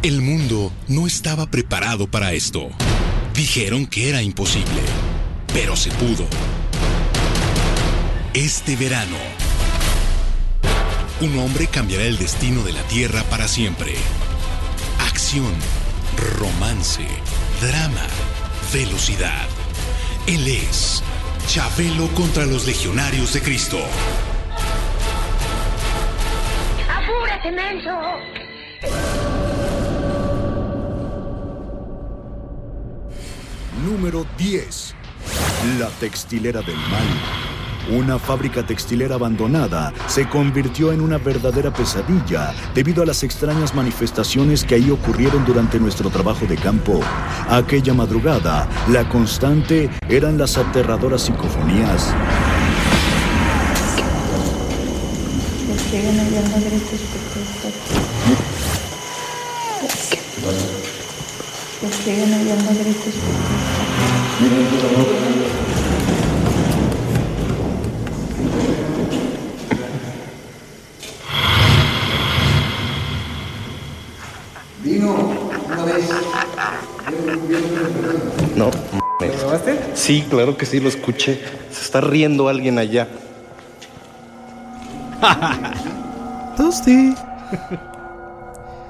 El mundo no estaba preparado para esto. Dijeron que era imposible, pero se pudo. Este verano, un hombre cambiará el destino de la Tierra para siempre. Acción, romance, drama, velocidad. Él es Chabelo contra los legionarios de Cristo. ¡Apúrate, menso! Número 10. La textilera del mal. Una fábrica textilera abandonada se convirtió en una verdadera pesadilla debido a las extrañas manifestaciones que ahí ocurrieron durante nuestro trabajo de campo. Aquella madrugada, la constante eran las aterradoras psicofonías. Por Despliegan enviando gritos por No. ¿Lo grabaste? Sí, claro que sí, lo escuché. Se está riendo alguien allá. Tosti.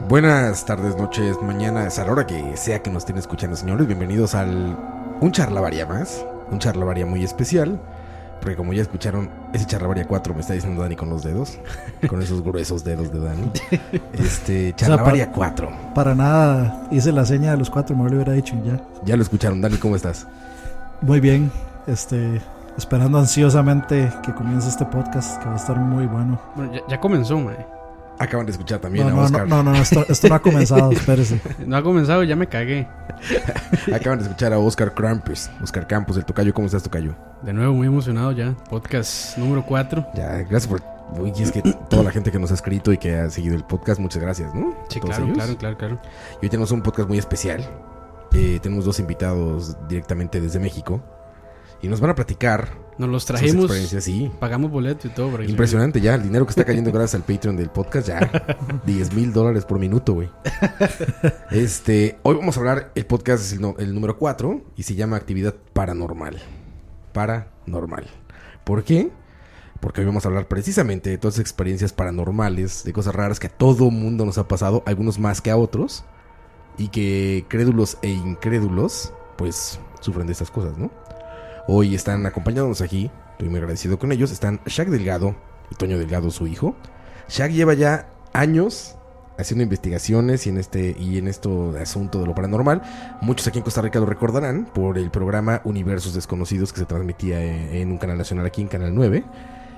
Buenas tardes, noches, mañanas, a la hora que sea que nos estén escuchando, señores. Bienvenidos al un charlavaria más. Un charlavaria muy especial. Porque como ya escucharon, ese charlavaria 4 me está diciendo Dani con los dedos. Con esos gruesos dedos de Dani. Este, charlavaria para- 4. Para nada hice la seña de los cuatro, me lo hubiera dicho y ya. Ya lo escucharon. Dani, ¿cómo estás? Muy bien, este, esperando ansiosamente que comience este podcast, que va a estar muy bueno. Bueno, ya, ya comenzó, mae. Acaban de escuchar también No, a no, Oscar. no, no, no, esto, esto no ha comenzado, espérese. No ha comenzado, ya me cagué. Acaban de escuchar a Oscar Krampus. Oscar Campos, el tocayo. ¿Cómo estás, tocayo? De nuevo, muy emocionado ya. Podcast número 4. Ya, gracias por. Uy, es que toda la gente que nos ha escrito y que ha seguido el podcast, muchas gracias, ¿no? Sí, Todos claro, ellos. claro, claro, claro. Y hoy tenemos un podcast muy especial. Eh, tenemos dos invitados directamente desde México. Y nos van a platicar. Nos los trajimos. sí. Pagamos boleto y todo. Impresionante ya, el dinero que está cayendo gracias al Patreon del podcast, ya 10 mil dólares por minuto, güey. Este, hoy vamos a hablar, el podcast es el, no- el número 4 y se llama Actividad Paranormal. Paranormal. ¿Por qué? Porque hoy vamos a hablar precisamente de todas esas experiencias paranormales, de cosas raras que a todo mundo nos ha pasado, algunos más que a otros, y que crédulos e incrédulos, pues, sufren de estas cosas, ¿no? Hoy están acompañándonos aquí, estoy muy agradecido con ellos, están Shaq Delgado y Toño Delgado, su hijo. Shaq lleva ya años haciendo investigaciones y en este y en esto asunto de lo paranormal. Muchos aquí en Costa Rica lo recordarán por el programa Universos Desconocidos que se transmitía en, en un canal nacional aquí en Canal 9.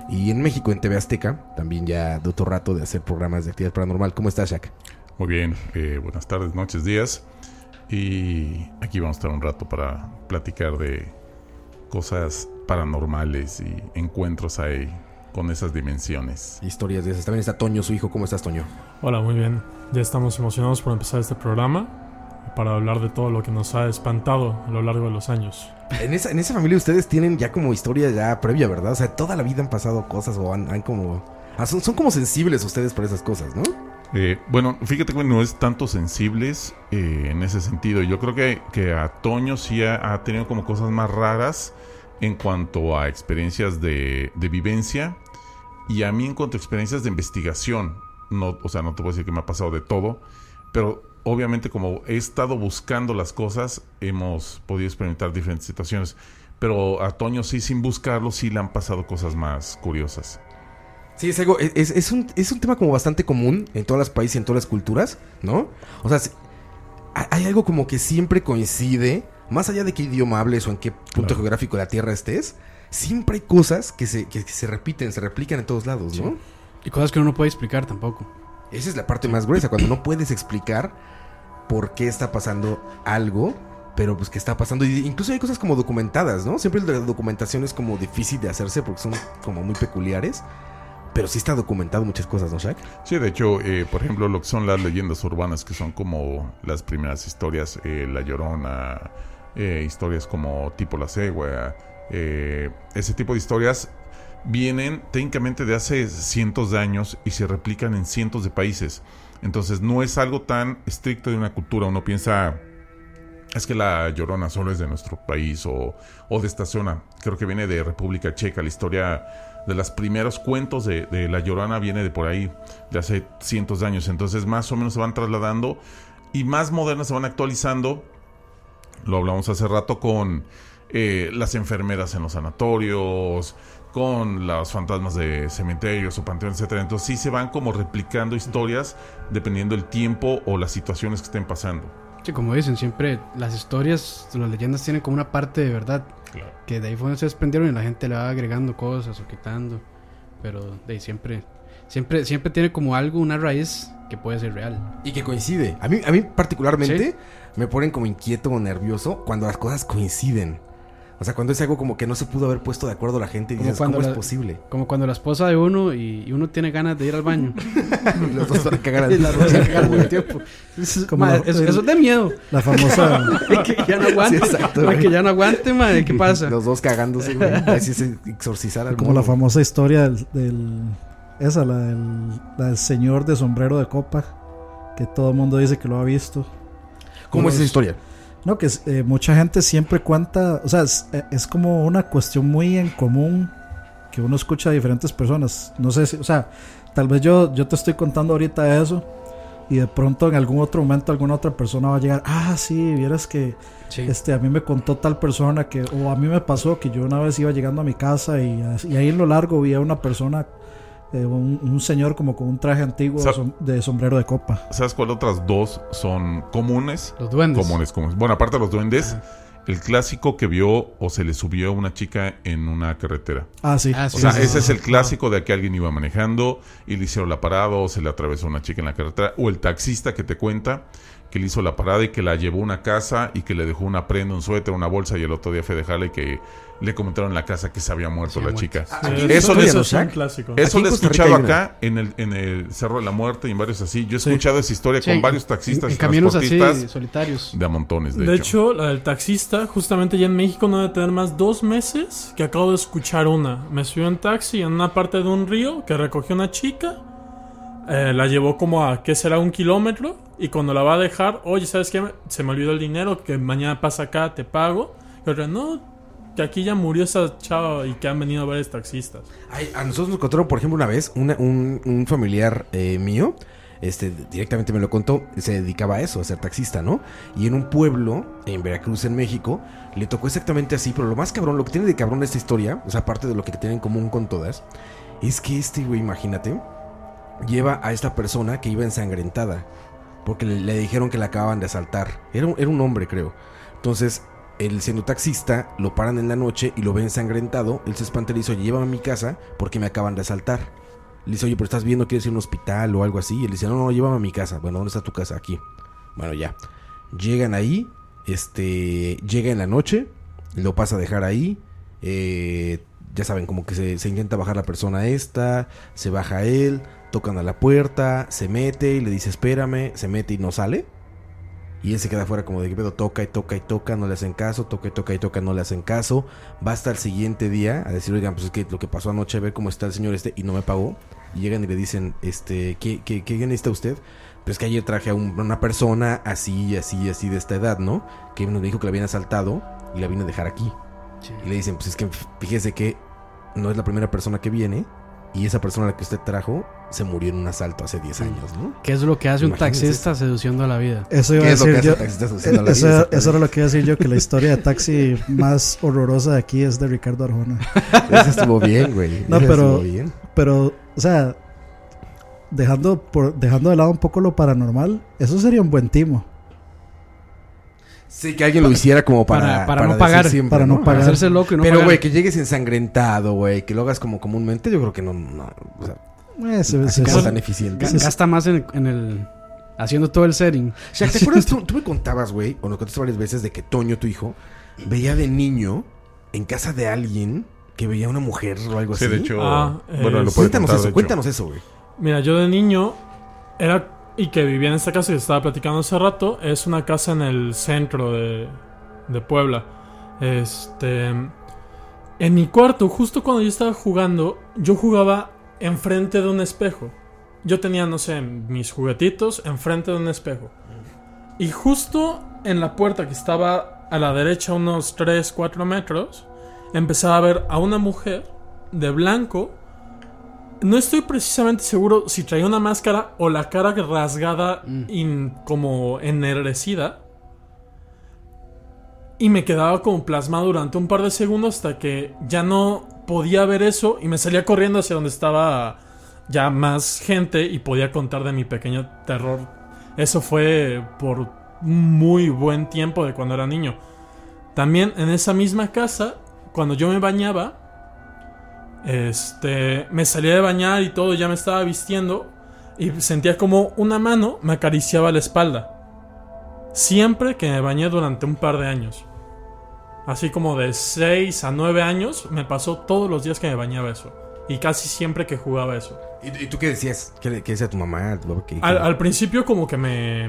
Y en México, en TV Azteca, también ya de otro rato de hacer programas de actividad paranormal. ¿Cómo estás, Shaq? Muy bien, eh, buenas tardes, noches, días. Y aquí vamos a estar un rato para platicar de cosas paranormales y encuentros ahí con esas dimensiones. Historias de esas. También está Toño, su hijo. ¿Cómo estás, Toño? Hola, muy bien. Ya estamos emocionados por empezar este programa para hablar de todo lo que nos ha espantado a lo largo de los años. En esa, en esa familia ustedes tienen ya como historia ya previa, ¿verdad? O sea, toda la vida han pasado cosas o han, han como... ah, son, son como sensibles ustedes por esas cosas, ¿no? Eh, bueno, fíjate que no es tanto sensibles eh, en ese sentido. Yo creo que, que a Toño sí ha, ha tenido como cosas más raras en cuanto a experiencias de, de vivencia y a mí en cuanto a experiencias de investigación. No, o sea, no te puedo decir que me ha pasado de todo, pero obviamente como he estado buscando las cosas, hemos podido experimentar diferentes situaciones. Pero a Toño sí, sin buscarlo, sí le han pasado cosas más curiosas. Sí, es algo, es, es- un, es un tema como bastante común en todos los países y en todas las culturas, ¿no? O sea, hay algo como que siempre coincide, más allá de qué idioma hables o en qué punto Claro. geográfico de la Tierra estés, siempre hay cosas que se, que, que se repiten, se replican en todos lados, ¿no? Y cosas que uno no puede explicar tampoco. Esa es la parte más gruesa, cuando no puedes explicar por qué está pasando algo, pero pues que está pasando. Y incluso hay cosas como documentadas, ¿no? Siempre la documentación es como difícil de hacerse porque son como muy peculiares. Pero sí está documentado muchas cosas, ¿no, Shaq? Sí, de hecho, eh, por ejemplo, lo que son las leyendas urbanas, que son como las primeras historias, eh, La Llorona, eh, historias como tipo La Cegua, eh, ese tipo de historias vienen técnicamente de hace cientos de años y se replican en cientos de países. Entonces no es algo tan estricto de una cultura. Uno piensa, es que la Llorona solo es de nuestro país o, o de esta zona. Creo que viene de República Checa. La historia de los primeros cuentos de, La Llorona viene de por ahí, de hace cientos de años. Entonces más o menos se van trasladando y más modernas se van actualizando. Lo hablamos hace rato con eh, las enfermeras en los sanatorios, con los fantasmas de cementerios o panteones, etcétera. Entonces sí se van como replicando historias dependiendo del tiempo o las situaciones que estén pasando. Sí, como dicen, siempre las historias, las leyendas tienen como una parte de verdad. Que de ahí fue donde se desprendieron y la gente le va agregando cosas o quitando. Pero de ahí siempre, siempre, siempre tiene como algo, una raíz que puede ser real. Y que coincide. A mí, a mí particularmente me ponen como inquieto o nervioso cuando las cosas coinciden. O sea, cuando es algo como que no se pudo haber puesto de acuerdo la gente y dices, cuando ¿cómo la- es posible? Como cuando la esposa de uno y, y uno tiene ganas de ir al baño. Y los dos van a cagar al mismo tiempo, Como ma, la- eso- el- eso es de miedo. La famosa. Que ya no aguante. Sí, exacto, güey. que ya no aguante, madre. ¿Qué pasa? Los dos cagándose, güey. Así es exorcizar al Como la famosa historia del, del- esa, la del, la del señor de sombrero de copa, que todo el mundo dice que lo ha visto. ¿Cómo es esa historia? No, que eh, mucha gente siempre cuenta, o sea, es, eh, es como una cuestión muy en común que uno escucha de diferentes personas. No sé si, o sea, tal vez yo, yo te estoy contando ahorita eso y de pronto en algún otro momento alguna otra persona va a llegar, ah, sí, vieras que Sí. este, a mí me contó tal persona que, o a mí me pasó que yo una vez iba llegando a mi casa y, y ahí en lo largo vi a una persona, eh, un, un señor como con un traje antiguo Sa- de som- de sombrero de copa. ¿Sabes cuál otras dos son comunes? Los duendes. Comunes, comunes. Bueno, aparte de los duendes, el clásico que vio o se le subió a una chica en una carretera. Ah, sí. Ah, O sí, sea, sí, ese sí, es el clásico de que alguien iba manejando y le hicieron la parada o se le atravesó una chica en la carretera. O el taxista que te cuenta que le hizo la parada y que la llevó a una casa y que le dejó una prenda, un suéter, una bolsa y el otro día fue y que le comentaron en la casa que se había muerto Se la chica. Sí, eso, en lo he escuchado acá en el, en el Cerro de la Muerte y en varios así. Yo he escuchado esa historia Sí, con en- varios taxistas en y caminos así solitarios. de a montones, de, De hecho. hecho, la del taxista, justamente ya en México no debe tener más dos meses que acabo de escuchar una. Me subió en taxi en una parte de un río que recogió una chica. Eh, la llevó como a, ¿qué será? Un kilómetro. Y cuando la va a dejar, oye, ¿sabes qué? Se me olvidó el dinero, que mañana pasa acá, te pago. Y otra, no, que aquí ya murió esa chava y que han venido varios taxistas. Ay, a nosotros nos contaron, por ejemplo, una vez, una- un, un familiar eh, mío, este, directamente me lo contó, se dedicaba a eso, a ser taxista, ¿no? Y en un pueblo, en Veracruz, en México, le tocó exactamente así, pero lo más cabrón, lo que tiene de cabrón esta historia, o sea, aparte de lo que tiene en común con todas, es que este güey, imagínate, lleva a esta persona que iba ensangrentada, porque le, dijeron que la acababan de asaltar. Era un, era un hombre, creo. Entonces, él siendo taxista, lo paran en la noche y lo ve ensangrentado. Él se espanta y le dice, llévame a mi casa porque me acaban de asaltar. Le dice, oye, pero estás viendo, quieres ir a un hospital o algo así. Y él dice, no, no, llévame a mi casa. Bueno, ¿dónde está tu casa? Aquí. Bueno, ya. Llegan ahí, este, llega en la noche, lo pasa a dejar ahí. eh, ya saben, como que se, se intenta bajar la persona esta, se baja él, tocan a la puerta, se mete y le dice, espérame, se mete y no sale. Y él se queda afuera como de que pedo, toca y toca y toca, no le hacen caso, toca y toca y toca, no le hacen caso. Va hasta el siguiente día a decir, oigan, pues es que lo que pasó anoche, a ver cómo está el señor este, y no me pagó. Y llegan y le dicen, este, ¿qué, qué, qué necesita usted? Pues que ayer traje a un- una persona así, así, así de esta edad, ¿no? Que nos dijo que la habían asaltado y la vine a dejar aquí. Sí. Y le dicen, pues es que fíjese que no es la primera persona que viene. Y esa persona a la que usted trajo se murió en un asalto hace 10 años, ¿no? ¿Qué es lo que hace un taxista seduciendo a la vida? Eso iba a ¿Qué es lo que decir hace yo. el taxista asociando a la Eso, vida? eso era lo que iba a decir yo, que la historia de taxi más horrorosa de aquí es de Ricardo Arjona. Eso estuvo bien, güey. No, Eso pero- estuvo bien. Pero, o sea, dejando, por, dejando de lado un poco lo paranormal, eso sería un buen timo. Sí, que alguien lo hiciera como para, Para- para no decir pagar, siempre, para no pagar. Hacerse loco y no Pero, güey, que llegues ensangrentado, güey, que lo hagas como comúnmente, yo creo que no, no o sea, Eh, se- se- tan eficiente. Ga- Gasta más en, en el... Haciendo todo el setting. O sea, ¿te acuerdas? Tú, tú me contabas, güey, o nos contaste varias veces de que Toño, tu hijo, veía de niño en casa de alguien que veía una mujer o algo Sí, así. de hecho, Ah, bueno, eh, lo puede Cuéntanos contar, eso, cuéntanos eso, güey. Mira, yo de niño era y que vivía en esta casa que estaba platicando hace rato, es una casa en el centro de, de Puebla. Este En mi cuarto, justo cuando yo estaba jugando, yo jugaba enfrente de un espejo. Yo tenía, no sé, mis juguetitos enfrente de un espejo. Y justo en la puerta que estaba a la derecha, unos 3, 4 metros, empezaba a ver a una mujer de blanco. No estoy precisamente seguro si traía una máscara o la cara rasgada, in- como ennerecida. Y me quedaba como plasmado durante un par de segundos hasta que ya no podía ver eso y me salía corriendo hacia donde estaba ya más gente y podía contar de mi pequeño terror. Eso fue por muy buen tiempo de cuando era niño. También en esa misma casa, cuando yo me bañaba, este, me salía de bañar y todo, ya me estaba vistiendo y sentía como una mano me acariciaba la espalda. Siempre que me bañé durante un par de años. Así como de 6 a 9 años, me pasó todos los días que me bañaba eso. Y casi siempre que jugaba eso. ¿Y, tú qué decías? ¿Qué, decía tu mamá, tu papá? ¿Qué- Al, qué- al principio como que me,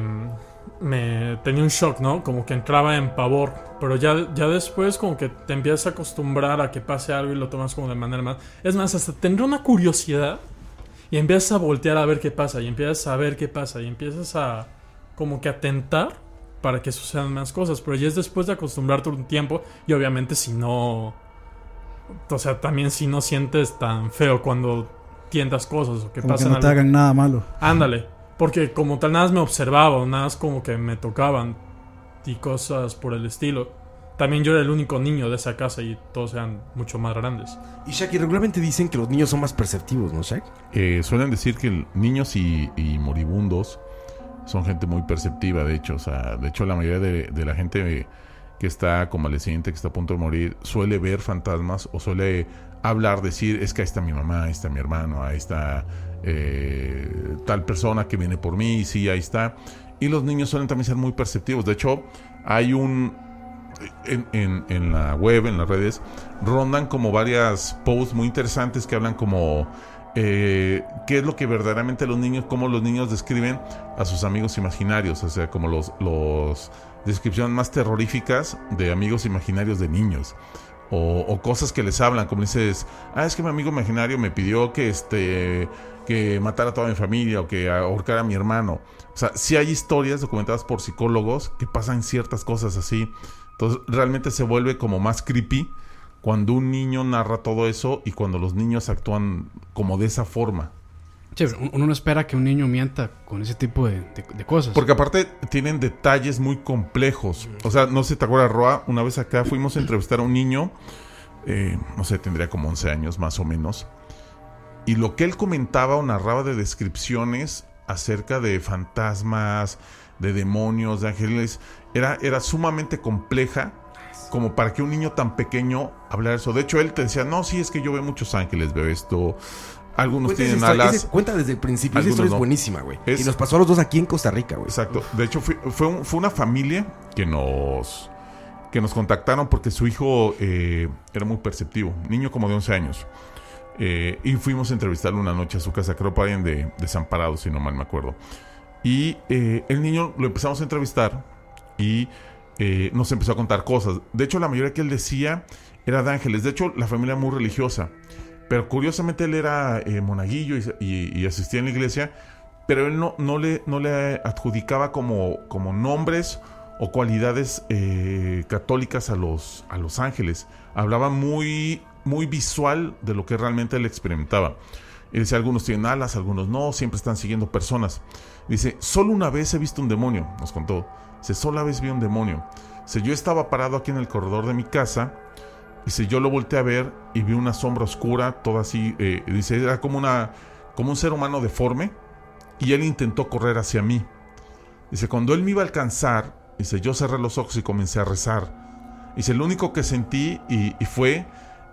me tenía un shock, ¿no? Como que entraba en pavor. Pero ya, ya después como que te empiezas a acostumbrar a que pase algo y lo tomas como de manera más... Es más, hasta tendré una curiosidad y empiezas a voltear a ver qué pasa y empiezas a ver qué pasa y empiezas a como que atentar para que sucedan más cosas. Pero ya es después de acostumbrarte un tiempo y obviamente si no... O sea, también si no sientes tan feo cuando tientas cosas o que Como que pasan no te algo- hagan nada malo. Ándale. Porque como tal nada más me observaba, nada más como que me tocaban y cosas por el estilo. También yo era el único niño de esa casa y todos eran mucho más grandes. Y Shaq, y regularmente dicen que los niños son más perceptivos, ¿no, Shaq? Eh, suelen decir que niños y, y moribundos son gente muy perceptiva, de hecho. O sea, de hecho, la mayoría de, de la gente que está convaleciente, que está a punto de morir, suele ver fantasmas o suele hablar, decir, es que ahí está mi mamá, ahí está mi hermano, ahí está eh, tal persona que viene por mí, sí, ahí está. Y los niños suelen también ser muy perceptivos. De hecho, hay un, en, la web, en las redes, rondan como varias posts muy interesantes que hablan como eh, qué es lo que verdaderamente los niños, cómo los niños describen a sus amigos imaginarios, o sea, como los, los descripciones más terroríficas de amigos imaginarios de niños. O, o cosas que les hablan, como dices, ah, es que mi amigo imaginario me pidió que este que matara a toda mi familia o que ahorcara a mi hermano. O sea, sí hay historias documentadas por psicólogos que pasan ciertas cosas así. Entonces, realmente se vuelve como más creepy cuando un niño narra todo eso y cuando los niños actúan como de esa forma. Sí, uno no espera que un niño mienta con ese tipo de, de- de cosas. Porque aparte tienen detalles muy complejos. O sea, no sé te acuerdas, Roa, una vez acá fuimos a entrevistar a un niño, eh, no sé, tendría como 11 años más o menos. Y lo que él comentaba o narraba de descripciones acerca de fantasmas, de demonios, de ángeles, era, era sumamente compleja como para que un niño tan pequeño hablara eso. De hecho, él te decía, no, sí, es que yo veo muchos ángeles, veo esto. Algunos Cuenta tienen historia- alas. cuenta desde el principio. Esa historia es buenísima, güey. Es- Y nos pasó a los dos aquí en Costa Rica, güey. Exacto. De hecho, fue, fue, un- fue una familia que nos que nos contactaron porque su hijo eh, era muy perceptivo, niño como de 11 años. Eh, y fuimos a entrevistarlo una noche a su casa, creo alguien de Desamparado, si no mal me acuerdo. Y eh, el niño lo empezamos a entrevistar y eh, nos empezó a contar cosas. De hecho, la mayoría que él decía era de ángeles. De hecho, la familia muy religiosa. Pero curiosamente él era monaguillo y, y- asistía en la iglesia, pero él no, no, le, no le adjudicaba como, como nombres o cualidades católicas a los, a los ángeles. Hablaba muy, muy visual de lo que realmente él experimentaba. Y decía, algunos tienen alas, algunos no, siempre están siguiendo personas. Dice, solo una vez he visto un demonio, nos contó. Dice, solo una vez vi un demonio. Dice, yo estaba parado aquí en el corredor de mi casa Dice, yo lo volteé a ver y vi una sombra oscura, toda así. eh, dice, era como una. como un ser humano deforme. Y él intentó correr hacia mí. Dice, cuando él me iba a alcanzar, dice, yo cerré los ojos y comencé a rezar. Dice, lo único que sentí y fue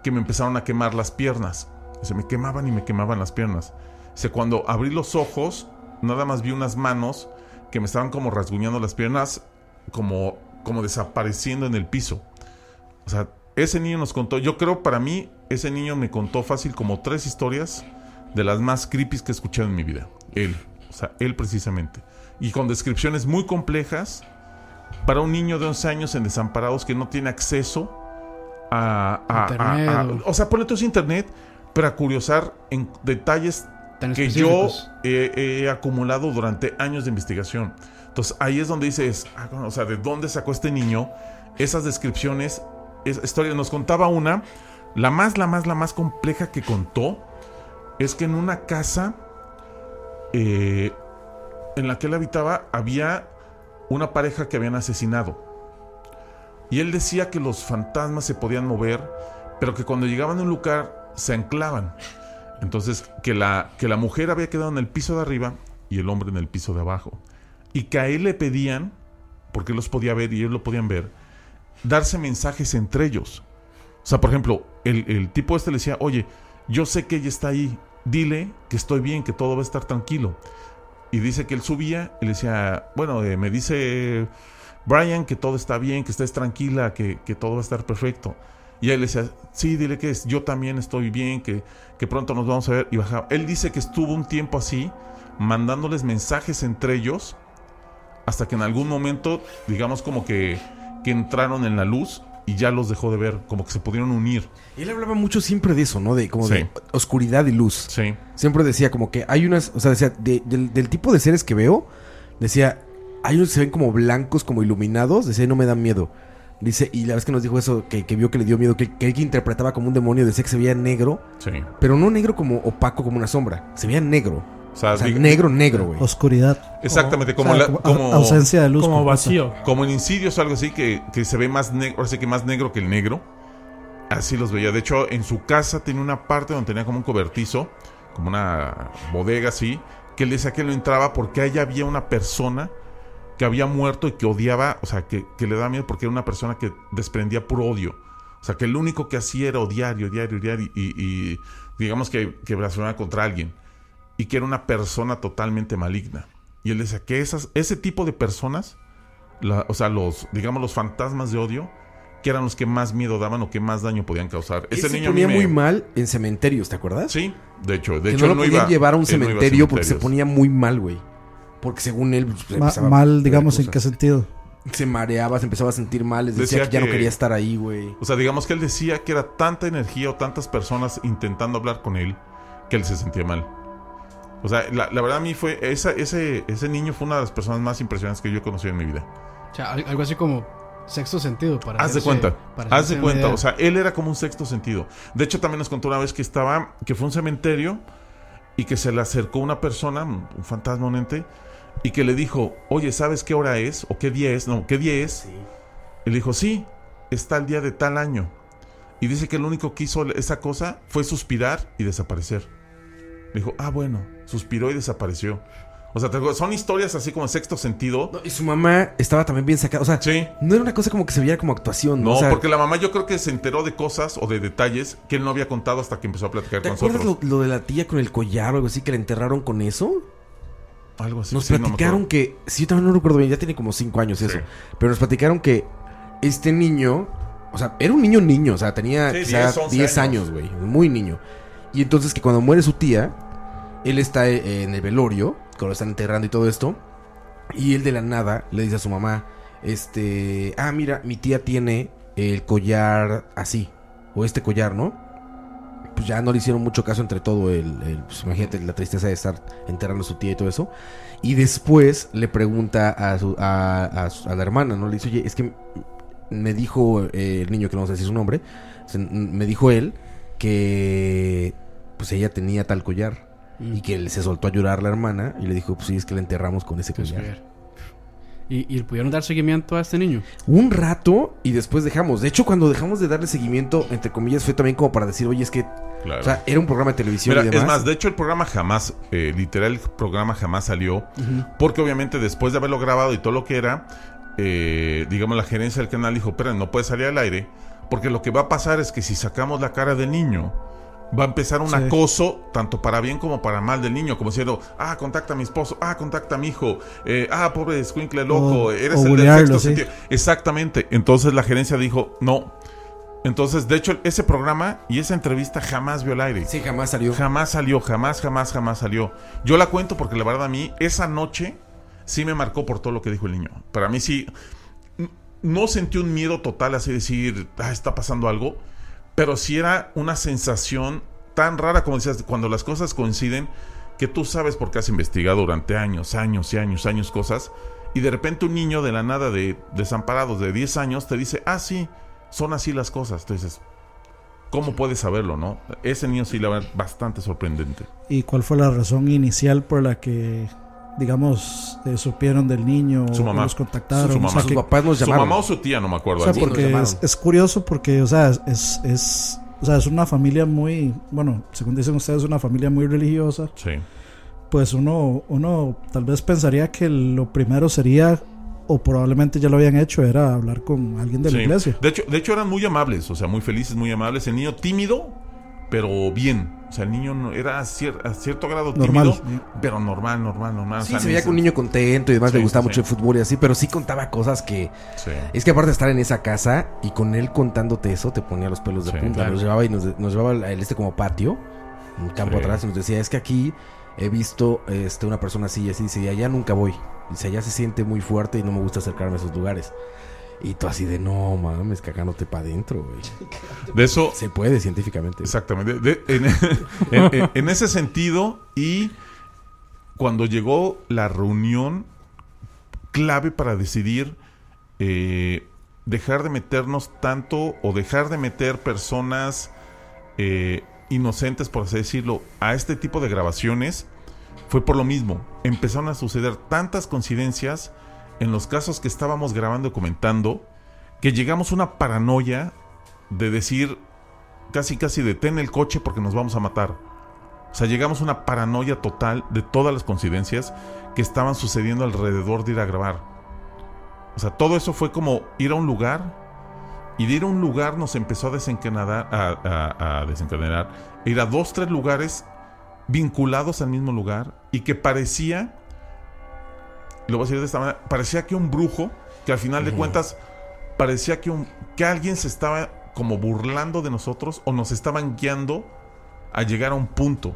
que me empezaron a quemar las piernas. Dice, me quemaban y me quemaban las piernas. Dice, cuando abrí los ojos, nada más vi unas manos que me estaban como rasguñando las piernas, como, como desapareciendo en el piso. O sea, ese niño nos contó, yo creo para mí, ese niño me contó fácil como tres historias de las más creepy que he escuchado en mi vida. Él, o sea, él precisamente. Y con descripciones muy complejas para un niño de 11 años en desamparados que no tiene acceso a, o- sea, ponle ese internet, pero a curiosar en detalles Tan que yo he, he acumulado durante años de investigación. Entonces ahí es donde dices, ah, o sea, ¿de dónde sacó este niño esas descripciones? Esa historia nos contaba una, la más, la más, la más compleja que contó es que en una casa eh, en la que él habitaba había una pareja que habían asesinado. Y él decía que los fantasmas se podían mover, pero que cuando llegaban a un lugar se anclaban. Entonces, que la, que la mujer había quedado en el piso de arriba y el hombre en el piso de abajo. Y que a él le pedían, porque él los podía ver y ellos lo podían ver, darse mensajes entre ellos. O sea, por ejemplo, el, el tipo este le decía, oye, yo sé que ella está ahí, dile que estoy bien, que todo va a estar tranquilo. Y dice que él subía y le decía, bueno, eh, me dice Brian que todo está bien, que estés tranquila, que, que todo va a estar perfecto. Y él le decía, sí, dile que es, yo también estoy bien, que, que pronto nos vamos a ver. Y bajaba. Él dice que estuvo un tiempo así, mandándoles mensajes entre ellos, hasta que en algún momento, digamos como que, que entraron en la luz y ya los dejó de ver, como que se pudieron unir. Él hablaba mucho siempre de eso, ¿no? De como Sí. de oscuridad y luz. Sí. Siempre decía como que hay unas, o sea, decía, de- del, del tipo de seres que veo, decía, hay unos que se ven como blancos, como iluminados, decía, no me dan miedo. Dice, y la vez que nos dijo eso, que, que vio que le dio miedo, que, que él que interpretaba como un demonio, decía que se veía negro, Sí. pero no negro como opaco, como una sombra, se veía negro. O sea, O sea, diga- negro, negro, güey. Oscuridad. Exactamente, O como, sea, la- como como- au- ausencia de luz. Como vacío. Como en Insidious o algo así, que, que se ve más negro, ahora sí que más negro que el negro. Así los veía. De hecho, en su casa tenía una parte donde tenía como un cobertizo, como una bodega así, que él decía que no entraba porque ahí había una persona que había muerto y que odiaba, o sea, que, que le daba miedo porque era una persona que desprendía puro odio. O sea, que lo único que hacía era odiar y odiar y odiar y, digamos que, que blasfemaba contra alguien. Y que era una persona totalmente maligna. Y él decía que esas, ese tipo de personas, la- o sea, los, digamos, los fantasmas de odio, que eran los que más miedo daban o que más daño podían causar. Ese se niño ponía me- muy mal en cementerios, ¿te acuerdas? Sí, de hecho, de que hecho no lo no podían iba- llevar a un no iba cementerio porque se ponía muy mal, güey. Porque según él... pues, Ma- mal, digamos, ¿en qué sentido? Se mareaba, se empezaba a sentir mal, les decía, Decía que ya no que- quería estar ahí, güey. O sea, digamos que él decía que era tanta energía o tantas personas intentando hablar con él que él se sentía mal. O sea, la, la verdad a mí fue, esa, ese, ese niño fue una de las personas más impresionantes que yo he conocido en mi vida. O sea, al- algo así como sexto sentido. Para Haz de cuenta, para haz de cuenta, idea. o sea, él era como un sexto sentido. De hecho, también nos contó una vez que estaba, que fue un cementerio y que se le acercó una persona, un fantasma, un ente, y que le dijo, oye, ¿sabes qué hora es? ¿O qué día es? No, ¿qué día es? Y le dijo, sí, está el día de tal año. Y dice que lo único que hizo esa cosa fue suspirar y desaparecer. Le dijo, ah, bueno, suspiró y desapareció. O sea, son historias así como en sexto sentido. No, y su mamá estaba también bien sacada. O sea, Sí. no era una cosa como que se viera como actuación. No, O sea, porque la mamá yo creo que se enteró de cosas o de detalles que él no había contado hasta que empezó a platicar ¿Te con acuerdas nosotros. lo, lo de la tía con el collar o algo así que la enterraron con eso? Algo así. Nos sí, platicaron que. Sí, yo también no recuerdo bien, ya tiene como 5 años eso. Pero nos platicaron que este niño. O sea, era un niño niño, o sea, tenía Sí, quizá 10, 11 10 años, años. güey. Muy niño. Y entonces que cuando muere su tía, él está eh, en el velorio, cuando lo están enterrando y todo esto. Y él de la nada le dice a su mamá: Este. Ah, mira, mi tía tiene el collar así. O este collar, ¿no? Pues ya no le hicieron mucho caso entre todo el. pues imagínate la tristeza de estar enterrando a su tía y todo eso. Y después le pregunta a, su, a, a la hermana, ¿no? Le dice, oye, es que me dijo eh, el niño, que no vamos a decir su nombre, me dijo él que pues ella tenía tal collar. Mm. Y que él se soltó a llorar la hermana y le dijo, pues sí, es que la enterramos con ese Pues, collar. ¿Y, y pudieron dar seguimiento a este niño. Un rato y después dejamos. De hecho, cuando dejamos de darle seguimiento, entre comillas, fue también como para decir, oye, es que... Claro. O sea, era un programa de televisión Mira, y es más, de hecho el programa jamás, eh, literal el programa jamás salió, porque obviamente después de haberlo grabado y todo lo que era, eh, digamos la gerencia del canal dijo, pero no puede salir al aire, porque lo que va a pasar es que si sacamos la cara del niño, va a empezar un Sí. acoso, tanto para bien como para mal del niño, como diciendo, ah, contacta a mi esposo, ah, contacta a mi hijo, eh, ah, pobre escuincle loco, O- eres o el del sexto sí. sentido. Exactamente, entonces la gerencia dijo, no. Entonces, de hecho, ese programa y esa entrevista jamás vio al aire. Sí, jamás salió. Jamás salió, jamás, jamás, jamás salió. Yo la cuento porque la verdad a mí, esa noche sí me marcó por todo lo que dijo el niño. Para mí sí. no sentí un miedo total, así decir, ah, está pasando algo, pero sí era una sensación tan rara, como decías, cuando las cosas coinciden, que tú sabes por qué has investigado durante años, años y años, años cosas, y de repente un niño de la nada de desamparados de 10 años te dice, ah, sí, son así las cosas. Entonces, ¿cómo puedes saberlo, no? Ese niño sí la verdad bastante sorprendente. ¿Y cuál fue la razón inicial por la que, digamos, eh, supieron del niño Su o mamá. los contactaron? Su O sea, mamá. que- papás Su mamá o su tía, no me acuerdo. O sea, porque es, es curioso porque, o sea, es, es, o sea, es una familia muy, bueno, según dicen ustedes, una familia muy religiosa. Sí. Pues uno, uno tal vez pensaría que lo primero sería, o probablemente ya lo habían hecho, era hablar con alguien de la Sí. iglesia. De hecho, de hecho eran muy amables, o sea, muy felices, muy amables. El niño tímido, pero bien. O sea, el niño no- era a, cier- a cierto grado Normal. tímido, pero normal, normal, normal. O Sí, sea, se veía que un niño contento y demás, le gustaba sí, mucho el fútbol y así, pero sí contaba cosas que... Sí. Es que aparte de estar en esa casa y con él contándote eso, te ponía los pelos de Sí, punta. claro. Nos llevaba y nos, nos llevaba a este como patio, un campo Sí. atrás, y nos decía, es que aquí he visto este, una persona así y así, dice, y allá nunca voy. Dice, allá se siente muy fuerte y no me gusta acercarme a esos lugares. Y tú así de, no mames, cagándote para adentro, güey. De eso... Se puede científicamente. Exactamente. De- en, en- en- en ese sentido, y cuando llegó la reunión clave para decidir eh, dejar de meternos tanto o dejar de meter personas eh, inocentes, por así decirlo, a este tipo de grabaciones, fue por lo mismo. Empezaron a suceder tantas coincidencias en los casos que estábamos grabando y comentando que llegamos a una paranoia de decir casi casi detén el coche porque nos vamos a matar. O sea, llegamos a una paranoia total de todas las coincidencias que estaban sucediendo alrededor de ir a grabar. O sea, todo eso fue como ir a un lugar y de ir a un lugar nos empezó a desencadenar, a, a- a desencadenar, ir a dos, tres lugares vinculados al mismo lugar y que parecía, lo voy a decir de esta manera, parecía que un brujo, que al final de cuentas parecía que, un, que alguien se estaba como burlando de nosotros o nos estaban guiando a llegar a un punto.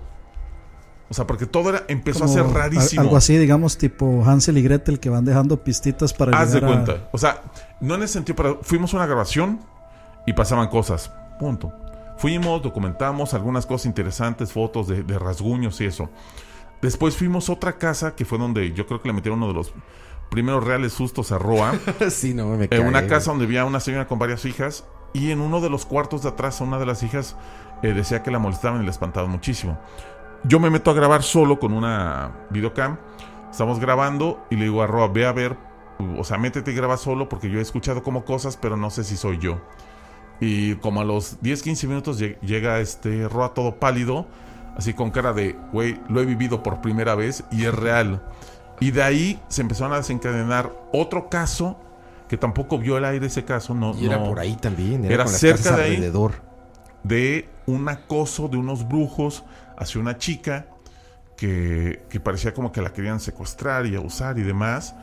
O sea, porque todo era, empezó a ser rarísimo. Algo así, digamos, tipo Hansel y Gretel que van dejando pistitas para Haz de a- cuenta. O sea, no en ese sentido, pero fuimos a una grabación y pasaban cosas. Punto. Fuimos, documentamos algunas cosas interesantes, fotos de, de rasguños y eso. Después fuimos a otra casa que fue donde yo creo que le metieron uno de los primeros reales sustos a Roa. sí, no, me En cagué, una güey. casa donde había una señora con varias hijas y en uno de los cuartos de atrás una de las hijas eh, decía que la molestaban y la espantaban muchísimo. Yo me meto a grabar solo con una videocam. Estamos grabando y le digo a Roa, ve a ver, o sea, métete y graba solo porque yo he escuchado como cosas, pero no sé si soy yo. Y como a los 10, 15 minutos lleg- llega este Roa todo pálido, así con cara de, güey, lo he vivido por primera vez y es real. Y de ahí se empezaron a desencadenar otro caso que tampoco vio el aire ese caso. No, Y era no- por ahí también, era Era con las cerca de ahí. alrededor. De un acoso de unos brujos hacia una chica que, que parecía como que la querían secuestrar y abusar y demás.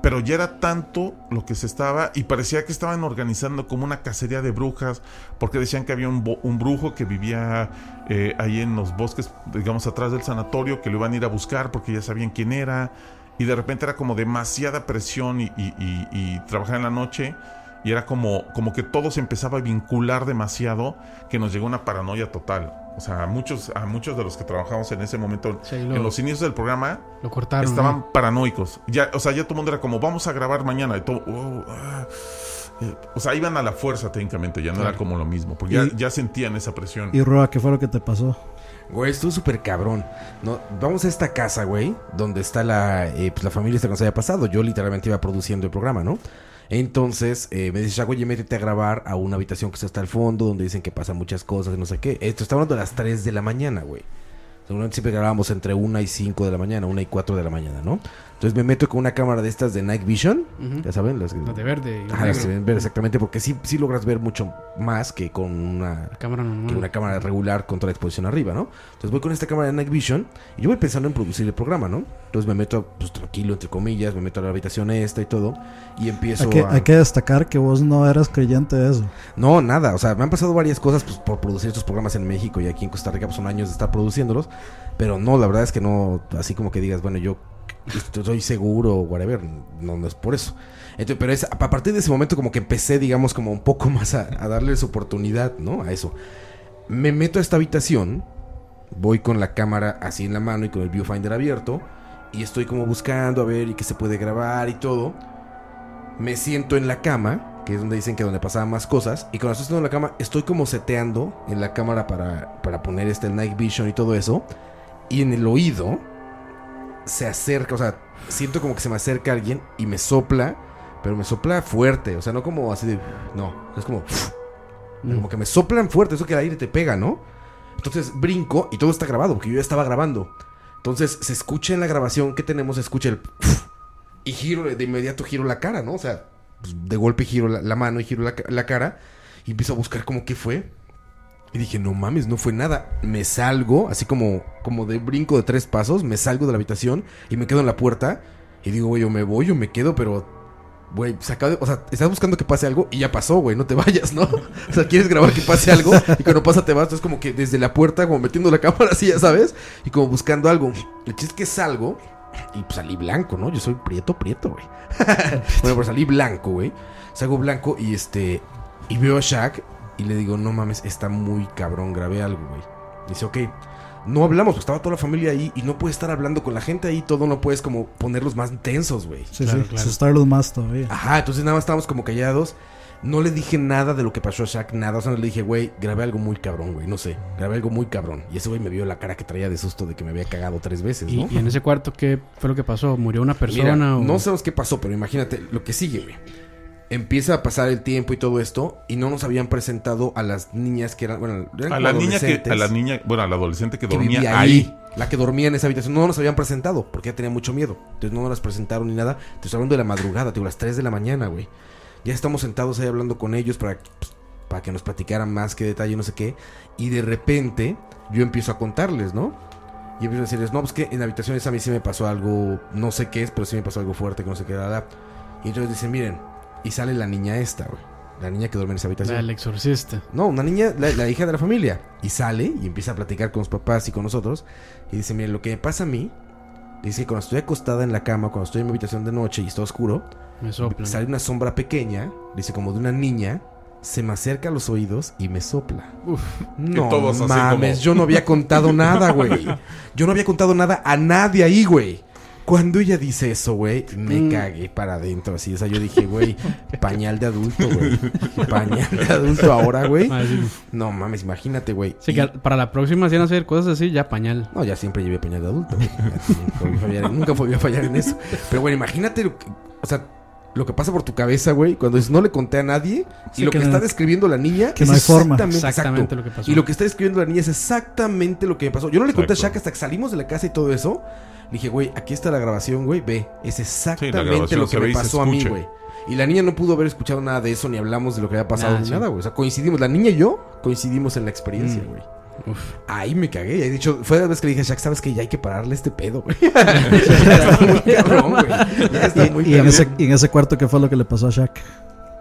Pero ya era tanto lo que se estaba y parecía que estaban organizando como una cacería de brujas porque decían que había un, un brujo que vivía eh, ahí en los bosques, digamos, atrás del sanatorio, que lo iban a ir a buscar porque ya sabían quién era y de repente era como demasiada presión y, y- y- y trabajar en la noche y era como, como que todo se empezaba a vincular demasiado que nos llegó una paranoia total. O sea, a muchos, a muchos de los que trabajamos en ese momento, Sí, lo- en los inicios del programa, Lo cortaron. estaban ¿no? paranoicos. Ya, o sea, ya todo el mundo era como, vamos a grabar mañana. Y todo, oh, ah. Eh, o sea, iban a la fuerza técnicamente, ya no Claro. era como lo mismo, porque ya, sentían esa presión. Y Roa, ¿qué fue lo que te pasó? Güey, estuvo súper cabrón. No, vamos a esta casa, güey, donde está la, eh, pues, la familia esta que nos había pasado. Yo literalmente iba produciendo el programa, ¿no? Entonces eh, me dice, oye, métete a grabar a una habitación que está hasta el fondo, donde dicen que pasan muchas cosas y no sé qué. Esto está hablando de las 3 de la mañana, güey. Seguramente siempre grabábamos entre 1 y 5 de la mañana, 1 y 4 de la mañana, ¿no? Entonces me meto con una cámara de estas de Night Vision, ya saben, las, Las de verde y Ajá, las que negro. ven ver exactamente, porque sí, sí logras ver mucho más que con una cámara normal. que una cámara regular con toda la exposición arriba, ¿no? Entonces voy con esta cámara de Night Vision y yo voy pensando en producir el programa, ¿no? Entonces me meto, pues tranquilo, entre comillas, me meto a la habitación esta y todo y empiezo Hay que, a... hay que destacar que vos no eras creyente de eso. No, nada, o sea, me han pasado varias cosas pues, por producir estos programas en México y aquí en Costa Rica pues, son años de estar produciéndolos, pero no, la verdad es que no, así como que digas, bueno, yo estoy seguro, whatever. No, es por eso. Pero es, a partir de ese momento como que empecé, digamos, como un poco más a, a darles oportunidad, ¿no? A eso. Me meto a esta habitación, voy con la cámara así en la mano y con el viewfinder abierto, y estoy como buscando a ver y qué se puede grabar y todo. Me siento en la cama, que es donde dicen que donde pasaban más cosas, y cuando estoy sentado en la cama, estoy como seteando en la cámara para, para poner este night vision y todo eso, y en el oído se acerca, o sea, siento como que se me acerca alguien y me sopla, pero me sopla fuerte, o sea, no como así de, no, es como, como que me soplan fuerte, eso que el aire te pega, ¿no? Entonces brinco y todo está grabado, porque yo ya estaba grabando. Entonces se escucha en la grabación que tenemos, se escucha el, y giro, de inmediato giro la cara, ¿no? O sea, pues, de golpe giro la, la mano y giro la, la cara y empiezo a buscar como qué fue. Y dije, no mames, no fue nada. Me salgo, así como, como de brinco de tres pasos, me salgo de la habitación y me quedo en la puerta. Y digo, güey, o me voy o me quedo, pero, güey, se acaba de- o sea, estás buscando que pase algo y ya pasó, güey, no te vayas, ¿no? O sea, quieres grabar que pase algo y cuando pasa te vas, entonces como que desde la puerta, como metiendo la cámara así, ya sabes, y como buscando algo. El chiste es que salgo y pues, salí blanco, ¿no? Yo soy prieto, prieto, güey. bueno, pues salí blanco, güey. Salgo blanco y este. Y veo a Shaq y le digo, no mames, está muy cabrón, grabé algo, güey. Dice, ok. No hablamos, pues estaba toda la familia ahí y no puedes estar hablando con la gente ahí, todo no puedes como ponerlos más tensos, güey. Sí, sí, asustarlos más todavía. Ajá, entonces nada más estábamos como callados. No le dije nada de lo que pasó a Shaq, nada. O sea, no le dije, güey, grabé algo muy cabrón, güey. No sé, grabé algo muy cabrón. Y ese güey me vio la cara que traía de susto de que me había cagado tres veces, Y, ¿no? y en ese cuarto, ¿qué fue lo que pasó? ¿Murió una Mira, persona? o... no sabemos qué pasó, pero imagínate lo que sigue, güey. Empieza a pasar el tiempo y todo esto, y no nos habían presentado a las niñas que eran, bueno, eran A la niña que, a la niña, bueno, a la adolescente que dormía ahí. La que dormía en esa habitación. No nos habían presentado porque ya tenía mucho miedo. Entonces no nos las presentaron ni nada. Te estoy hablando de la madrugada, digo, las 3 de la mañana, güey. Ya estamos sentados ahí hablando con ellos para, pues, para que nos platicaran más qué detalle, no sé qué. Y de repente yo empiezo a contarles, ¿no? Y empiezo a decirles, no, pues que en la habitación esa a mí sí me pasó algo, no sé qué es, pero sí me pasó algo fuerte, que no sé qué, da, da. Y entonces dicen, miren, y sale la niña esta, güey. La niña que duerme en esa habitación. La del exorcista. No, una niña, la, la hija de la familia. Y sale y empieza a platicar con los papás y con nosotros. Y dice, miren, lo que me pasa a mí, dice que cuando estoy acostada en la cama, cuando estoy en mi habitación de noche y está oscuro, Me soplan. sale una sombra pequeña, dice como de una niña, se me acerca a los oídos y me sopla. No todos así mames, como- yo no había contado nada, güey. Yo no había contado nada a nadie ahí, güey. Cuando ella dice eso, güey, me Mm. cagué para adentro así. O sea, yo dije, güey, pañal de adulto, güey. Pañal de adulto ahora, güey. Ah. No mames, imagínate, güey. Sí, Y- que para la próxima, si van a hacer cosas así, ya pañal. No, ya siempre llevé pañal de adulto. nunca, voy a fallar, nunca a fallar en eso. Pero, bueno, imagínate, lo que- o sea, lo que pasa por tu cabeza, güey, cuando dices, no le conté a nadie. Sí, y lo que que, no- está describiendo la niña que es no hay forma. exactamente, Exactamente exacto. lo que pasó. Y lo que está describiendo la niña es exactamente lo que me pasó. Yo no le conté a. Shaq hasta que salimos de la casa y todo eso. Dije, güey, aquí está la grabación, güey, ve. Es exactamente lo que me pasó a mí, güey. Y la niña no pudo haber escuchado nada de eso, ni hablamos de lo que había pasado, Nah, ni sí. nada, güey. O sea, coincidimos. La niña y yo coincidimos en la experiencia, Mm. güey. Uf. Ahí me cagué. He dicho, fue la vez que le dije a Shaq, sabes que ya hay que pararle este pedo, güey. ya está muy cabrón, güey. Ya está muy Y en, ese, y en ese cuarto, ¿qué fue lo que le pasó a Shaq?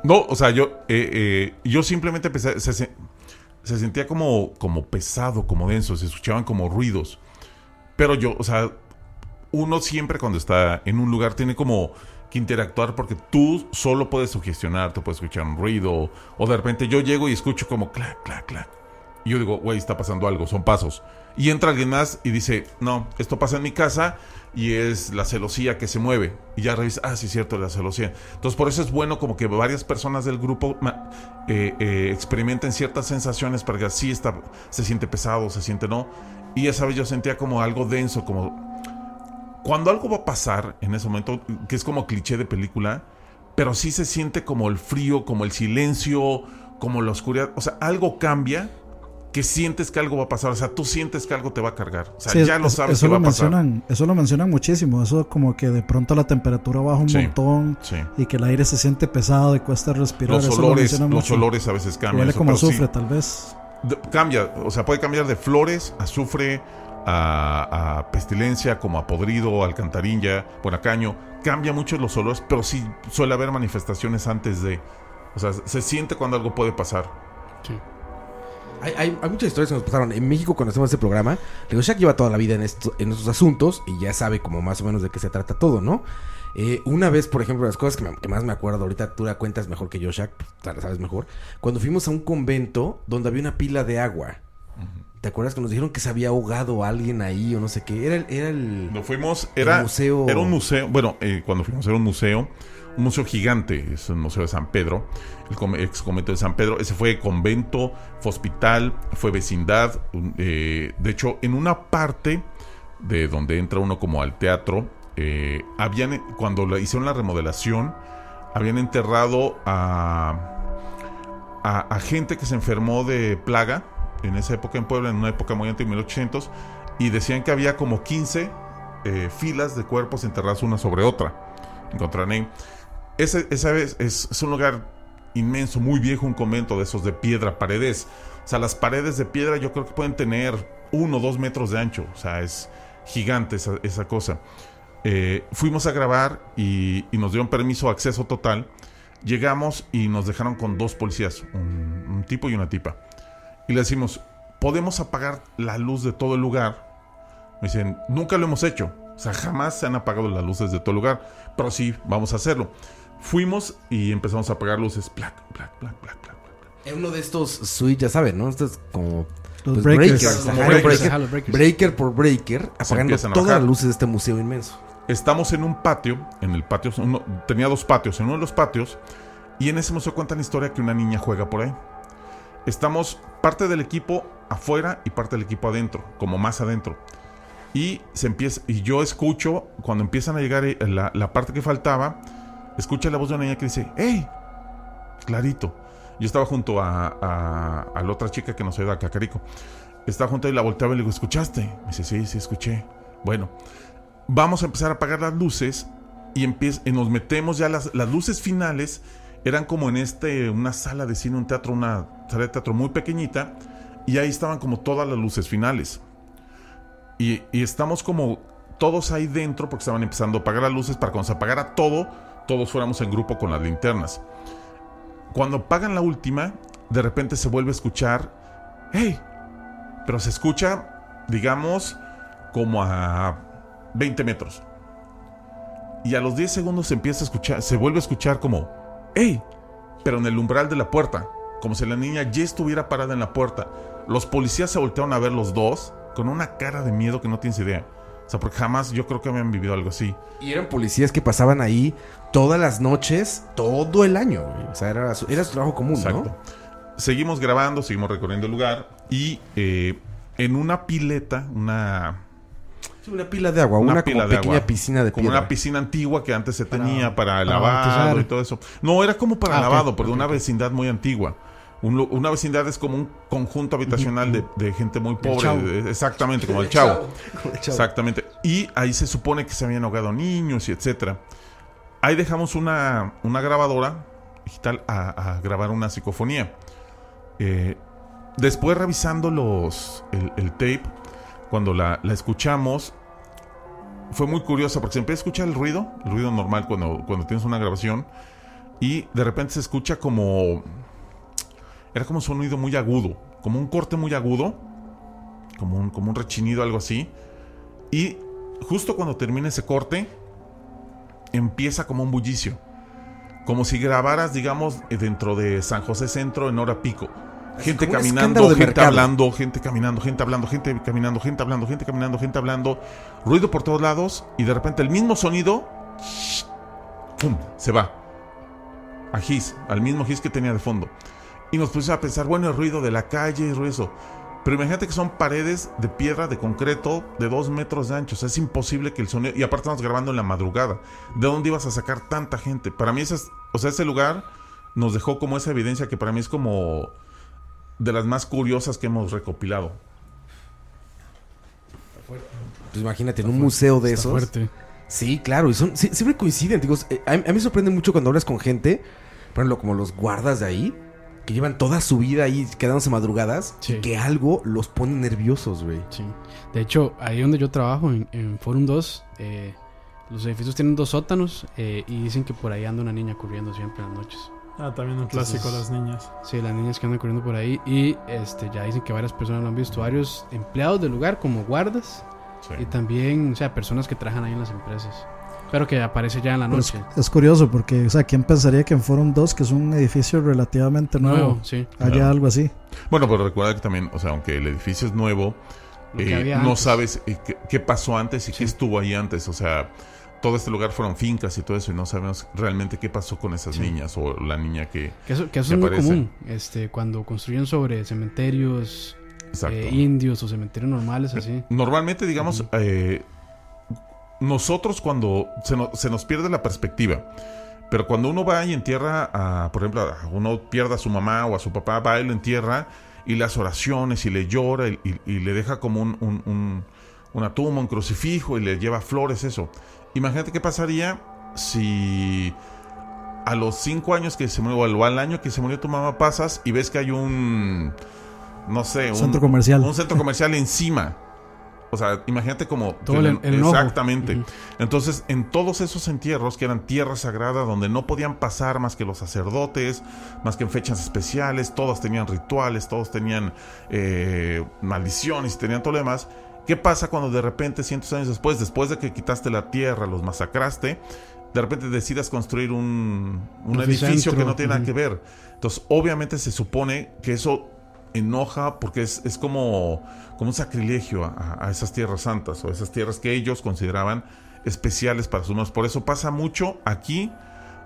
No, o sea, yo, eh, eh, yo simplemente empecé, se, se- se sentía como, como pesado, como denso, se escuchaban como ruidos. Pero yo, o sea, uno siempre cuando está en un lugar tiene como que interactuar porque tú solo puedes sugestionar, tú puedes escuchar un ruido, o de repente yo llego y escucho como clac, clac, clac. Y yo digo, güey, está pasando algo, son pasos. Y entra alguien más y dice, no, esto pasa en mi casa y es la celosía que se mueve. Y ya revisa, ah, sí, cierto, la celosía. Entonces, por eso es bueno como que varias personas del grupo eh, eh, experimenten ciertas sensaciones para que así está, se siente pesado, se siente no. Y esa vez yo sentía como algo denso, como cuando algo va a pasar en ese momento, que es como cliché de película, pero sí se siente como el frío, como el silencio, como la oscuridad. O sea, algo cambia que sientes que algo va a pasar. O sea, tú sientes que algo te va a cargar. O sea, Sí, ya lo es- sabes eso que va lo a pasar. mencionan, eso lo mencionan muchísimo. Eso como que de pronto la temperatura baja un Sí, montón sí. y que el aire se siente pesado y cuesta respirar. Los eso lo olores, los olores a veces cambian. Huele como azufre, tal vez. De- cambia, o sea, puede cambiar de flores, azufre, a, a pestilencia, como a podrido, alcantarilla, buenacaño. Cambia mucho los olores, pero sí suele haber manifestaciones antes de. O sea, se siente cuando algo puede pasar. Sí. Hay, hay- muchas historias que nos pasaron. En México, cuando hacemos este programa, digo, Shaq lleva toda la vida en, esto, en estos asuntos y ya sabe como más o menos de qué se trata todo, ¿no? Eh, una vez, por ejemplo, las cosas que más me acuerdo ahorita, tú la cuentas mejor que yo, Shaq, pues, la sabes mejor. Cuando fuimos a un convento donde había una pila de agua. ¿Te acuerdas que nos dijeron que se había ahogado alguien ahí o no sé qué? Era el... Era el Nos fuimos, el era, museo... era un museo, bueno, eh, cuando fuimos era un museo, un museo gigante, es el Museo de San Pedro, el ex convento de San Pedro, ese fue convento, fue hospital, fue vecindad, eh, de hecho, en una parte de donde entra uno como al teatro, eh, habían, cuando la- hicieron la remodelación, habían enterrado a, a, a gente que se enfermó de plaga en esa época en Puebla, en una época muy antigua, 1800, y decían que había como 15 eh, filas de cuerpos enterrados una sobre otra. Encontraron ahí. Ese, esa vez es, un lugar inmenso, muy viejo, un convento de esos de piedra, paredes. O sea, las paredes de piedra yo creo que pueden tener uno o dos metros de ancho. O sea, es gigante esa, cosa. Eh, fuimos a grabar y, nos dieron permiso, acceso total. Llegamos y nos dejaron con dos policías, un tipo y una tipa. Y le decimos, ¿podemos apagar la luz de todo el lugar? Me dicen, nunca lo hemos hecho. O sea, jamás se han apagado las luces de todo el lugar. Pero sí, vamos a hacerlo. Fuimos y empezamos a apagar luces. Black, black, black, black, black. Es uno de estos suites, ya saben, ¿no? Estos como... Los pues, breakers. Como breaker, ajá, los breakers. breaker por breaker, apagando todas las luces de este museo inmenso. Estamos en un patio. En el patio, uno- tenía dos patios. En uno de los patios. Y en ese museo cuentan la historia que una niña juega por ahí. Estamos parte del equipo afuera y parte del equipo adentro, como más adentro. Y se empieza, y yo escucho, cuando empiezan a llegar eh, la, la parte que faltaba, escucha la voz de una niña que dice, ¡Hey! Clarito. Yo estaba junto a, a, la otra chica que nos ayuda a Cacarico. Estaba junto y la volteaba y le digo, ¿escuchaste? Me dice, sí, sí, escuché. Bueno, vamos a empezar a apagar las luces y, y nos metemos ya las, las luces finales eran como en este una sala de cine un teatro una sala de teatro muy pequeñita y ahí estaban como todas las luces finales. Y, y estamos como todos ahí dentro porque estaban empezando a apagar las luces para cuando se apagara todo todos fuéramos en grupo con las linternas. Cuando apagan la última de repente se vuelve a escuchar hey pero se escucha digamos como a 20 metros. Y a los 10 segundos se empieza a escuchar, se vuelve a escuchar como, ¡Ey! Pero en el umbral de la puerta, como si la niña ya estuviera parada en la puerta. Los policías se voltearon a ver los dos con una cara de miedo que no tienes idea. O sea, porque jamás yo creo que habían vivido algo así. Y eran policías que pasaban ahí todas las noches, todo el año. O sea, era su, era su trabajo común, Exacto. ¿no? Seguimos grabando, seguimos recorriendo el lugar y eh, en una pileta, una, Sí, una pila de agua, una, pila como de pequeña agua. piscina de como piedra. una piscina antigua que antes se tenía para, para lavado bautizar. y todo eso. No, era como para Ah, ok, lavado, pero de ok, una ok. vecindad muy antigua. Un lu- una vecindad es como un conjunto habitacional de, de gente muy pobre. Chavo. de- exactamente, como el chavo. Como el chavo. Exactamente. Y ahí se supone que se habían ahogado niños y etcétera. Ahí dejamos una, una grabadora digital a, a grabar una psicofonía. Eh, después revisando los el, el tape, cuando la, la escuchamos, fue muy curiosa porque se empieza a escuchar el ruido, el ruido normal cuando, cuando tienes una grabación, y de repente se escucha como... Era como un sonido muy agudo, como un corte muy agudo, como un, como un rechinido, algo así. Y justo cuando termina ese corte, empieza como un bullicio. Como si grabaras, digamos, dentro de San José Centro en hora pico. Gente caminando, gente mercado. hablando, gente caminando, gente hablando, gente caminando, gente hablando, gente caminando, gente hablando. Ruido por todos lados y de repente el mismo sonido ¡pum! se va. A Gis, al mismo Gis que tenía de fondo. Y nos pusimos a pensar, bueno, el ruido de la calle, el ruido eso. Pero imagínate que son paredes de piedra, de concreto, de dos metros de ancho. O sea, es imposible que el sonido... Y aparte estamos grabando en la madrugada. ¿De dónde ibas a sacar tanta gente? Para mí, ese es- o sea, ese lugar nos dejó como esa evidencia que para mí es como de las más curiosas que hemos recopilado. Pues imagínate, en un museo de esos. fuerte. Sí, claro, y son, sí- siempre coinciden. Digo, eh, a, a mí me sorprende mucho cuando hablas con gente, por ejemplo, como los guardas de ahí, que llevan toda su vida ahí quedándose madrugadas, Sí. y que algo los pone nerviosos, güey. Sí. De hecho, ahí donde yo trabajo, en, en Forum 2, eh, los edificios tienen dos sótanos eh, y dicen que por ahí anda una niña corriendo siempre en las noches. Ah, también un clásico, las niñas. Sí, las niñas que andan corriendo por ahí. Y este ya dicen que varias personas lo han visto. Varios empleados del lugar, como guardas. Sí. Y también, o sea, personas que trabajan ahí en las empresas. Pero que aparece ya en la es, noche. es curioso porque, o sea, ¿quién pensaría que en Forum 2, que es un edificio relativamente nuevo, Nuevo, sí. haya Claro. algo así? Bueno, pero recuerda que también, o sea, aunque el edificio es nuevo, eh, no antes. sabes eh, qué, qué pasó antes y qué estuvo ahí antes. O sea, todo este lugar fueron fincas y todo eso y no sabemos realmente qué pasó con esas niñas o la niña que... Que eso, que eso que es muy aparece. común. Este, cuando construyen sobre cementerios eh, indios o cementerios normales, así. Normalmente, digamos, eh, nosotros cuando se, no- se nos pierde la perspectiva, pero cuando uno va y entierra, a, por ejemplo, a- uno pierde a su mamá o a su papá, va y lo entierra y las oraciones y le llora y, y- y le deja como un, un- un- una tumba, un crucifijo y le lleva flores, eso. Imagínate qué pasaría si a los cinco años que se murió, o al año que se murió tu mamá pasas y ves que hay un, no sé, un Centro comercial. un centro comercial encima. O sea, imagínate como... Todo el- el enojo. exactamente. Entonces, en todos esos entierros que eran tierra sagrada, donde no podían pasar más que los sacerdotes, más que en fechas especiales, todos tenían rituales, todos tenían eh, maldiciones, tenían todo lo demás. ¿Qué pasa cuando de repente, cientos de años después, después de que quitaste la tierra, los masacraste, de repente decidas construir un, un Oficentro, edificio que no tiene nada que ver? Entonces, obviamente se supone que eso enoja porque es, es como, como un sacrilegio a, a esas tierras santas o esas tierras que ellos consideraban especiales para sus humanos. Por eso pasa mucho aquí,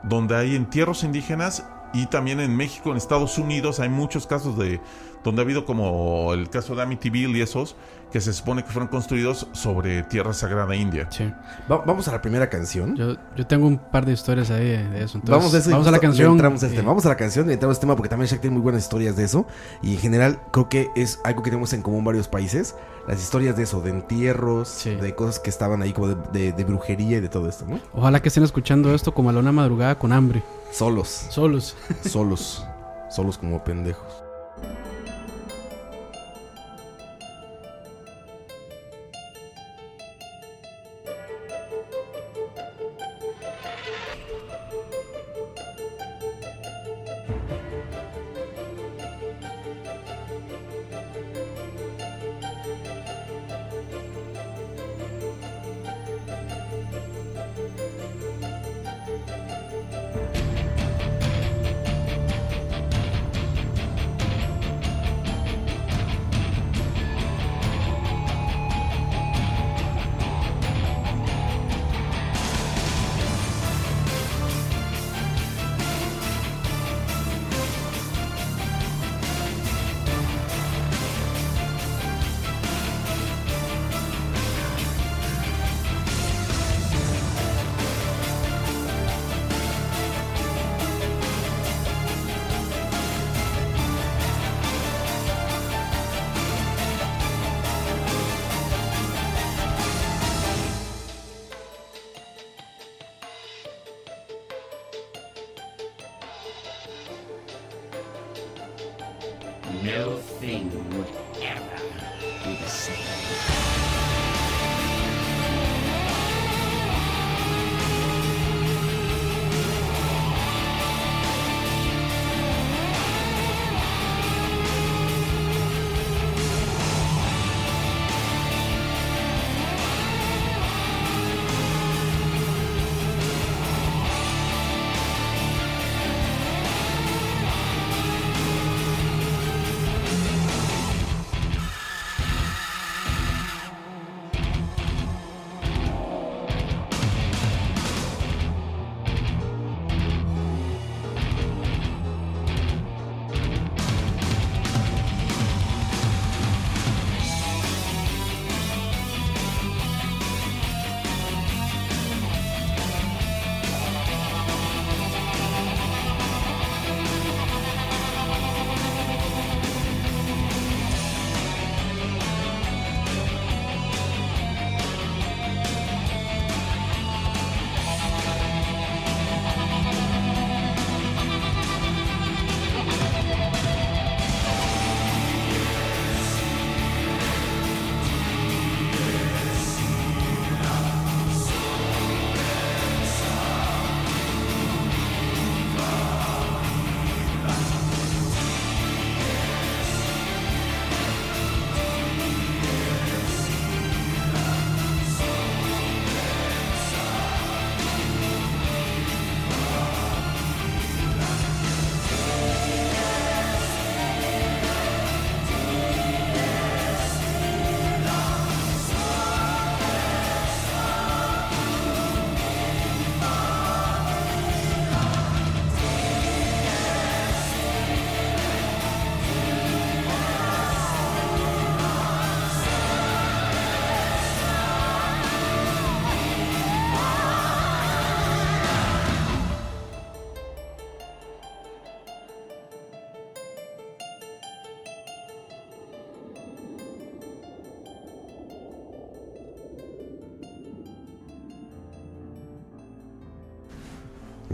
donde hay entierros indígenas y también en México, en Estados Unidos, hay muchos casos de donde ha habido como el caso de Amityville y esos que se supone que fueron construidos sobre tierra sagrada india. Sí. Va- vamos a la primera canción. Yo, yo tengo un par de historias ahí de, eso. Entonces, vamos a, eso y vamos a la canción. entramos a este eh, tema. Vamos a la canción y entramos a este tema porque también Shaq tiene muy buenas historias de eso. Y en general creo que es algo que tenemos en común varios países. Las historias de eso, de entierros, Sí. de cosas que estaban ahí como de, de- de brujería y de todo esto, ¿no? Ojalá que estén escuchando esto como a la una madrugada con hambre. Solos, Solos. solos, solos como pendejos.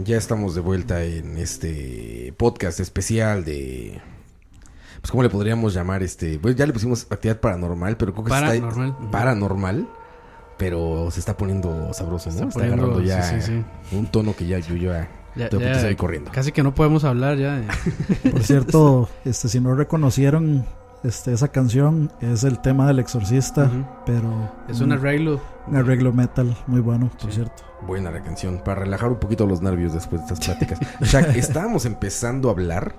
Ya estamos de vuelta en este podcast especial de. Pues, ¿cómo le podríamos llamar? Este. Pues ya le pusimos actividad paranormal, pero creo que se Paranormal. está. Paranormal. Pero se está poniendo sabroso, ¿no? Está Está, poniendo- agarrando ya sí, sí, un tono que ya yo ya. Ya- ya salir corriendo. Casi que no podemos hablar ya. de- Por cierto, este, si no reconocieron este, esa canción, es el tema del exorcista, pero Es un arreglo. un arreglo metal muy bueno, por Sí. cierto. Buena la canción, para relajar un poquito los nervios después de estas pláticas. Shaq, estábamos empezando a hablar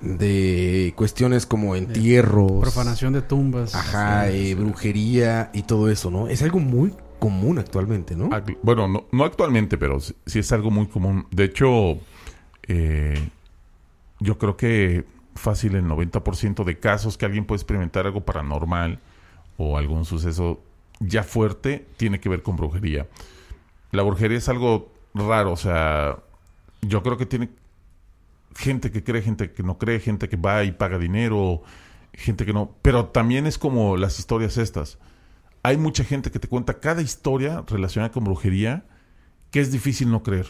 de cuestiones como entierros, Profanación de tumbas. ajá, Sí, eh, sí. brujería y todo eso, ¿no? Es algo muy común actualmente, ¿no? Ac- Bueno, no, no actualmente, pero sí, sí es algo muy común. De hecho, eh, yo creo que fácil el 90% de casos que alguien puede experimentar algo paranormal o algún suceso ya fuerte tiene que ver con brujería. La brujería es algo raro, o sea, yo creo que tiene gente que cree, gente que no cree, gente que va y paga dinero, gente que no, pero también es como las historias estas. Hay mucha gente que te cuenta cada historia relacionada con brujería que es difícil no creer.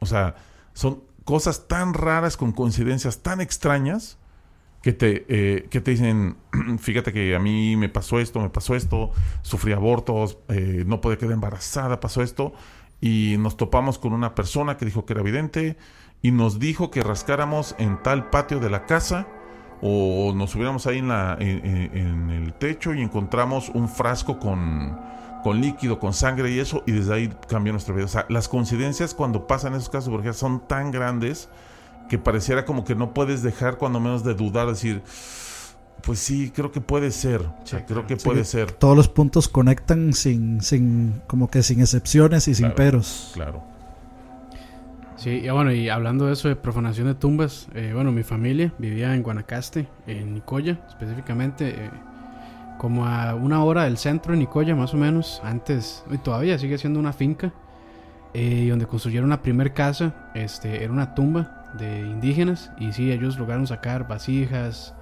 O sea, son cosas tan raras con coincidencias tan extrañas que te, eh, que te dicen, fíjate que a mí me pasó esto, me pasó esto, sufrí abortos, eh, no podía quedar embarazada, pasó esto, y nos topamos con una persona que dijo que era vidente y nos dijo que rascáramos en tal patio de la casa o nos subiéramos ahí en, la, en, el techo y encontramos un frasco con, con líquido, con sangre y eso, y desde ahí cambió nuestra vida. O sea, las coincidencias cuando pasan esos casos de son tan grandes que pareciera como que no puedes dejar cuando menos de dudar, decir, pues sí, creo que puede ser, o sea, creo que puede ser. Todos los puntos conectan sin, sin, como que sin excepciones y sin peros. Claro. Sí, y bueno, y hablando de eso de profanación de tumbas, eh, bueno, mi familia vivía en Guanacaste, en Nicoya, específicamente, eh, como a una hora del centro de Nicoya, más o menos, antes, y todavía sigue siendo una finca, eh, y donde construyeron la primer casa, este, era una tumba de indígenas, y sí, ellos lograron sacar vasijas,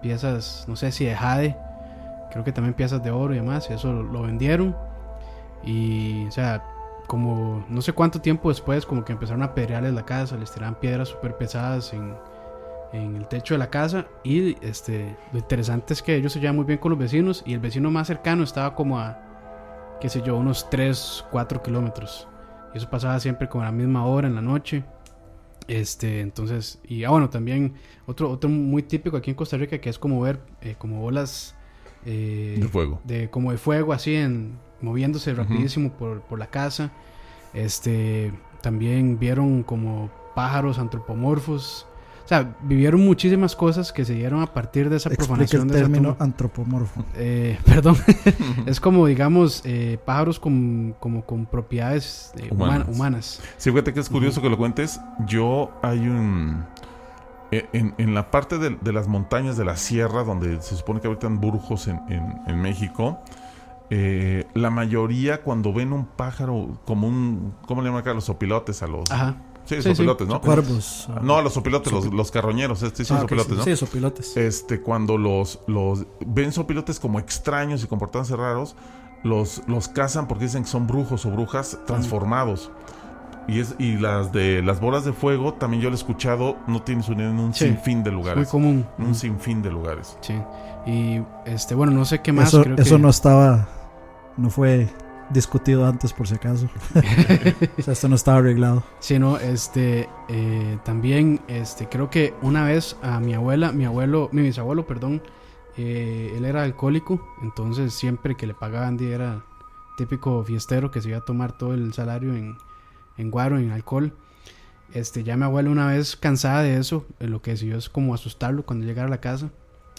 piezas, no sé si de jade, creo que también piezas de oro y demás, y eso lo, vendieron, y, o sea, como no sé cuánto tiempo después, como que empezaron a pedrearles la casa, les tiraban piedras súper pesadas en, en el techo de la casa. Y este, lo interesante es que ellos se llevan muy bien con los vecinos y el vecino más cercano estaba como a, qué sé yo, unos 3, 4 kilómetros. Y eso pasaba siempre como a la misma hora en la noche. Este, entonces, y ah, bueno, también otro, otro muy típico aquí en Costa Rica que es como ver eh, como bolas eh, De fuego. de como de fuego así en moviéndose rapidísimo por, por la casa. Este también vieron como pájaros antropomorfos. O sea, vivieron muchísimas cosas que se dieron a partir de esa Explica profanación el de esa término tumba. antropomorfo. Eh, perdón, es como digamos eh, pájaros con, como con propiedades eh, huma- Humanas. humanas. Sí, fíjate que es curioso que lo cuentes. Yo hay un... e- En, en la parte de, de las montañas de la sierra, donde se supone que habitan brujos en, en- en México, eh, la mayoría cuando ven un pájaro como un... ¿Cómo le llaman acá? Los opilotes a los... Ajá. Sí, Sí, sí. sopilotes, ¿no? Cuervos. No, a los sopilotes, los, los carroñeros, estos son Ah, sopilotes, sí, ¿no? sí, sopilotes. Este, cuando los, los ven sopilotes como extraños y comportándose raros, los, los cazan porque dicen que son brujos o brujas transformados. Y, es, y las de las bolas de fuego, también yo lo he escuchado, no tienes unido en un Sí, sinfín de es lugares. muy común. En un sinfín de lugares. Sí. Y este, bueno, no sé qué más. eso creo eso que- no estaba, no fue discutido antes por si acaso. o sea, esto no estaba arreglado. Sí, no, este, eh, también, este, creo que una vez a mi abuela, mi abuelo, mi bisabuelo, perdón, eh, él era alcohólico, entonces siempre que le pagaban era típico fiestero que se iba a tomar todo el salario en, en guaro, en alcohol. Este, ya mi abuela una vez cansada de eso, eh, lo que decidió es como asustarlo cuando llegara a la casa.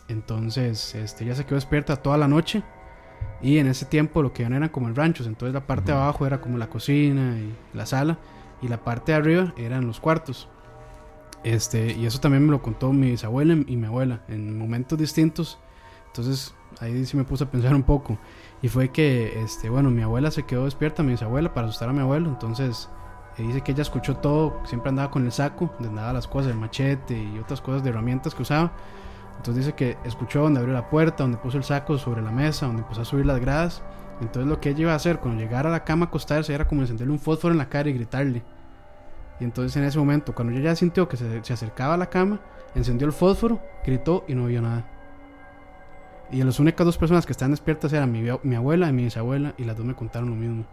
Entonces, este, ella se quedó despierta toda la noche. Y en ese tiempo lo que eran como el ranchos. Entonces la parte de abajo era como la cocina y la sala. Y la parte de arriba eran los cuartos. Este, y eso también me lo contó mi bisabuela y mi abuela en momentos distintos. Entonces ahí sí me puse a pensar un poco. Y fue que, este, bueno, mi abuela se quedó despierta, mi bisabuela, para asustar a mi abuelo. Entonces dice que ella escuchó todo, siempre andaba con el saco, donde andaba las cosas, el machete y otras cosas de herramientas que usaba. Entonces dice que escuchó donde abrió la puerta, donde puso el saco sobre la mesa, donde empezó a subir las gradas. Entonces lo que ella iba a hacer cuando llegara a la cama a acostarse era como encenderle un fósforo en la cara y gritarle. Y entonces en ese momento, cuando ella ya sintió que se, acercaba a la cama, encendió el fósforo, gritó y no vio nada. Y las únicas dos personas que estaban despiertas eran mi abuela y mi bisabuela, y las dos me contaron lo mismo.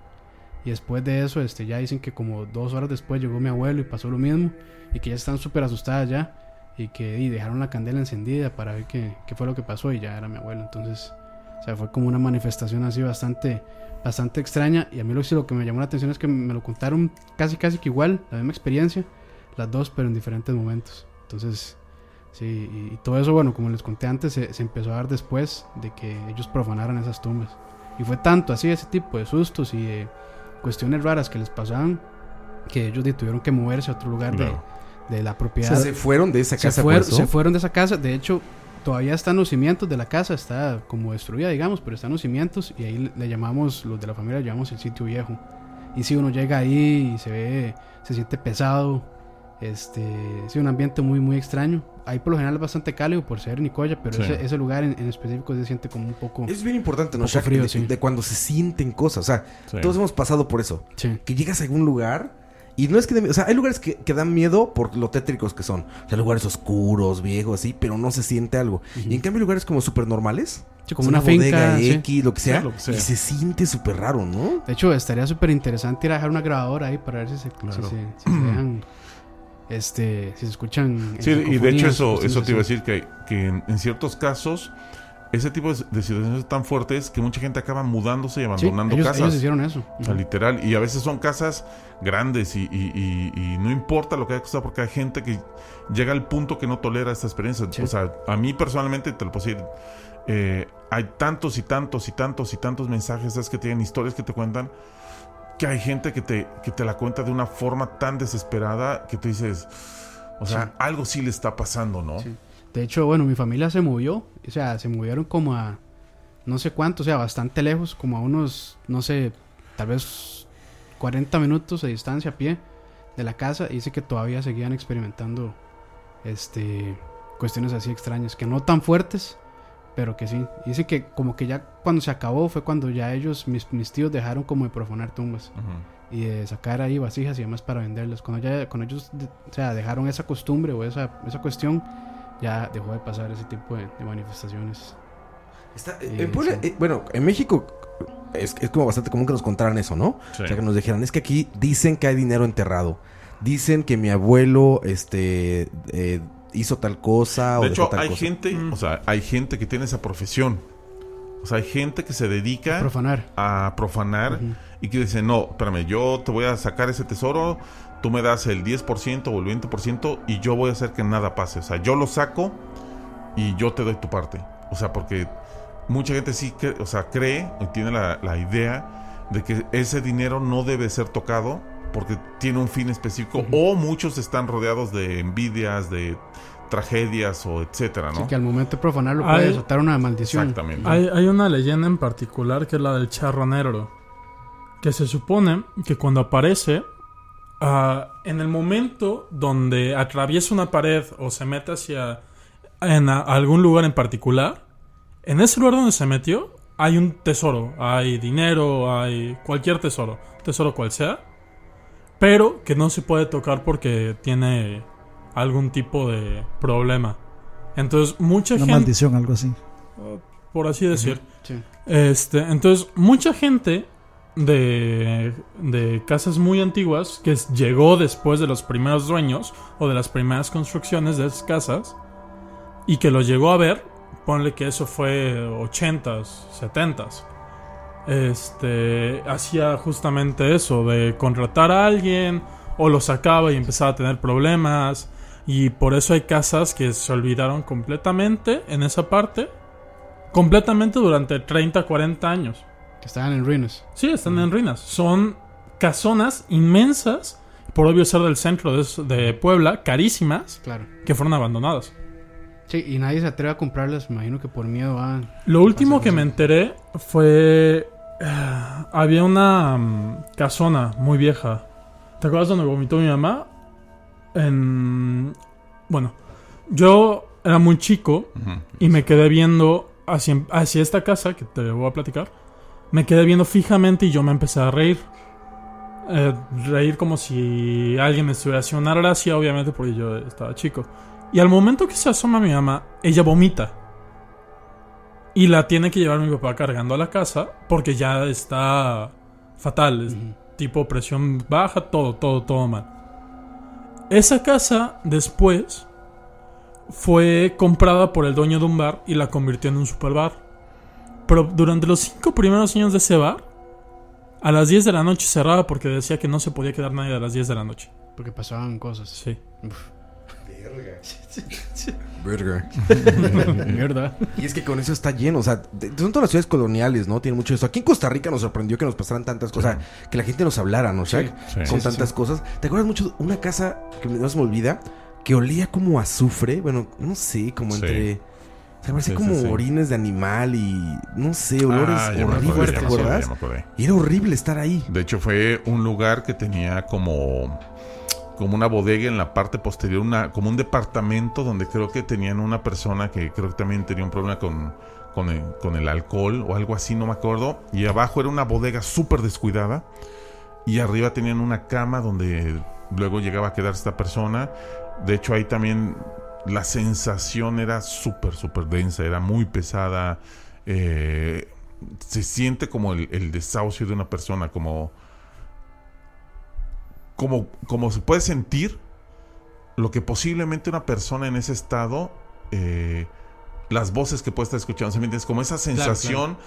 Y después de eso, este, ya dicen que como dos horas después llegó mi abuelo y pasó lo mismo, y que ya están súper asustadas ya, y que y dejaron la candela encendida para ver qué, qué fue lo que pasó, y ya era mi abuelo. Entonces, o sea, fue como una manifestación así bastante, bastante extraña, y a mí lo, lo que me llamó la atención es que me lo contaron casi, casi que igual, la misma experiencia, las dos, pero en diferentes momentos. Entonces, Sí, y, todo eso, bueno, como les conté antes, se, empezó a dar después de que ellos profanaran esas tumbas. Y fue tanto así, ese tipo de sustos y de cuestiones raras que les pasaban, que ellos tuvieron que moverse a otro lugar de-. De, la propiedad. Se fueron de esa Se casa fuer- se fueron de esa casa, de hecho, todavía están los cimientos de la casa, está como destruida, digamos, pero están los cimientos y ahí le, llamamos, los de la familia le llamamos el sitio viejo. Y si uno llega ahí y se ve, se siente pesado, este, sí, un ambiente muy, muy extraño. Ahí por lo general es bastante cálido por ser Nicoya, pero Sí. ese, ese lugar en, en específico se siente como un poco... Es bien importante, ¿no? frío, de, sí. de cuando se sienten cosas. O sea, Sí. todos hemos pasado por eso. Sí. Que llegas a algún lugar y no es que... de- o sea, hay lugares que, que dan miedo por lo tétricos que son. O sea, lugares oscuros, viejos, así, pero no se siente algo. Y en cambio hay lugares como súper normales. Sí, como una finca, bodega sí. X, lo que sea. Sí, lo que sea. Y se siente súper raro, ¿no? De hecho, estaría súper interesante ir a dejar una grabadora ahí para ver si se, si Claro. se, si se dejan, este, si se escuchan... Sí, y de hecho eso, eso te iba a decir que, que en, en ciertos casos ese tipo de, situaciones tan fuertes que mucha gente acaba mudándose y abandonando ellos- casas. ellos hicieron eso. O sea, Ujú. literal. Y a veces son casas grandes y, y- y- y no importa lo que haya costado porque hay gente que llega al punto que no tolera esta experiencia. O sea, a mí personalmente te lo puedo decir. eh, hay tantos y tantos y tantos y tantos mensajes ¿sabes? que tienen historias que te cuentan que hay gente que te, que te la cuenta de una forma tan desesperada que tú dices, o sea, Sí. algo sí le está pasando, ¿no? De hecho, bueno, mi familia se movió, o sea, se movieron como a no sé cuánto, o sea, bastante lejos, como a unos, no sé, tal vez 40 minutos de distancia a pie de la casa y dice que todavía seguían experimentando este cuestiones así extrañas, que no tan fuertes, pero que sí. Y Dice que como que ya cuando se acabó fue cuando ya ellos, mis, mis tíos dejaron como de profanar tumbas y de sacar ahí vasijas y demás para venderlas. Cuando ya cuando ellos de- o sea, dejaron esa costumbre o esa, esa cuestión, ya dejó de pasar ese tipo de, de manifestaciones. En Puebla, eh, bueno, en México es, es como bastante común que nos contaran eso, ¿no? Sí. O sea, que nos dijeran, es que aquí dicen que hay dinero enterrado. Dicen que mi abuelo este, eh, hizo tal cosa o De dejó hecho, tal hay cosa. gente, o sea, hay gente que tiene esa profesión. O sea, hay gente que se dedica A profanar. a profanar y que dice, no, espérame, yo te voy a sacar ese tesoro, tú me das el 10% o el 20% y yo voy a hacer que nada pase. O sea, yo lo saco y yo te doy tu parte. O sea, porque mucha gente sí que, o sea, cree y tiene la, la idea de que ese dinero no debe ser tocado porque tiene un fin específico o muchos están rodeados de envidias, de tragedias o etcétera, Así ¿no? que al momento de profanarlo puede Hay- desatar una maldición. Exactamente. Hay, hay una leyenda en particular que es la del charro negro. Que se supone que cuando aparece, ah, en el momento donde atraviesa una pared o se mete hacia en a- algún lugar en particular, en ese lugar donde se metió hay un tesoro, hay dinero, hay cualquier tesoro, tesoro cual sea, pero que no se puede tocar porque tiene algún tipo de problema. Entonces mucha Una gente maldición, algo así. por así decir. sí. Este, entonces, mucha gente de, de casas muy antiguas que llegó después de los primeros dueños o de las primeras construcciones de esas casas y que lo llegó a ver, ponle que eso fue 80s, 70s. Este, hacía justamente eso de contratar a alguien o lo sacaba y empezaba a tener problemas y por eso hay casas que se olvidaron completamente en esa parte completamente durante 30, 40 años. Que estaban en ruinas. Sí, están en ruinas. Son casonas inmensas, por obvio ser del centro de, de Puebla, carísimas, Claro. que fueron abandonadas. Sí, y nadie se atreve a comprarlas, me imagino que por miedo a... Lo último que me enteré fue... ah, había una mm, casona muy vieja. ¿Te acuerdas donde vomitó mi mamá? En... Bueno, yo era muy chico y me quedé viendo hacia, hacia esta casa, que te voy a platicar. Me quedé viendo fijamente y yo me empecé a reír. eh, reír como si alguien me estuviera haciendo una gracia, obviamente porque yo estaba chico. Y al momento que se asoma mi mamá, ella vomita. Y la tiene que llevar mi papá cargando a la casa porque ya está fatal. es Tipo presión baja, todo, todo, todo mal. Esa casa después fue comprada por el dueño de un bar y la convirtió en un super bar. Pero durante los cinco primeros años de ese bar, a las 10 de la noche cerraba porque decía que no se podía quedar nadie a las 10 de la noche. Porque pasaban cosas. Sí. Verga. Mierda. Y es que con eso está lleno. O sea, de- son todas las ciudades coloniales, ¿no? Tienen mucho eso. Aquí en Costa Rica nos sorprendió que nos pasaran tantas cosas. Que la gente nos hablara, ¿no, Shaq? sí. Con Sí, tantas sí. cosas. ¿Te acuerdas mucho de una casa que no se me olvida? Que olía como a azufre. Bueno, no sé, como Sí. entre. O sea, parecía Sí, como sí, sí. orines de animal y. No sé, olores Ah, horribles, ¿te acuerdas? Y era horrible estar ahí. De hecho, fue un lugar que tenía como, como una bodega en la parte posterior, una, como un departamento donde creo que tenían una persona que creo que también tenía un problema con, con, el, alcohol o algo así, no me acuerdo. Y abajo era una bodega súper descuidada. Y arriba tenían una cama donde luego llegaba a quedar esta persona. De hecho, ahí también la sensación era súper, súper densa, era muy pesada. eh, se siente como el, el desahucio de una persona, como, como, como se puede sentir lo que posiblemente una persona en ese estado, eh, las voces que puede estar escuchando, ¿se me entiendes? Como esa sensación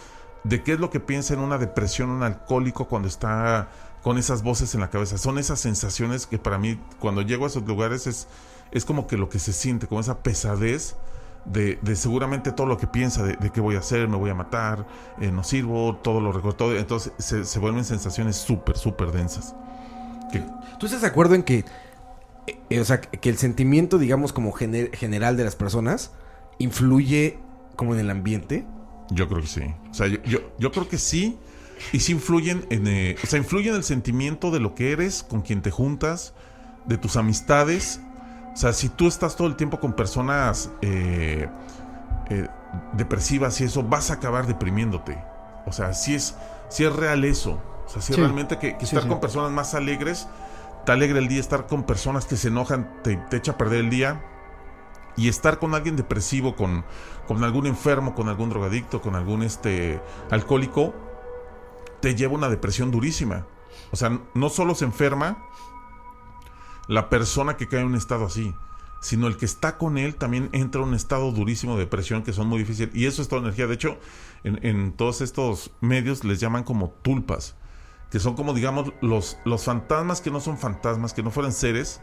de qué es lo que piensa en una depresión un alcohólico cuando está con esas voces en la cabeza. Son esas sensaciones que para mí, cuando llego a esos lugares, es, es como que lo que se siente, como esa pesadez de, de seguramente todo lo que piensa, de, de qué voy a hacer, me voy a matar, eh, no sirvo, todo lo todo. entonces se, se vuelven sensaciones súper, súper densas. Que, ¿Tú estás de acuerdo en que, eh, o sea, que el sentimiento, digamos, como gener- general de las personas influye como en el ambiente? Yo creo que sí. O sea, yo, yo, yo creo que sí. Y sí influyen en. eh, o sea, influyen en el sentimiento de lo que eres, con quien te juntas, de tus amistades. O sea, si tú estás todo el tiempo con personas eh, eh, depresivas y eso, vas a acabar deprimiéndote. O sea, si es, si es real eso. O sea, si Sí. realmente que, que Sí, estar sí. con personas más alegres te alegra el día, estar con personas que se enojan te, te echa a perder el día y estar con alguien depresivo, con, con algún enfermo, con algún drogadicto, con algún este alcohólico, te lleva a una depresión durísima. O sea, no solo se enferma la persona que cae en un estado así, sino el que está con él también entra en un estado durísimo de depresión que son muy difíciles. Y eso es toda energía. De hecho, en, en todos estos medios les llaman como tulpas, que son como, digamos, los, los fantasmas que no son fantasmas, que no fueran seres,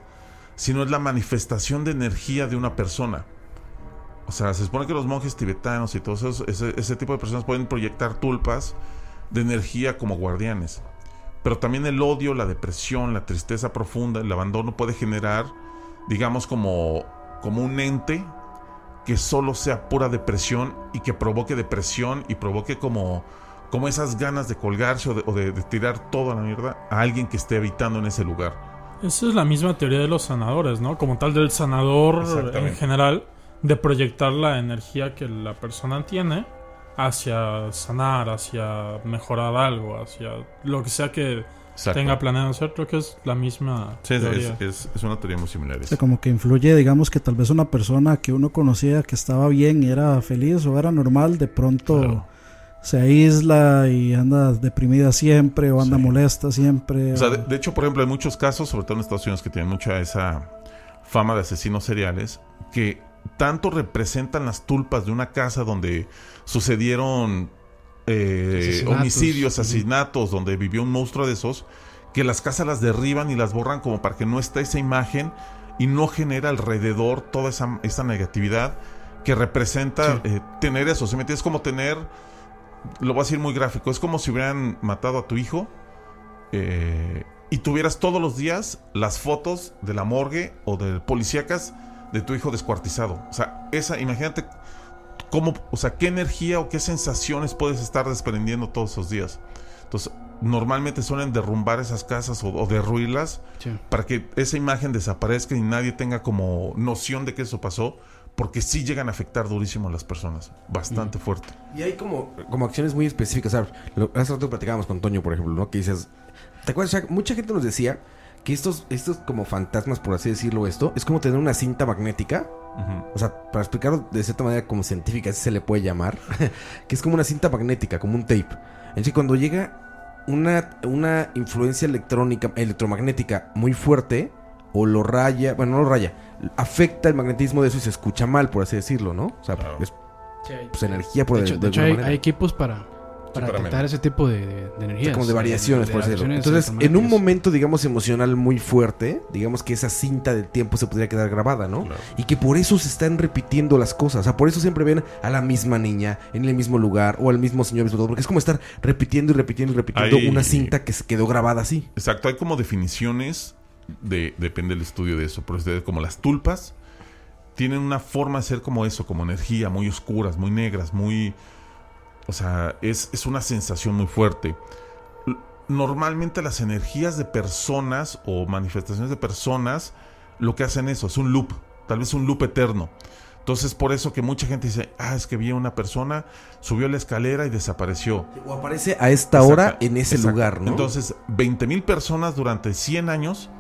sino es la manifestación de energía de una persona. O sea, se supone que los monjes tibetanos y todos ese, ese tipo de personas pueden proyectar tulpas de energía como guardianes. Pero también el odio, la depresión, la tristeza profunda, el abandono puede generar, digamos, como, como un ente que solo sea pura depresión y que provoque depresión y provoque como, como esas ganas de colgarse o de, o de- de tirar todo a la mierda a alguien que esté habitando en ese lugar. Esa es la misma teoría de los sanadores, ¿no? Como tal del sanador en general, de proyectar la energía que la persona tiene hacia sanar, hacia mejorar algo, hacia lo que sea que Exacto. tenga planeado hacer. Creo que es la misma Sí, es, teoría. es- es- es una teoría muy similar. O sea, como que influye, digamos, que tal vez una persona que uno conocía que estaba bien y era feliz o era normal, de pronto Claro. Se aísla y anda deprimida siempre o anda Sí. molesta siempre. O sea, o- de, de hecho, por ejemplo, hay muchos casos, sobre todo en Estados Unidos, que tienen mucha esa fama de asesinos seriales, que tanto representan las tulpas de una casa donde sucedieron eh, Asesinatos. homicidios, asesinatos, donde vivió un monstruo de esos, que las casas las derriban y las borran como para que no esté esa imagen y no genera alrededor toda esa, esa negatividad que representa Sí. eh, tener eso. ¿sí me entiendes? Es como tener, lo voy a decir muy gráfico, es como si hubieran matado a tu hijo eh, y tuvieras todos los días las fotos de la morgue o de policíacas de tu hijo descuartizado. O sea, esa, imagínate cómo, o sea, qué energía o qué sensaciones puedes estar desprendiendo todos esos días. Entonces, normalmente suelen derrumbar esas casas o, o derruirlas Sí. para que esa imagen desaparezca y nadie tenga como noción de que eso pasó, porque sí llegan a afectar durísimo a las personas, bastante fuerte. Y hay como, como acciones muy específicas. ¿sabes? Lo- hace rato platicábamos con Toño, por ejemplo, ¿no? Que dices, ¿Te acuerdas, Shaq? Mucha gente nos decía que estos, estos como fantasmas, por así decirlo esto, es como tener una cinta magnética. O sea, para explicarlo de cierta manera como científica, así se le puede llamar, que es como una cinta magnética, como un tape. En sí, cuando llega una, una influencia electrónica, electromagnética muy fuerte, o lo raya, bueno, no lo raya, afecta el magnetismo de eso y se escucha mal, por así decirlo, ¿no? O sea, es Sí, hay- pues, energía por de hecho, de de hecho hay, equipos para, para medir. ese tipo de, de, de O sea, energías. como de variaciones, de por decirlo. Entonces, en un momento, digamos, emocional muy fuerte, digamos que esa cinta del tiempo se podría quedar grabada, ¿no? Claro. Y que por eso se están repitiendo las cosas. O sea, por eso siempre ven a la misma niña en el mismo lugar o al mismo señor, mismo todo, porque es como estar repitiendo y repitiendo y repitiendo Hay- una cinta que se quedó grabada así. Exacto, hay como definiciones, de, depende del estudio de eso, por ustedes como las tulpas tienen una forma de ser como eso, como energía, muy oscuras, muy negras, muy... O sea, es, es una sensación muy fuerte. Normalmente las energías de personas o manifestaciones de personas lo que hacen eso, es un loop, tal vez un loop eterno. Entonces por eso que mucha gente dice, ah, es que vi a una persona, subió la escalera y desapareció. O aparece a esta Exacto, hora en ese exacto. lugar, ¿no? Entonces, 20 mil personas durante 100 años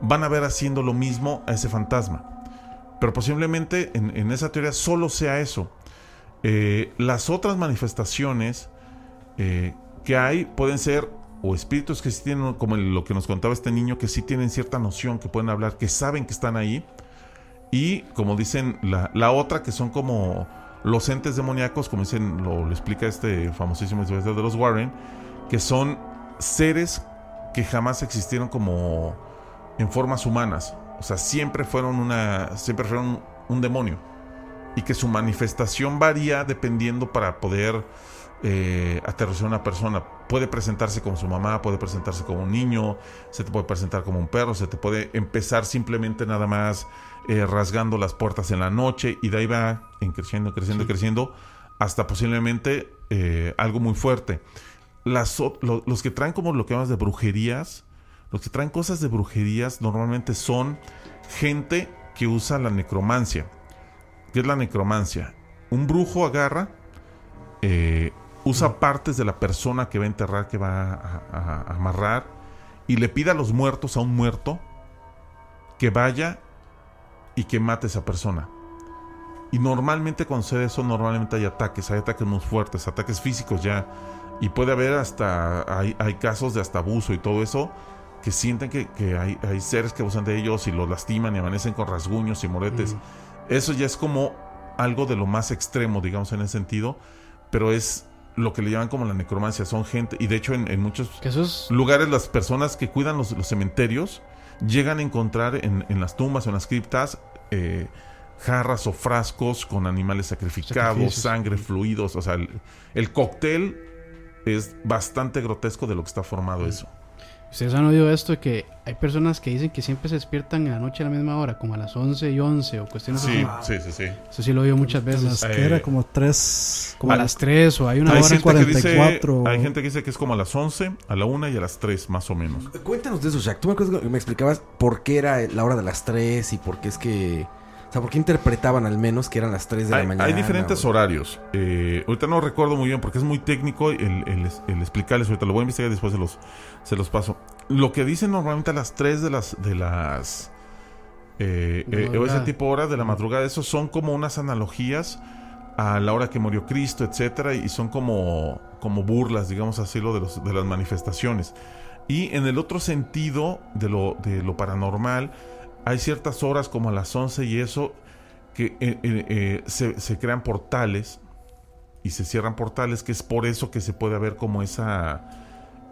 van a ver haciendo lo mismo a ese fantasma. Pero posiblemente en, esa teoría solo sea eso. Eh, las otras manifestaciones eh, que hay pueden ser o espíritus que sí tienen, como lo que nos contaba este niño, que sí tienen cierta noción, que pueden hablar, que saben que están ahí. Y como dicen, la, otra que son como los entes demoníacos, como dicen, lo, lo explica este famosísimo de los Warren, que son seres que jamás existieron como en formas humanas. O sea, siempre fueron una. siempre fueron un demonio. Y que su manifestación varía dependiendo para poder eh, aterrizar a una persona. Puede presentarse como su mamá, puede presentarse como un niño, se te puede presentar como un perro, se te puede empezar simplemente nada más eh, rasgando las puertas en la noche y de ahí va en creciendo, creciendo, creciendo hasta posiblemente eh, algo muy fuerte. Las, o- lo- los que traen como lo que llamas de brujerías, los que traen cosas de brujerías normalmente son gente que usa la necromancia. ¿Qué es la necromancia? Un brujo agarra, eh, usa partes de la persona que va a enterrar, que va a, amarrar, y le pide a los muertos, a un muerto, que vaya y que mate a esa persona. Y normalmente sucede eso, normalmente hay ataques, hay ataques muy fuertes, ataques físicos ya. Y puede haber hasta, hay, hay casos de hasta abuso y todo eso, que sienten que, que hay, hay seres que abusan de ellos y los lastiman y amanecen con rasguños y moretes. Eso ya es como algo de lo más extremo, digamos, en ese sentido. Pero es lo que le llaman como la necromancia. Son gente, y de hecho en, en muchos es- lugares las personas que cuidan los, los cementerios llegan a encontrar en, en las tumbas o en las criptas eh, jarras o frascos con animales sacrificados, sangre, fluidos. O sea, el, el cóctel es bastante grotesco de lo que está formado eso. Ustedes han oído esto de que hay personas que dicen que siempre se despiertan en la noche a la misma hora, como a las 11 y 11 o cuestiones Sí, así. sí, sí, sí. Eso sí lo he oído muchas veces. Las que era como tres. Como a las 3 o hay una hay hora gente que dice, 44. hay gente que dice que es como a las 11, a la 1 y a las 3 más o menos. Cuéntanos de eso, Jack. Tú me acuerdas que me explicabas por qué era la hora de las 3 y por qué es que... Sea, por qué interpretaban al menos que eran las 3 de Hay, la mañana. hay diferentes o- horarios. Eh, ahorita no recuerdo muy bien porque es muy técnico el, el- el explicarles. Ahorita lo voy a investigar y después se los, se los paso. Lo que dicen normalmente a las 3 de las... De las eh, eh, o ese tipo de hora de la madrugada, esos son como unas analogías a la hora que murió Cristo, etcétera, y son como, como burlas, digamos así, lo de, los, de las manifestaciones. Y en el otro sentido de lo, de lo paranormal, hay ciertas horas como a las 11 y eso, que eh, eh, eh, se, se crean portales y se cierran portales, que es por eso que se puede ver como esa,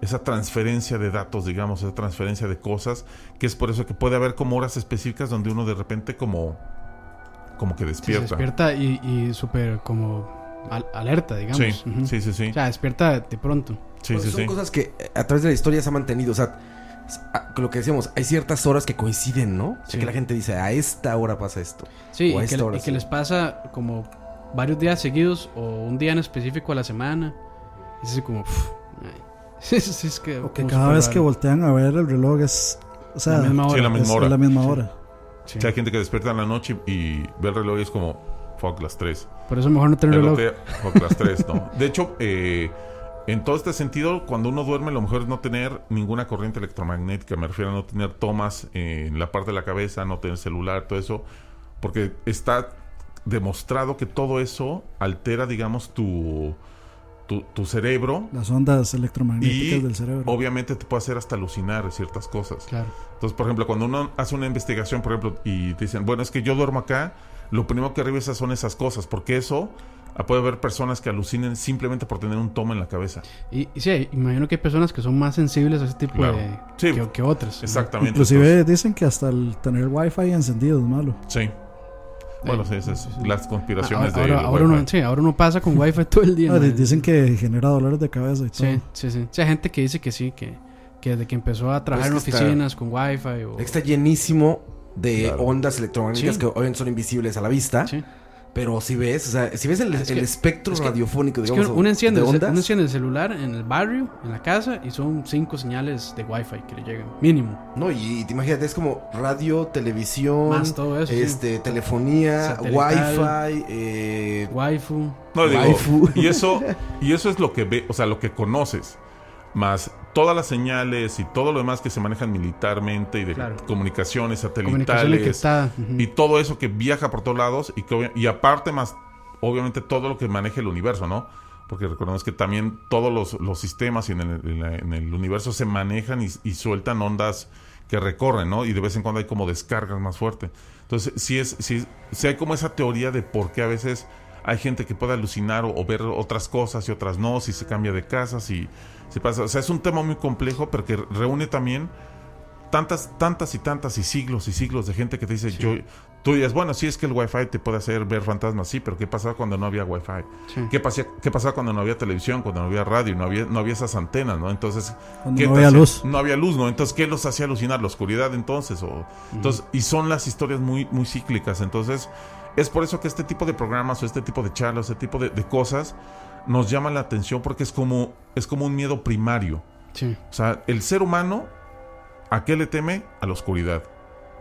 esa transferencia de datos, digamos, esa transferencia de cosas, que es por eso que puede haber como horas específicas donde uno de repente como, como que Sí, se despierta. despierta y, y súper como al- alerta, digamos. Sí, sí, sí, sí. O sea, despierta de pronto. Sí, Pero sí, son sí. cosas que a través de la historia se han mantenido. O sea, lo que decíamos, hay ciertas horas que coinciden, ¿no? O sea, Sí. que la gente dice, a esta hora pasa esto. Sí, O a y que, esta hora y que sí. les pasa como varios días seguidos o un día en específico a la semana. Es así como... pf, ay. Sí, sí, sí, es que, O que cada vez que raro. voltean a ver el reloj es. O sea, La misma hora. Sí, la misma hora. es la misma hora. Sí. O sea, hay gente que despierta en la noche y ve el reloj y es como, fuck, las 3. Por eso mejor no tener El reloj. día, fuck, las 3, no. De hecho, eh, en todo este sentido, cuando uno duerme, lo mejor es no tener ninguna corriente electromagnética. Me refiero a no tener tomas en la parte de la cabeza, no tener celular, todo eso. Porque está demostrado que todo eso altera, digamos, tu, tu, tu cerebro. Las ondas electromagnéticas Y del cerebro. obviamente te puede hacer hasta alucinar ciertas cosas. Claro. Entonces, por ejemplo, cuando uno hace una investigación, por ejemplo, y te dicen, bueno, es que yo duermo acá, lo primero que revisas son esas cosas, porque eso puede haber personas que alucinen simplemente por tener un tomo en la cabeza. Y, y sí, imagino que hay personas que son más sensibles a ese tipo Claro. de. Sí. que, que otras. ¿no? Exactamente. Inclusive dicen que hasta el tener wifi encendido es malo. Sí. Bueno, sí, esas las conspiraciones ahora, de ahora uno, sí, ahora uno pasa con wifi todo el día. Ah, dicen que genera dolores de cabeza y todo. Sí, sí, sí. Sí, hay gente que dice que sí, que, que desde que empezó a trabajar Pues en está- oficinas con wifi o... Está llenísimo de Claro. ondas electromagnéticas Sí. que obviamente son invisibles a la vista. Sí. Pero si ves, o sea, si ves el, Es el que- espectro es que- radiofónico, Es que digamos, uno enciende, de ondas, uno enciende el celular en el barrio, en la casa, y son cinco señales de wifi que le llegan. Mínimo. No, y, y te imagínate, es como radio, televisión, Más todo eso, sí. este, telefonía, wifi, eh, Waifu. No, digo, Waifu. y eso, y eso es lo que ve, o sea, lo que conoces. Más todas las señales y todo lo demás que se manejan militarmente y de Claro. comunicaciones satelitales y todo eso que viaja por todos lados y que y aparte más obviamente todo lo que maneja el universo, ¿no? Porque recordemos que también todos los, los sistemas en el, en la- en el universo se manejan y, y sueltan ondas que recorren, ¿no? Y de vez en cuando hay como descargas más fuertes. Entonces, sí es, sí, sí hay como esa teoría de por qué a veces hay gente que puede alucinar o, o ver otras cosas y otras no, si se cambia de casa, si se pasa. O sea, es un tema muy complejo, pero que reúne también tantas, tantas y tantas y siglos y siglos de gente que te dice, yo, tú dices, bueno, sí es que el wifi te puede hacer ver fantasmas, sí, pero ¿qué pasaba cuando no había wifi? Sí. ¿Qué, pasía, ¿Qué pasaba cuando no había televisión, cuando no había radio, no había, no había esas antenas, ¿no? Entonces, Cuando ¿qué no había luz. No había luz, ¿no? Entonces, ¿qué los hacía alucinar? ¿La oscuridad entonces? O, entonces y son las historias muy, muy cíclicas, entonces... Es por eso que este tipo de programas o este tipo de charlas, este tipo de, de cosas nos llaman la atención porque es como, es como un miedo primario. Sí. O sea, el ser humano, ¿a qué le teme? A la oscuridad.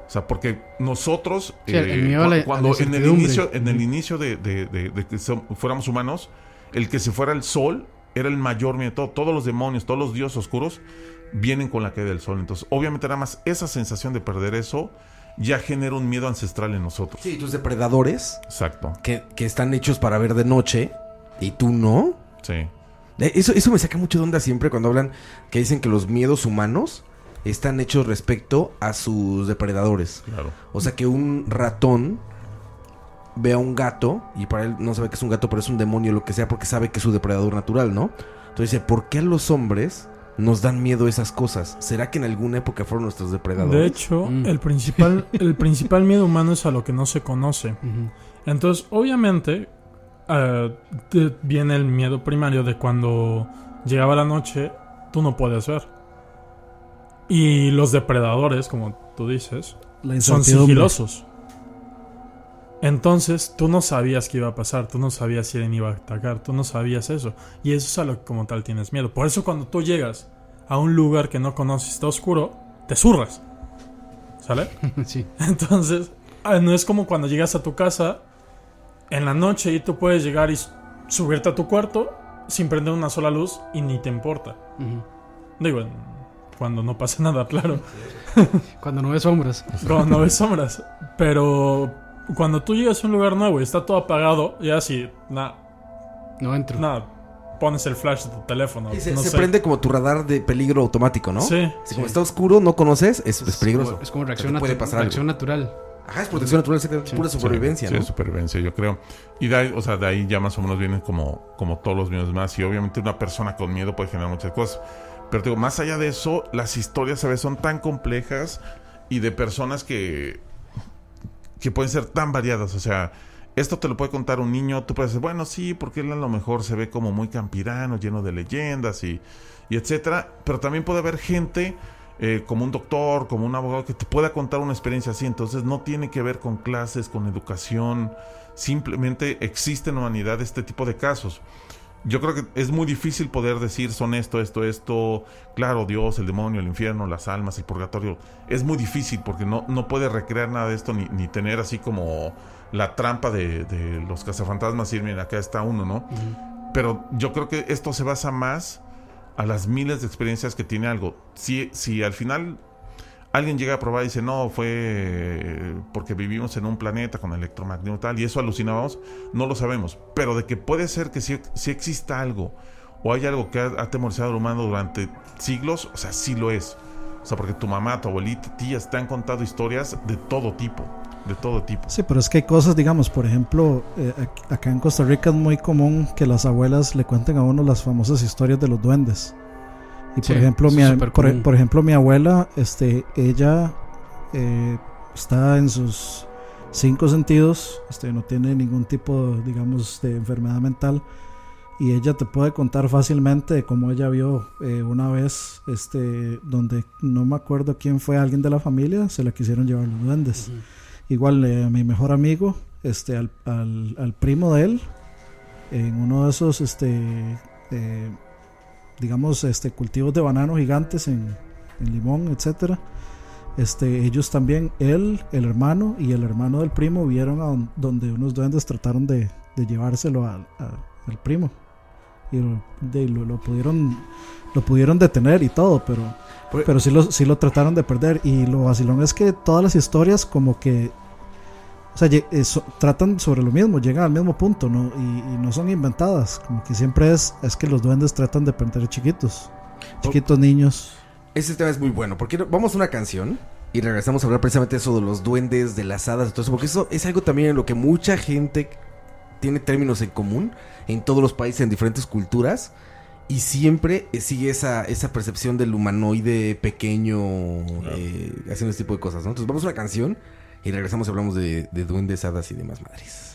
O sea, porque nosotros, Sí, el miedo a la- cu- cuando a la en el inicio, en el inicio de, de- de- de que fuéramos humanos, el que se fuera el sol era el mayor miedo. Todo- Todos los demonios, todos los dioses oscuros vienen con la caída del sol. Entonces, obviamente, nada más esa sensación de perder eso ya genera un miedo ancestral en nosotros. sí, tus depredadores Exacto. que, que están hechos para ver de noche y tú no. Sí. Eh, Eso, eso me saca mucho de onda siempre cuando hablan que dicen que los miedos humanos están hechos respecto a sus depredadores. Claro. O sea que un ratón ve a un gato y para él no sabe que es un gato, pero es un demonio, lo que sea, porque sabe que es su depredador natural, ¿no? Entonces dice, ¿por qué a los hombres nos dan miedo esas cosas? ¿Será que en alguna época fueron nuestros depredadores? De hecho, Mm. el principal, el principal miedo humano es a lo que no se conoce. Entonces, obviamente, eh, te viene el miedo primario de cuando llegaba la noche, tú no puedes ver. Y los depredadores, como tú dices, son sigilosos. Entonces, tú no sabías qué iba a pasar, tú no sabías si alguien iba a atacar, tú no sabías eso. Y eso es a lo que como tal tienes miedo. Por eso cuando tú llegas a un lugar que no conoces, está oscuro, te zurras. ¿Sale? sí. Entonces, ah, no es como cuando llegas a tu casa en la noche y tú puedes llegar y subirte a tu cuarto sin prender una sola luz y ni te importa. Ujú. Digo, en- cuando no pasa nada, claro. Cuando no ves sombras. Cuando no ves sombras. Pero cuando tú llegas a un lugar nuevo y está todo apagado, ya así, nada, No entro. nada, pones el flash de tu teléfono. Y se, no se sé. prende como tu radar de peligro automático, ¿no? Sí. Si como está oscuro, no conoces, es, es peligroso. Es como O sea, reacción, puede pasar reacción natural. Ajá, es protección natural, es pura supervivencia, Sí, ¿no? sí, supervivencia, yo creo. Y de ahí, o sea, de ahí ya más o menos vienen como, como todos los miedos más. Y obviamente una persona con miedo puede generar muchas cosas. Pero te digo, más allá de eso, las historias a veces son tan complejas y de personas que, que pueden ser tan variadas. O sea, esto te lo puede contar un niño, tú puedes decir, bueno, sí, porque él a lo mejor se ve como muy campirano, lleno de leyendas y, y etcétera. Pero también puede haber gente eh, como un doctor, como un abogado que te pueda contar una experiencia así. Entonces no tiene que ver con clases, con educación. Simplemente existe en humanidad este tipo de casos. Yo creo que es muy difícil poder decir son esto, esto, esto. Claro, Dios, el demonio, el infierno, las almas, el purgatorio. Es muy difícil porque no, no puede recrear nada de esto ni, ni tener así como la trampa de, de los cazafantasmas y miren, acá está uno, ¿no? Pero yo creo que esto se basa más a las miles de experiencias que tiene algo. Si, si al final alguien llega a probar y dice, no, fue porque vivimos en un planeta con electromagnetismo tal, y eso alucinábamos, no lo sabemos. Pero de que puede ser que si, si exista algo, o hay algo que ha atemorizado al humano durante siglos, o sea, sí lo es. O sea, porque tu mamá, tu abuelita, tías te han contado historias de todo tipo. De todo tipo. Sí, pero es que hay cosas, digamos, por ejemplo, eh, ac- acá en Costa Rica es muy común que las abuelas le cuenten a uno las famosas historias de los duendes. Y por Sí, ejemplo, eso mi, por, por ejemplo, mi abuela, este, ella eh, está en sus cinco sentidos, este, no tiene ningún tipo, digamos, de enfermedad mental. Y ella te puede contar fácilmente cómo ella vio eh, una vez, este, donde no me acuerdo quién fue alguien de la familia, se la quisieron llevar los duendes. Igual eh, a mi mejor amigo, este, al, al, primo de él, en uno de esos, este, eh, digamos, este, cultivos de banano gigantes en, Limón, etcétera. Este, ellos también, él, el hermano y el hermano del primo vieron a don- donde unos duendes trataron de, de llevárselo al, a- al primo y lo, de- lo, lo pudieron lo pudieron detener y todo, pero pero sí lo, sí lo trataron de perder y lo vacilón es que todas las historias como que o sea, lle- eso- tratan sobre lo mismo, llegan al mismo punto, ¿no? Y, y no son inventadas, como que siempre es es que los duendes tratan de perder chiquitos, chiquitos niños. Ese tema es muy bueno. Porque vamos a una canción y regresamos a hablar precisamente eso de los duendes, de las hadas, de todo eso. Porque eso es algo también en lo que mucha gente tiene términos en común en todos los países, en diferentes culturas. Y siempre eh, sigue esa, esa percepción del humanoide pequeño eh, haciendo este tipo de cosas, ¿no? Entonces vamos a una canción y regresamos y hablamos de, de duendes, hadas y demás madres.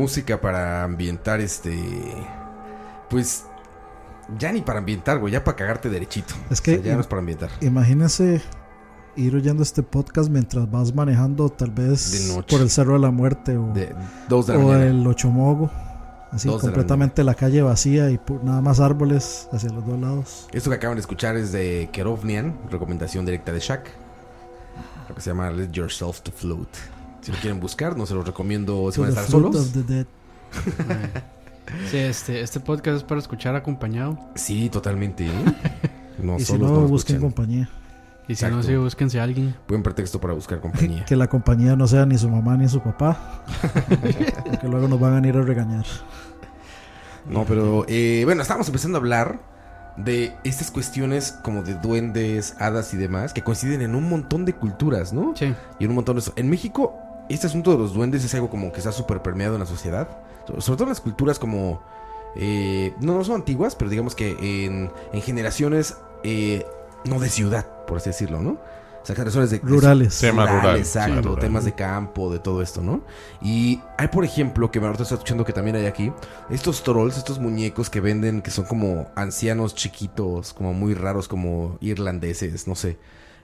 Música para ambientar este. Pues. Ya ni para ambientar, güey, ya para cagarte derechito. Es que O sea, ya no es para ambientar. Imagínese ir oyendo este podcast mientras vas manejando tal vez De noche. por el Cerro de la Muerte o, De dos de la o el Ochomogo. Así Dos de la completamente la, calle vacía y pu- nada más árboles hacia los dos lados. Esto que acaban de escuchar es de Kerovnian, recomendación directa de Shaq. Lo que se llama Let Yourself to Float. Si lo quieren buscar, no se los recomiendo si To van a estar solos. of the dead. Sí, este, este podcast es para escuchar acompañado. Sí, totalmente. ¿eh? No y si no, busquen escuchan. compañía. Y si no, sí, búsquense a alguien. Buen pretexto para buscar compañía. Que la compañía no sea ni su mamá ni su papá. porque luego nos van a ir a regañar. No, pero eh, bueno, estábamos empezando a hablar de estas cuestiones como de duendes, hadas y demás que coinciden en un montón de culturas, ¿no? Sí. Y en un montón de eso. En México, este asunto de los duendes es algo como que está súper permeado en la sociedad. So- Sobre todo en las culturas como... eh, no, no son antiguas, pero digamos que en, en generaciones eh, no de ciudad, por así decirlo, ¿no? O sea, generaciones de... de- Rurales. Tema rural. Exacto, Sí, rural. temas de campo, de todo esto, ¿no? Y hay, por ejemplo, que ahorita estoy escuchando que también hay aquí, estos trolls, estos muñecos que venden, que son como ancianos chiquitos, como muy raros, como irlandeses, no sé.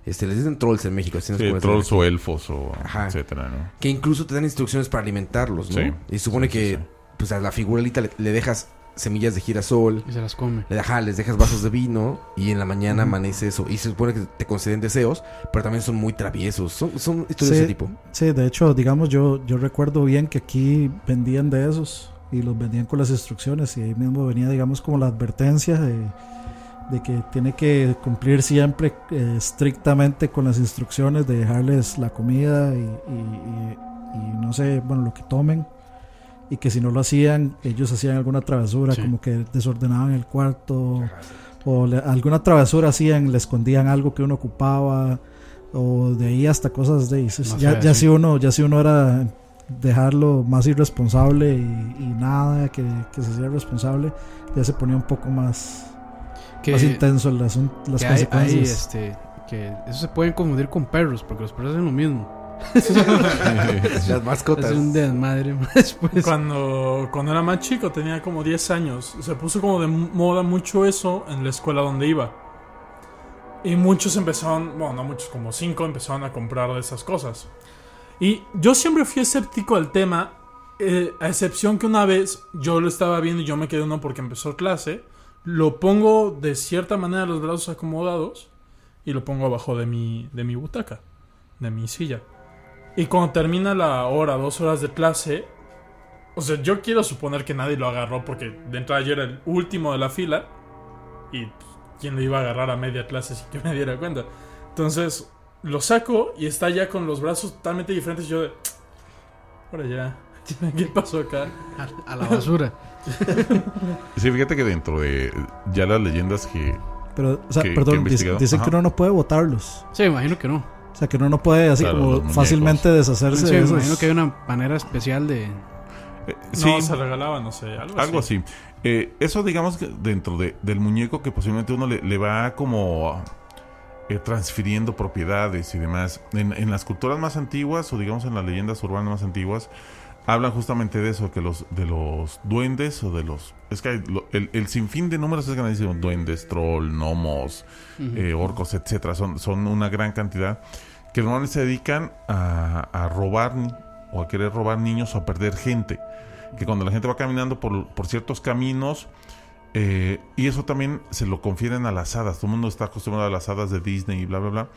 Este, les dicen trolls en México. así no Sí, trolls o elfos o Ajá. etcétera, ¿no? Que incluso te dan instrucciones para alimentarlos, ¿no? Sí. Y supone Sí, que, sí. pues a la figuralita le, le dejas semillas de girasol, Y se las come. le dejas, les dejas vasos de vino y en la mañana amanece eso. Y se supone que te conceden deseos, pero también son muy traviesos. Son, son historias de ese tipo. Sí, de hecho, digamos, yo, yo recuerdo bien que aquí vendían de esos y los vendían con las instrucciones y ahí mismo venía, digamos, como la advertencia de, de que tiene que cumplir siempre eh, estrictamente con las instrucciones de dejarles la comida y, y- y- y no sé, bueno, lo que tomen y que si no lo hacían, ellos hacían alguna travesura, Sí. como que desordenaban el cuarto o le- alguna travesura hacían, le escondían algo que uno ocupaba o de ahí hasta cosas de eso. Ya, ya sí. si uno ya si uno era dejarlo más irresponsable y, y nada que, que se hiciera responsable ya se ponía un poco más Que, más intenso el las que hay, hay, consecuencias este, que eso se pueden confundir con perros, porque los perros hacen lo mismo. Las mascotas. Es un desmadre más después. Cuando, cuando era más chico, tenía como 10 años, se puso como de moda mucho eso en la escuela donde iba. Y muchos empezaron, bueno, no muchos, como 5 empezaron a comprar de esas cosas. Y yo siempre fui escéptico al tema, eh, a excepción que una vez yo lo estaba viendo y yo me quedé uno porque empezó clase. Lo pongo de cierta manera los brazos acomodados y lo pongo abajo de mi, de mi butaca, de mi silla. Y cuando termina la hora, dos horas de clase, o sea, yo quiero suponer que nadie lo agarró porque de entrada yo era el último de la fila y pues, quién lo iba a agarrar a media clase sin que me diera cuenta. Entonces lo saco y está ya con los brazos totalmente diferentes. Yo de, ahora ya, ¿qué pasó acá? A, a la basura. Sí, fíjate que dentro de ya las leyendas que... pero o sea, que- perdón dicen Ajá. que uno no puede botarlos Sí, me imagino que no. o sea que uno no puede así Claro, como fácilmente deshacerse Sí, de me esos imagino que hay una manera especial de. eh, No, se regalaba, no sé, algo, Algo así. Eh, eso, digamos, que dentro de- del muñeco que posiblemente uno le, le va como eh, transfiriendo propiedades y demás. En, en las culturas más antiguas, o digamos en las leyendas urbanas más antiguas, hablan justamente de eso, que los de los duendes o de los... Es que hay lo- el, el sinfín de números es grandísimo. Duendes, troll, gnomos, eh, orcos, etcétera. Son, son una gran cantidad que normalmente se dedican a, a robar o a querer robar niños o a perder gente que cuando la gente va caminando por, por ciertos caminos, eh, y eso también se lo confieren a las hadas, todo el mundo está acostumbrado a las hadas de Disney y bla, bla, bla,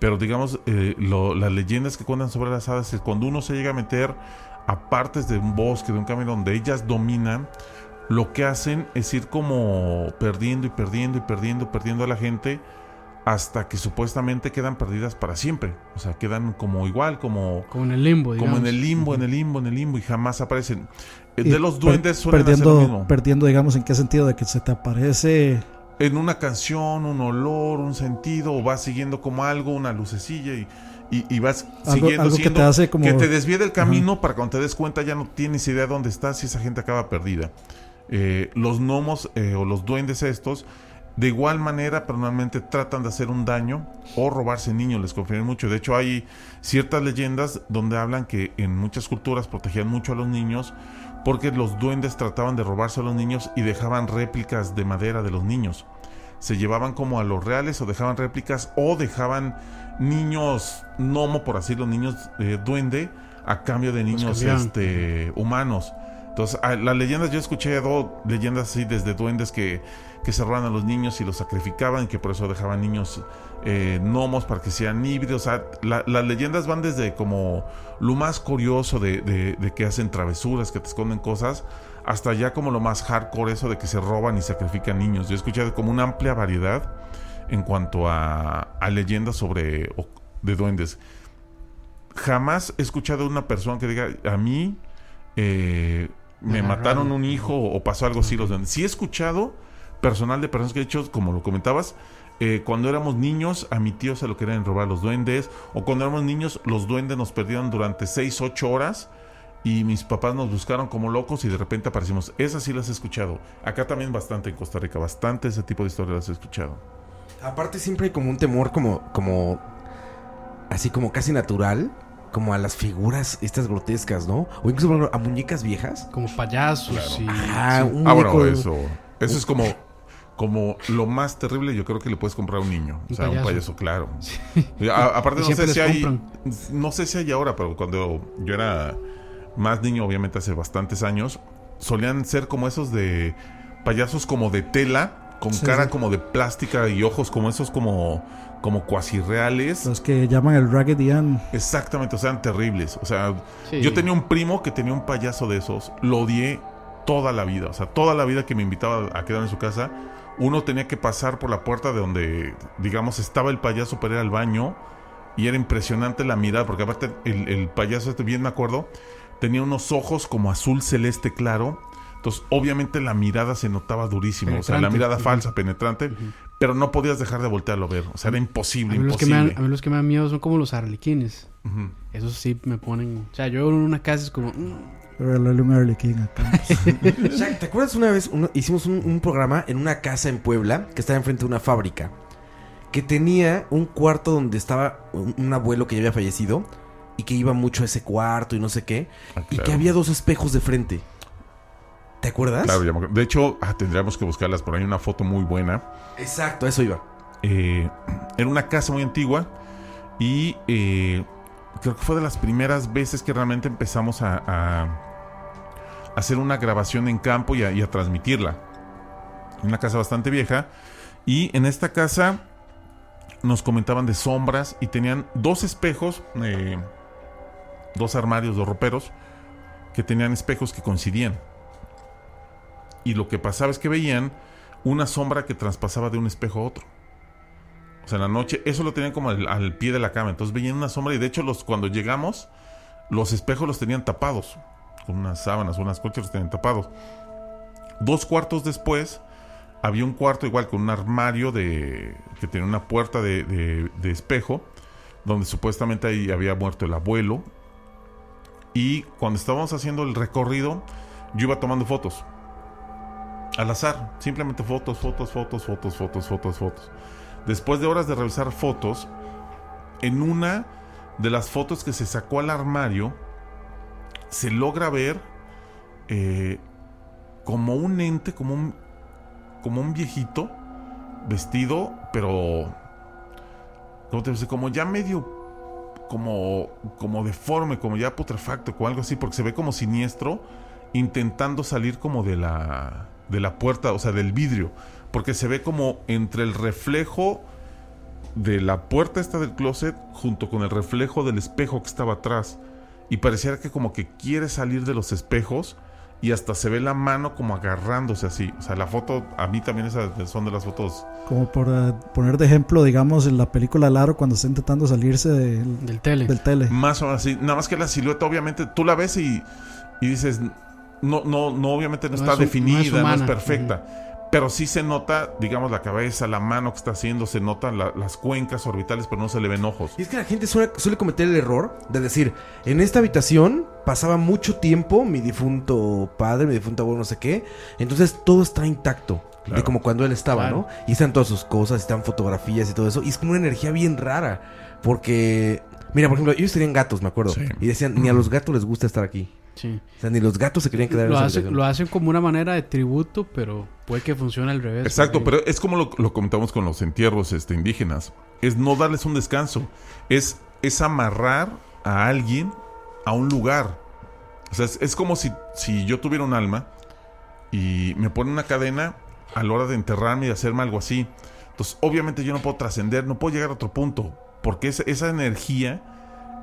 pero digamos, eh, lo- las leyendas que cuentan sobre las hadas es cuando uno se llega a meter a partes de un bosque, de un camino donde ellas dominan, lo que hacen es ir como perdiendo y perdiendo y perdiendo, perdiendo a la gente hasta que supuestamente quedan perdidas para siempre. O sea, quedan como igual, como, Como en el limbo, como digamos. en el limbo, en el limbo, en el limbo y jamás aparecen. Eh, Y De los duendes suelen hacer lo perdiendo mismo. perdiendo digamos en qué sentido de que se te aparece En una canción, un olor, un sentido, o vas siguiendo como algo, una lucecilla y, y, y vas Algo- siguiendo, algo que te hace como- que te desvíe del camino para cuando te des cuenta ya no tienes idea de dónde estás y esa gente acaba perdida. Eh, los gnomos eh, o los duendes estos de igual manera, personalmente tratan de hacer un daño o robarse niños, les confían mucho. De hecho, hay ciertas leyendas donde hablan que en muchas culturas protegían mucho a los niños porque los duendes trataban de robarse a los niños y dejaban réplicas de madera de los niños. Se llevaban como a los reales o dejaban réplicas o dejaban niños gnomo, por así los niños eh, duende, a cambio de niños este, humanos. Entonces, las leyendas, yo escuché dos leyendas así desde duendes que, que se roban a los niños y los sacrificaban, que por eso dejaban niños eh, gnomos para que sean híbridos. O sea, la- las leyendas van desde como lo más curioso de, de- de que hacen travesuras, que te esconden cosas, hasta ya como lo más hardcore, eso de que se roban y sacrifican niños. Yo he escuchado como una amplia variedad en cuanto a, a leyendas sobre de duendes. Jamás he escuchado una persona que diga, a mí eh, me agarraron". mataron un hijo o pasó algo así los duendes. Sí he escuchado personal de personas que he hecho, como lo comentabas, eh, cuando éramos niños a mi tío se lo querían robar los duendes, o cuando éramos niños los duendes nos perdieron durante 6, 8 horas y mis papás nos buscaron como locos y de repente aparecimos. Esas sí las he escuchado. Acá también bastante en Costa Rica, bastante ese tipo de historias las he escuchado. Aparte siempre hay como un temor como, como, así como casi natural, como a las figuras estas grotescas, ¿no? O incluso a muñecas viejas. Como payasos y... Ah, sí. un Ah, bueno, eso. Eso es como, como lo más terrible, yo creo que le puedes comprar a un niño. O sea, un payaso. payaso, claro. A- aparte, no sé si hay. compran. No sé si hay ahora, pero cuando yo era más niño, obviamente hace bastantes años, solían ser como esos de payasos como de tela, con Sí, cara sí. como de plástica y ojos como esos como, como cuasi reales. Los que llaman el Raggedy Ann. Exactamente, o sea, eran terribles. O sea, Sí. yo tenía un primo que tenía un payaso de esos. Lo odié toda la vida. O sea, toda la vida que me invitaba a quedar en su casa, uno tenía que pasar por la puerta de donde, digamos, estaba el payaso para ir al baño. Y era impresionante la mirada, porque aparte el, el payaso, este bien me acuerdo, tenía unos ojos como azul celeste claro. Entonces, obviamente la mirada se notaba durísimo. O sea, la mirada falsa, penetrante. Pero no podías dejar de voltearlo a ver. O sea, era A imposible, los que me imposible. dan, a mí los que me dan miedo son como los arlequines. Esos sí me ponen... O sea, yo en una casa es como... Regalarle un King acá. Shaq, ¿te acuerdas una vez uno- hicimos un, un programa en una casa en Puebla que estaba enfrente de una fábrica? Que tenía un cuarto donde estaba un, un abuelo que ya había fallecido y que iba mucho a ese cuarto y no sé qué. Ah, Y que había dos espejos de frente. ¿Te acuerdas? Claro, ya me acuerdo. De hecho, ah, tendríamos que buscarlas por ahí. Una foto muy buena. Exacto, a eso iba. Eh, era una casa muy antigua. Y eh, creo que fue de las primeras veces que realmente empezamos a, a hacer una grabación en campo y a, transmitirla. Una casa bastante vieja. Y en esta casa nos comentaban de sombras y tenían dos espejos, eh, dos armarios, dos roperos, que tenían espejos que coincidían. Y lo que pasaba es que veían una sombra que traspasaba de un espejo a otro. O sea, en la noche, eso lo tenían como al, al pie de la cama. Entonces veían una sombra y de hecho los, cuando llegamos, los espejos los tenían tapados. Con unas sábanas, unas colchas los tenían tapados. Dos cuartos después, había un cuarto igual con un armario de que tenía una puerta de, de- de espejo, donde supuestamente ahí había muerto el abuelo. Y cuando estábamos haciendo el recorrido, yo iba tomando fotos. Al azar, simplemente fotos, fotos, fotos, fotos, fotos, fotos, fotos. Después de horas de revisar fotos, en una de las fotos que se sacó al armario, se logra ver eh, como un ente, como un, como un viejito, vestido, pero... ¿Cómo te? Como ya medio... Como, como deforme, como ya putrefacto, o algo así, porque se ve como siniestro, intentando salir como de la, de la puerta, o sea, del vidrio, porque se ve como entre el reflejo de la puerta esta del closet junto con el reflejo del espejo que estaba atrás. Y pareciera que como que quiere salir de los espejos y hasta se ve la mano como agarrándose así. O sea, la foto, a mí también esas son de las fotos. Como por eh, poner de ejemplo, digamos, en la película Laro cuando está intentando salirse del, Del tele. del tele. Más o menos así. Nada más que la silueta, obviamente, tú la ves y, y dices, no, no, no, obviamente no, No está es hu- no es definida, no es, perfecta. Pero sí se nota, digamos, la cabeza, la mano que está haciendo, se notan la- las cuencas orbitales, pero no se le ven ojos. Y es que la gente suele, suele cometer el error de decir, en esta habitación pasaba mucho tiempo mi difunto padre, mi difunto abuelo, no sé qué, entonces todo está intacto. De como cuando él estaba, Claro. ¿no? Y están todas sus cosas, están fotografías y todo eso. Y es como una energía bien rara. Porque, mira, por ejemplo, ellos tenían gatos, me acuerdo. Sí. Y decían, ni a los gatos les gusta estar aquí. Sí. O sea, ni los gatos se querían quedar en Lo, esa hace- habitación. lo hacen como una manera de tributo, pero puede que funcione al revés. Exacto, porque- pero es como lo, lo comentamos con los entierros este, indígenas. Es no darles un descanso. Es, es amarrar a alguien a un lugar. O sea, es, es como si, si yo tuviera un alma y me ponen una cadena a la hora de enterrarme y de hacerme algo así. Entonces, obviamente yo no puedo trascender, no puedo llegar a otro punto. Porque esa, esa energía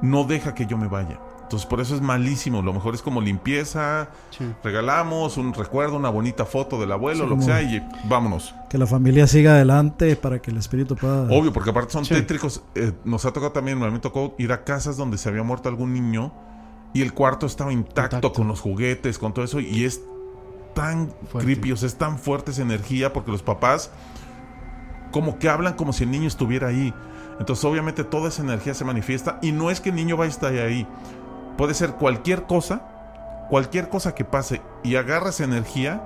no deja que yo me vaya. Entonces, por eso es malísimo. Lo mejor es como limpieza, Sí. regalamos un recuerdo, una bonita foto del abuelo, Sí, lo que sea, y vámonos. Que la familia siga adelante para que el espíritu pueda. Obvio, porque aparte son Sí. tétricos. Eh, nos ha tocado también, me tocó ir a casas donde se había muerto algún niño y el cuarto estaba intacto, Intacto. con los juguetes, con todo eso. Y es tan Fuerte. creepy, o sea, es tan fuerte esa energía porque los papás como que hablan como si el niño estuviera ahí. Entonces, obviamente, toda esa energía se manifiesta y no es que el niño vaya a estar ahí. Puede ser cualquier cosa, cualquier cosa que pase y agarra esa energía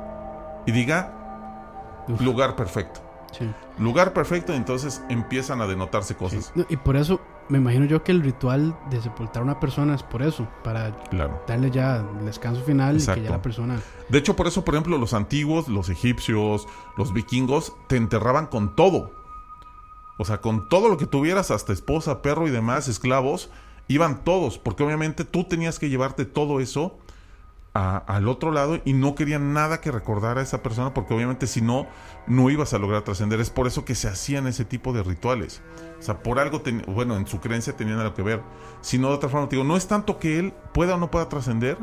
y diga Uf. lugar perfecto. Sí. Lugar perfecto, entonces empiezan a denotarse cosas. Y por eso me imagino yo que el ritual de sepultar a una persona es por eso, para Claro. darle ya el descanso final y que ya la persona... De hecho, por eso, por ejemplo, los antiguos, los egipcios, los vikingos, te enterraban con todo. O sea, con todo lo que tuvieras, hasta esposa, perro y demás, esclavos, iban todos, porque obviamente tú tenías que llevarte todo eso a- al otro lado y no querían nada que recordara a esa persona, porque obviamente si no, no ibas a lograr trascender. Es por eso que se hacían ese tipo de rituales. O sea, por algo, ten- bueno, en su creencia tenían algo que ver. Si no, de otra forma, te digo, no es tanto que él pueda o no pueda trascender,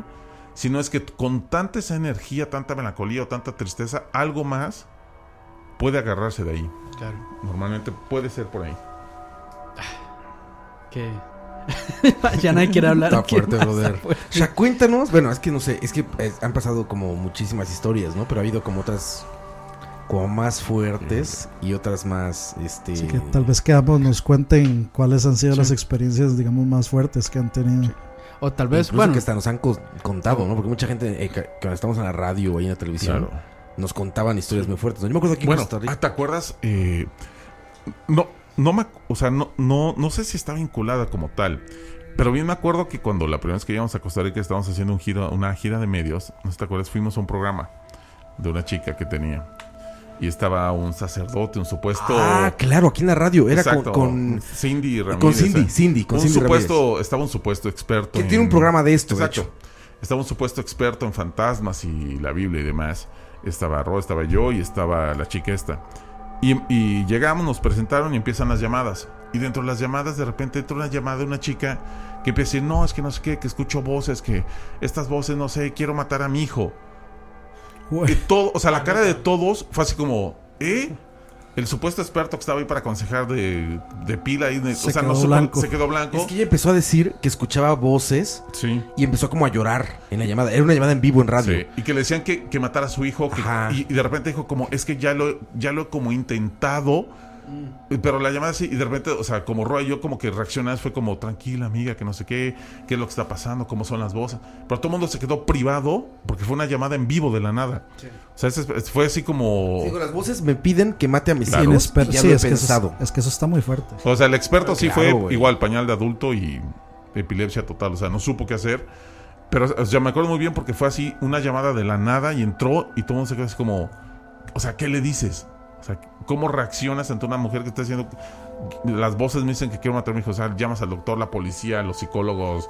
sino es que con tanta esa energía, tanta melancolía o tanta tristeza, algo más puede agarrarse de ahí. Claro. Normalmente puede ser por ahí. Que... ya nadie quiere hablar. Está ¿Qué fuerte, brother. Está fuerte. O sea, cuéntanos. Bueno, es que no sé, es que eh, han pasado como muchísimas historias, ¿no? Pero ha habido como otras como más fuertes y otras más este Así que tal vez que ambos nos cuenten cuáles han sido Sí. las experiencias, digamos, más fuertes que han tenido. O tal vez, incluso bueno, que hasta nos han co- contado, ¿no? Porque mucha gente eh, que- estamos en la radio o ahí en la televisión Claro. nos contaban historias muy fuertes. ¿no? Yo me acuerdo aquí en Bueno, Costa Rica. ah, ¿te acuerdas? Eh, no, no me, o sea, no, no, no sé si está vinculada como tal. Pero bien me acuerdo que cuando la primera vez que íbamos a Costa Rica estábamos haciendo un giro, una gira de medios, no te acuerdas, fuimos a un programa de una chica que tenía. Y estaba un sacerdote, un supuesto. Ah, claro, aquí en la radio. Era con, Exacto, con- Cindy Ramírez. con Cindy, eh. Cindy, con un Cindy supuesto, Estaba un supuesto experto. Que tiene un programa de esto, de Exacto. hecho. Estaba un supuesto experto en fantasmas y la Biblia y demás. Estaba Ro, estaba yo y estaba la chica esta. Y, y llegamos, nos presentaron y empiezan las llamadas. Y dentro de las llamadas, de repente entra una llamada de una chica que empieza a decir: No, es que no sé qué, que escucho voces, que estas voces, no sé, quiero matar a mi hijo. Y todo, o sea, la cara de todos fue así como, ¿eh? El supuesto experto que estaba ahí para aconsejar de, de pila y de- Se o sea, no quedó supo- blanco. se quedó blanco. Es que ella empezó a decir que escuchaba voces Sí. y empezó como a llorar en la llamada. Era una llamada en vivo en radio. Sí, y que le decían que, que matara a su hijo. que- y, y de repente dijo como, es que ya lo, ya lo he como intentado. Pero la llamada así, y de repente, o sea, como Roy, yo como que reaccioné, fue como, tranquila amiga, que no sé qué, qué es lo que está pasando, cómo son las voces. Pero todo el mundo se quedó privado porque fue una llamada en vivo de la nada. O sea, ese- fue así como... Digo, las voces me piden que mate a mis Claro. hijos Inesper- y ya sí, lo he es que, eso, pensado. es que eso está muy fuerte. O sea, el experto sí Claro, fue igual, pañal de adulto y epilepsia total. O sea, no supo qué hacer. Pero o sea, me acuerdo muy bien porque fue así una llamada de la nada y entró y todo el mundo se quedó así como, o sea, ¿qué le dices? O sea, ¿cómo reaccionas ante una mujer que está haciendo... Las voces me dicen que quiero matar a mi hijo. O sea, llamas al doctor, la policía, los psicólogos.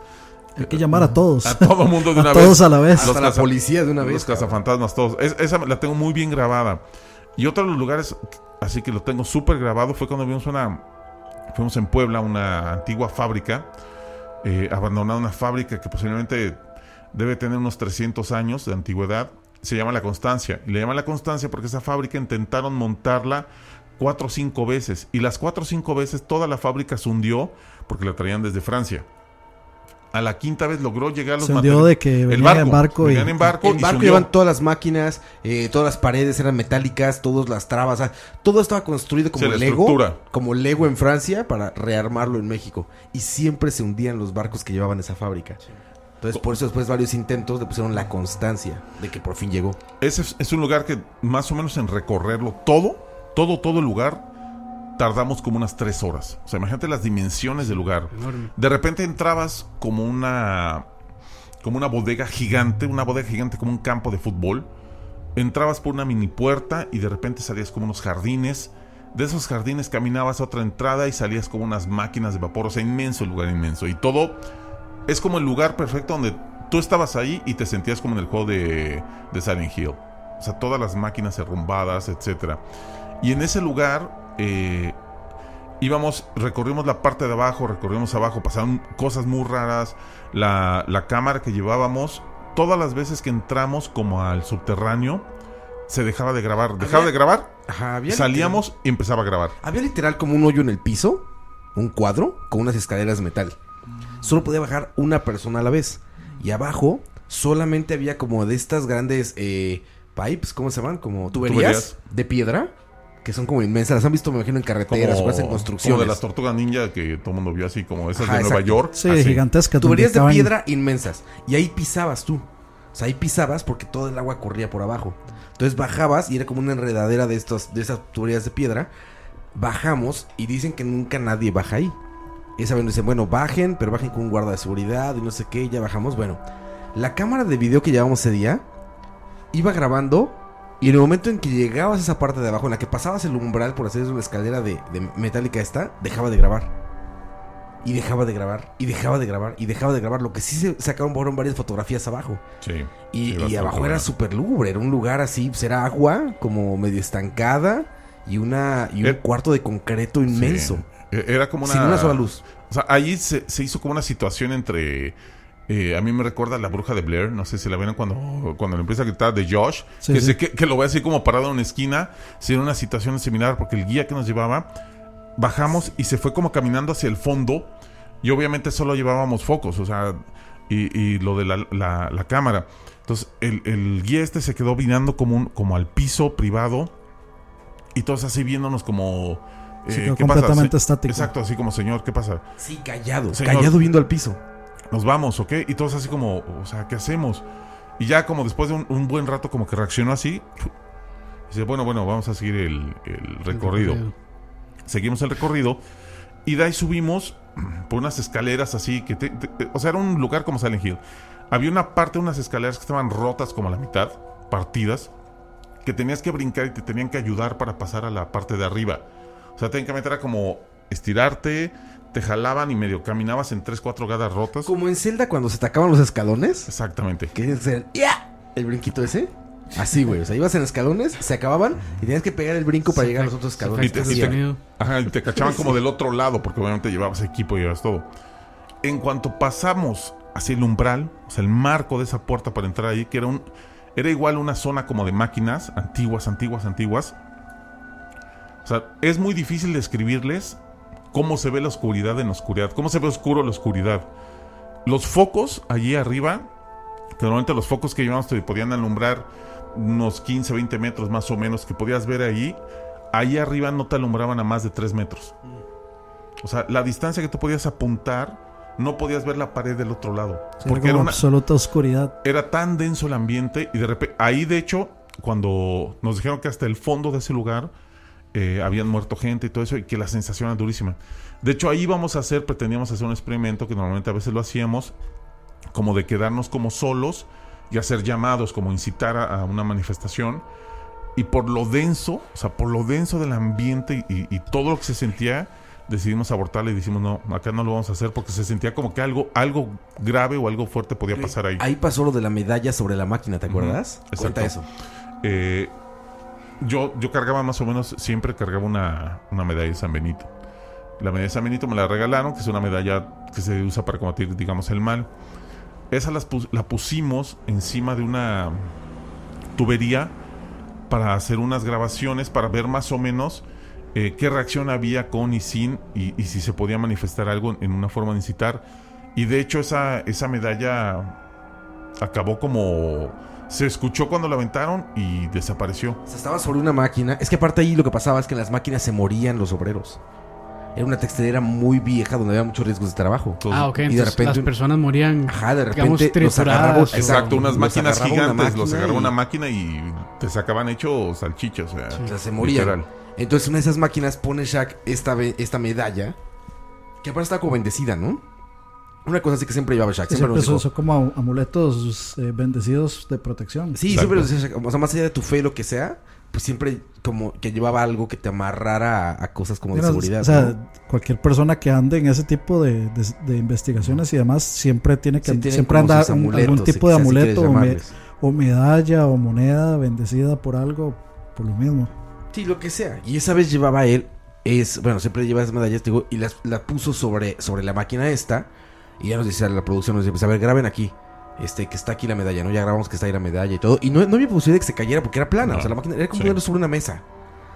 Hay que llamar a todos. A todo mundo de A una todos vez. a la vez. Hasta la policía de una vez, Los cazafantasmas, todos. Es- esa la tengo muy bien grabada. Y otro de los lugares, así que lo tengo súper grabado, fue cuando vimos una. Fuimos en Puebla, una antigua fábrica. eh, abandonada una fábrica que posiblemente debe tener unos 300 años de antigüedad. Se llama La Constancia. Y le llaman La Constancia porque esa fábrica intentaron montarla cuatro o cinco veces. Y las cuatro o cinco veces toda la fábrica se hundió porque la traían desde Francia. A la quinta vez logró llegar los Se hundió de que el venían en barco y- en barco. En y se barco hundió. llevan todas las máquinas, eh, todas las paredes eran metálicas, todas las trabas, o sea, todo estaba construido como Sí, Lego, estructura. como Lego en Francia para rearmarlo en México y siempre se hundían los barcos que llevaban esa fábrica. Entonces, por eso después de varios intentos le pusieron la constancia de que por fin llegó. Ese es, es un lugar que más o menos en recorrerlo todo, todo, todo el lugar, tardamos como unas tres horas. O sea, imagínate las dimensiones del lugar. Enorme. De repente entrabas como una como una bodega gigante, una bodega gigante como un campo de fútbol. Entrabas por una mini puerta y de repente salías como unos jardines. De esos jardines caminabas a otra entrada y salías como unas máquinas de vapor. O sea, inmenso el lugar, inmenso. Y todo es como el lugar perfecto donde tú estabas ahí y te sentías como en el juego de, de Silent Hill. O sea, todas las máquinas derrumbadas, etcétera. Y en ese lugar eh, íbamos, recorrimos la parte de abajo, recorrimos abajo, pasaron cosas muy raras. La, la cámara que llevábamos, todas las veces que entramos como al subterráneo, se dejaba de grabar. Dejaba Había- de grabar, Ajá, había salíamos y empezaba a grabar. Había literal como un hoyo en el piso, un cuadro, con unas escaleras de metal. Solo podía bajar una persona a la vez. Y abajo solamente había como de estas grandes eh, pipes, ¿cómo se llaman? Como tuberías, Tuberías. de piedra, que son como inmensas. Las han visto, me imagino, en carreteras o en como construcciones. de las tortugas ninja que todo el mundo vio así, como esas Ajá, de Nueva exacto. York. Sí, así. gigantescas. Tuberías de piedra inmensas. Y ahí pisabas tú. O sea, ahí pisabas porque todo el agua corría por abajo. Entonces bajabas y era como una enredadera de, estos, de esas tuberías de piedra. Bajamos y dicen que nunca nadie baja ahí. Esa vez nos dicen, bueno, bajen, pero bajen con un guarda de seguridad y no sé qué. y Ya bajamos. Bueno, la cámara de video que llevábamos ese día iba grabando. Y en el momento en que llegabas a esa parte de abajo, en la que pasabas el umbral por hacer una escalera de, de metálica esta, dejaba de grabar. Y dejaba de grabar, y dejaba de grabar, y dejaba de grabar. Lo que sí se sacaron fueron varias fotografías abajo. Sí. Y, y abajo era súper lúgubre, era un lugar así, pues era agua, como medio estancada, y una y un Eh, cuarto de concreto inmenso. Sí. E- Era como una. Sin una sola luz. O sea, ahí se, se hizo como una situación entre. eh, a mí me recuerda a la bruja de Blair. No sé si la vieron cuando, cuando le empieza a gritar de Josh. Sí, que, sí. se- que, que lo ve así como parado en una esquina. Sí, era una situación similar porque el guía que nos llevaba. Bajamos y se fue como caminando hacia el fondo. Y obviamente solo llevábamos focos. O sea, y, y lo de la, la- la cámara. Entonces, el, el guía este se quedó mirando como, un, como al piso privado. Y todos así viéndonos como. Se quedó ¿qué pasa? completamente estático. Exacto, así como, señor, ¿qué pasa? Sí, callado, Señor. callado viendo al piso. Nos vamos, ¿ok? Y todos así como, o sea, ¿qué hacemos? Y ya como después de un, un buen rato como que reaccionó así. Dice, bueno, bueno, vamos a seguir el, el recorrido. Seguimos el recorrido. Y de ahí subimos por unas escaleras así que... te- te- o sea, era un lugar como Silent Hill. Había una parte de unas escaleras que estaban rotas como a la mitad, partidas, que tenías que brincar y te tenían que ayudar para pasar a la parte de arriba. O sea, técnicamente era como estirarte, te jalaban y medio caminabas en tres, cuatro gadas rotas. Como en Zelda cuando se te acaban los escalones. Exactamente. Que que hacer ¡ya! el brinquito ese. Así, güey. O sea, ibas en escalones, se acababan y tenías que pegar el brinco para llegar a los otros escalones. Y te, y ajá, y te cachaban como del otro lado, porque obviamente llevabas equipo y llevabas todo. En cuanto pasamos hacia el umbral, o sea, el marco de esa puerta para entrar ahí, que era un. Era igual una zona como de máquinas, antiguas, antiguas, antiguas. O sea, es muy difícil describirles cómo se ve la oscuridad en la oscuridad, cómo se ve oscuro la oscuridad. Los focos allí arriba, que normalmente los focos que llevamos te podían alumbrar unos 15, 20 metros más o menos, que podías ver ahí, ahí arriba no te alumbraban a más de 3 metros. O sea, la distancia que tú podías apuntar, no podías ver la pared del otro lado. Sí, porque era una, absoluta oscuridad. era tan denso el ambiente y de repente, ahí de hecho, cuando nos dijeron que hasta el fondo de ese lugar eh, habían muerto gente y todo eso y que la sensación era durísima. De hecho, ahí íbamos a hacer, pretendíamos hacer un experimento que normalmente a veces lo hacíamos, como de quedarnos como solos y hacer llamados, como incitar a, a una manifestación. Y por lo denso, o sea, por lo denso del ambiente y, y todo lo que se sentía, decidimos abortarle y dijimos, no, acá no lo vamos a hacer porque se sentía como que algo, algo grave o algo fuerte podía pasar ahí. Ahí pasó lo de la medalla sobre la máquina, ¿te acuerdas? Cuenta exacto. eso. Eh, yo, yo cargaba más o menos, siempre cargaba una, una medalla de San Benito. La medalla de San Benito me la regalaron, que es una medalla que se usa para combatir, digamos, el mal. Esa la pusimos encima de una tubería para hacer unas grabaciones, para ver más o menos eh, qué reacción había con y sin, y, y si se podía manifestar algo en una forma de incitar. Y de hecho esa, esa medalla acabó como... Se escuchó cuando la aventaron y desapareció. O sea, estaba sobre una máquina. Es que aparte ahí lo que pasaba es que en las máquinas se morían los obreros. era una textilera muy vieja donde había muchos riesgos de trabajo. Ah, ok. Y de repente las personas morían. Ajá, de digamos, repente los trituradas, agarraba- Exacto, unas los máquinas una gigantes, los agarraba y- una máquina y te sacaban hecho salchicha, o sea, O sea, se morían. literal. Entonces, una de esas máquinas pone Shaq esta, esta medalla, que aparte está como bendecida, ¿no? Una cosa así que siempre llevaba Shaq. Sí, Siempre nos son, dijo, son como amuletos eh, bendecidos de protección. Sí, siempre nos decía Shaq, o sea, más allá de tu fe, lo que sea, pues siempre como que llevaba algo que te amarrara a, a cosas como de seguridad. O sea, ¿no? cualquier persona que ande en ese tipo de, de- de investigaciones y demás siempre tiene que Sí, siempre como anda sus un- amuletos, algún tipo de amuleto o, me- llamarles. o medalla o moneda bendecida por algo, por lo mismo. Sí, lo que sea. Y esa vez llevaba él, es, bueno, siempre lleva esas medallas, te digo, y las, la puso sobre, sobre la máquina esta. Y ya nos dice la producción, nos dice, pues a ver, graben aquí. Este, que está aquí la medalla, ¿no? Ya grabamos que está ahí la medalla y todo. Y no, no había posibilidad de que se cayera porque era plana. No. O sea, la máquina era como Sí. ponerlo sobre una mesa.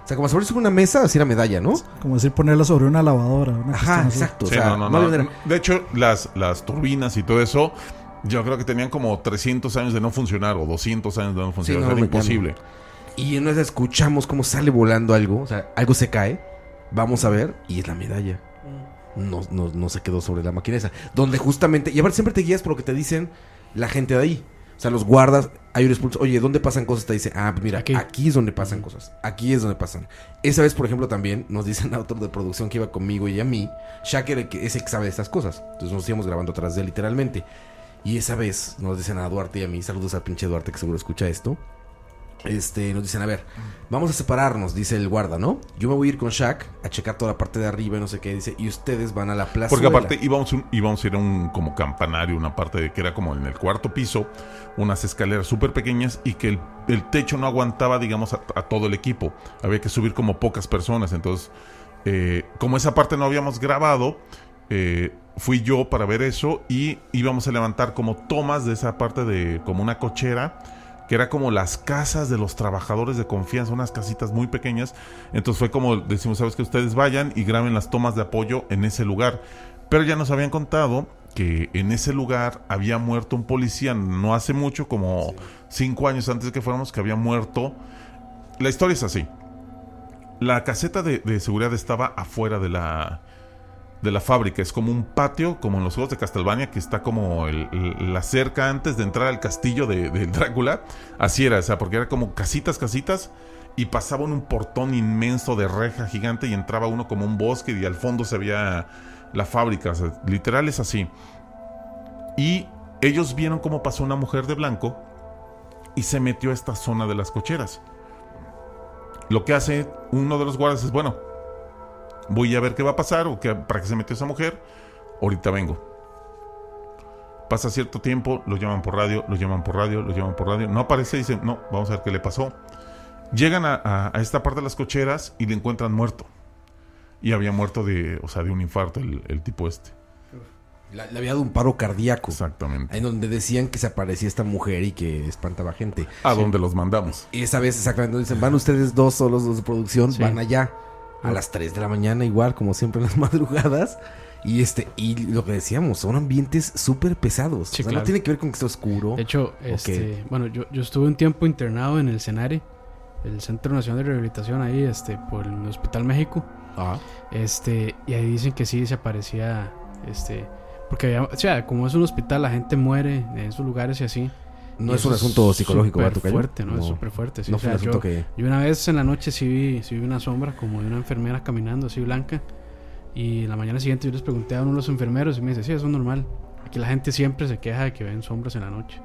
O sea, como sobre sobre una mesa, así la medalla, ¿no? Como decir ponerlo sobre una lavadora. una Ajá, exacto. O Sí, sea, no, no, había. De hecho, las, las turbinas y todo eso, yo creo que tenían como 300 años de no funcionar o 200 años de no funcionar. no, Era imposible. Y en una vez escuchamos cómo sale volando algo. O sea, algo se cae. Vamos a ver. Y es la medalla. No, no, no se quedó sobre la máquina esa. Donde justamente. Y a ver, siempre te guías por lo que te dicen la gente de ahí. O sea, los guardas, hay un expulso. Oye, ¿dónde pasan cosas? Te dice, ah, pues mira, Aquí. aquí. es donde pasan cosas. Aquí es donde pasan. Esa vez, por ejemplo, también nos dicen a otro de producción que iba conmigo y a mí, que, es el que sabe de estas cosas. Entonces nos íbamos grabando atrás de él, literalmente. Y esa vez nos dicen a Duarte y a mí, saludos al pinche Duarte que seguro escucha esto. Este, nos dicen, a ver, vamos a separarnos, dice el guarda, ¿no? Yo me voy a ir con Shaq a checar toda la parte de arriba y no sé qué, dice, y ustedes van a la plaza. Porque aparte íbamos, un- a ir a un como campanario, una parte de que era como en el cuarto piso, unas escaleras súper pequeñas y que el, techo no aguantaba, digamos, a, a todo el equipo. Había que subir como pocas personas. Entonces, eh, como esa parte no habíamos grabado, eh, fui yo para ver eso y íbamos a levantar como tomas de esa parte de como una cochera que era como las casas de los trabajadores de confianza, unas casitas muy pequeñas. Entonces fue como decimos, sabes que ustedes vayan y graben las tomas de apoyo en ese lugar. Pero ya nos habían contado que en ese lugar había muerto un policía no hace mucho, como cinco años antes de que fuéramos, que había muerto. La historia es así. La caseta de, de seguridad estaba afuera de la, de la fábrica. Es como un patio, como en los juegos de Castlevania, que está como la cerca antes de entrar al castillo de, Drácula. Así era, o sea, porque era como casitas, casitas. Y pasaban un portón inmenso de reja gigante y entraba uno como un bosque y al fondo se veía la fábrica. O sea, literal es así. Y ellos vieron cómo pasó una mujer de blanco y se metió a esta zona de las cocheras. Lo que hace uno de los guardias es, bueno, voy a ver qué va a pasar o qué, para qué se metió esa mujer. Ahorita vengo. Pasa cierto tiempo, lo llaman por radio, lo llaman por radio, lo llaman por radio. No aparece, dicen, no, vamos a ver qué le pasó. Llegan a, a- a esta parte de las cocheras y le encuentran muerto. Y había muerto de, o sea, de un infarto el, el tipo este. Le había dado un paro cardíaco. Exactamente. En donde decían que se aparecía esta mujer y que espantaba gente. A donde los mandamos. Y esa vez exactamente dicen, van ustedes dos solos los de producción, Sí. van allá a las 3 de la mañana igual, como siempre en las madrugadas. Y este, y lo que decíamos, son ambientes súper pesados. Sí, o sea, claro. no tiene que ver con que esté oscuro. De hecho, este, bueno, yo, yo estuve un tiempo internado en el CENARE, el Centro Nacional de Rehabilitación ahí, este, por el Hospital México. Ajá. Este, y ahí dicen que sí se aparecía, este, porque había, o sea, como es un hospital, la gente muere en esos lugares y así. No es un asunto psicológico, súper ¿verdad, Tocayo? fuerte, ¿no? Es súper fuerte. Sí. No o fue sea, un asunto yo, que- yo una vez en la noche sí vi, sí vi una sombra como de una enfermera caminando así blanca. Y la mañana siguiente yo les pregunté a uno de los enfermeros y me dice, sí, eso es normal. Aquí la gente siempre se queja de que ven sombras en la noche.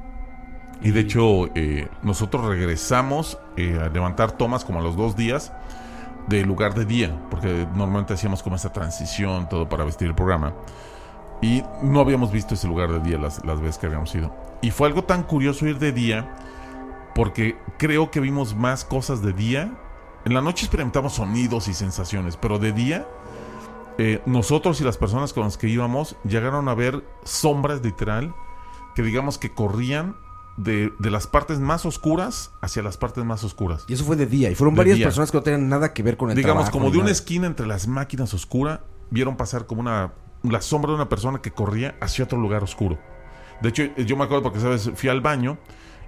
Y de hecho, eh, nosotros regresamos eh, a levantar tomas como a los dos días de lugar de día, porque normalmente hacíamos como esa transición, todo para vestir el programa. Y no habíamos visto ese lugar de día las, las veces que habíamos ido. Y fue algo tan curioso ir de día, porque creo que vimos más cosas de día. En la noche experimentamos sonidos y sensaciones, pero de día, eh, nosotros y las personas con las que íbamos llegaron a ver sombras literal que digamos que corrían de, de las partes más oscuras hacia las partes más oscuras. Y eso fue de día. Y fueron De varias día. personas que no tenían nada que ver con el Digamos, trabajo como de una nada. esquina entre las máquinas oscura, vieron pasar como una la sombra de una persona que corría hacia otro lugar oscuro. De hecho, yo me acuerdo porque, ¿sabes? Fui al baño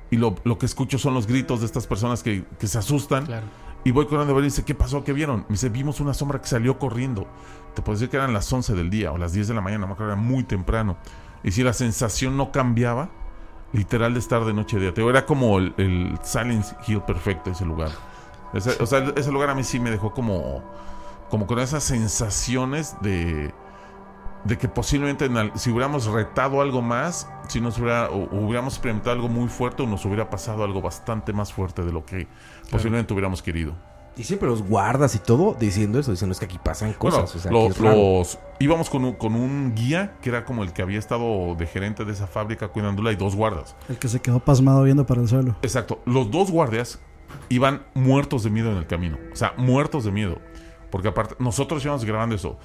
y lo, lo que escucho son los gritos de estas personas que, que se asustan. Claro. Y voy corriendo a ver y dice, ¿qué pasó? ¿Qué vieron? Me dice, vimos una sombra que salió corriendo. Te puedo decir que eran las 11 del día o las 10 de la mañana, me acuerdo, era muy temprano. Y si la sensación no cambiaba, literal de estar de noche a día. Te digo, era como el, el Silent Hill perfecto ese lugar. Ese- o sea, ese lugar a mí sí me dejó como, como con esas sensaciones de, de que posiblemente si hubiéramos retado algo más, si nos hubiera, o- hubiéramos experimentado algo muy fuerte, o nos hubiera pasado algo bastante más fuerte de lo que posiblemente hubiéramos querido. Y siempre los guardas y todo diciendo eso, diciendo es que aquí pasan Bueno, cosas. o sea, lo- aquí es raro. los íbamos con un, con un guía que era como el que había estado de gerente de esa fábrica cuidándola y dos guardas. El que se quedó pasmado viendo para el suelo. Exacto. Los dos guardias iban muertos de miedo en el camino. O sea, muertos de miedo. Porque aparte, nosotros íbamos grabando eso.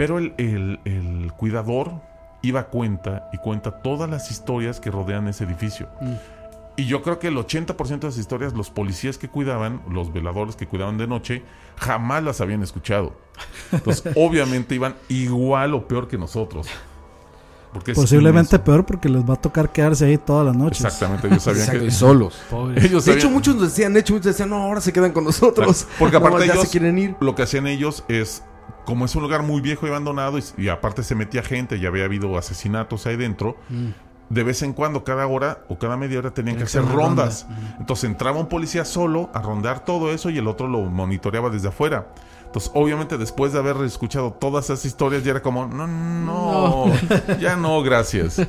Pero el, el- el cuidador iba a cuenta y cuenta todas las historias que rodean ese edificio. Y yo creo que el 80% de esas historias, los policías que cuidaban, los veladores que cuidaban de noche, jamás las habían escuchado. Entonces, obviamente iban igual o peor que nosotros. Porque es Posiblemente peor porque les va a tocar quedarse ahí todas las noches. Exactamente, ellos sabían Exacto, que- y solos. Pobres. Ellos de hecho, muchos nos decían, de hecho, muchos decían, no, ahora se quedan con nosotros. Porque aparte ellos, se quieren ir. lo que hacían ellos es, como es un lugar muy viejo y abandonado, y, y aparte se metía gente, y había habido asesinatos ahí dentro, Mm. de vez en cuando, cada hora o cada media hora tenían que Tiene que hacer rondas. ronda. Entonces entraba un policía solo a rondar todo eso y el otro lo monitoreaba desde afuera. Entonces, obviamente, después de haber escuchado todas esas historias, ya era como, no, no, ya no, gracias.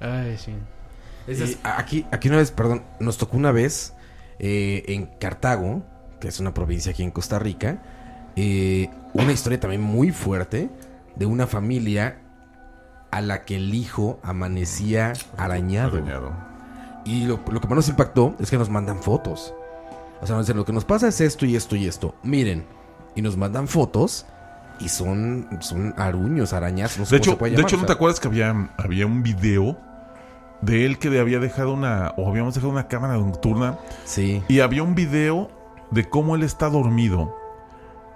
Ay, sí. Aquí, aquí una vez, perdón, nos tocó una vez eh, en Cartago, que es una provincia aquí en Costa Rica, eh, una historia también muy fuerte de una familia a la que el hijo amanecía arañado. Arañado. Y lo, lo que más nos impactó es que nos mandan fotos. O sea, nos dicen, lo que nos pasa es esto y esto y esto. Miren. Y nos mandan fotos y son, son aruños, arañazos. No sé De hecho, de hecho ¿no te acuerdas que había, había un video de él que había dejado una, o habíamos dejado una cámara nocturna? Sí. Y había un video de cómo él está dormido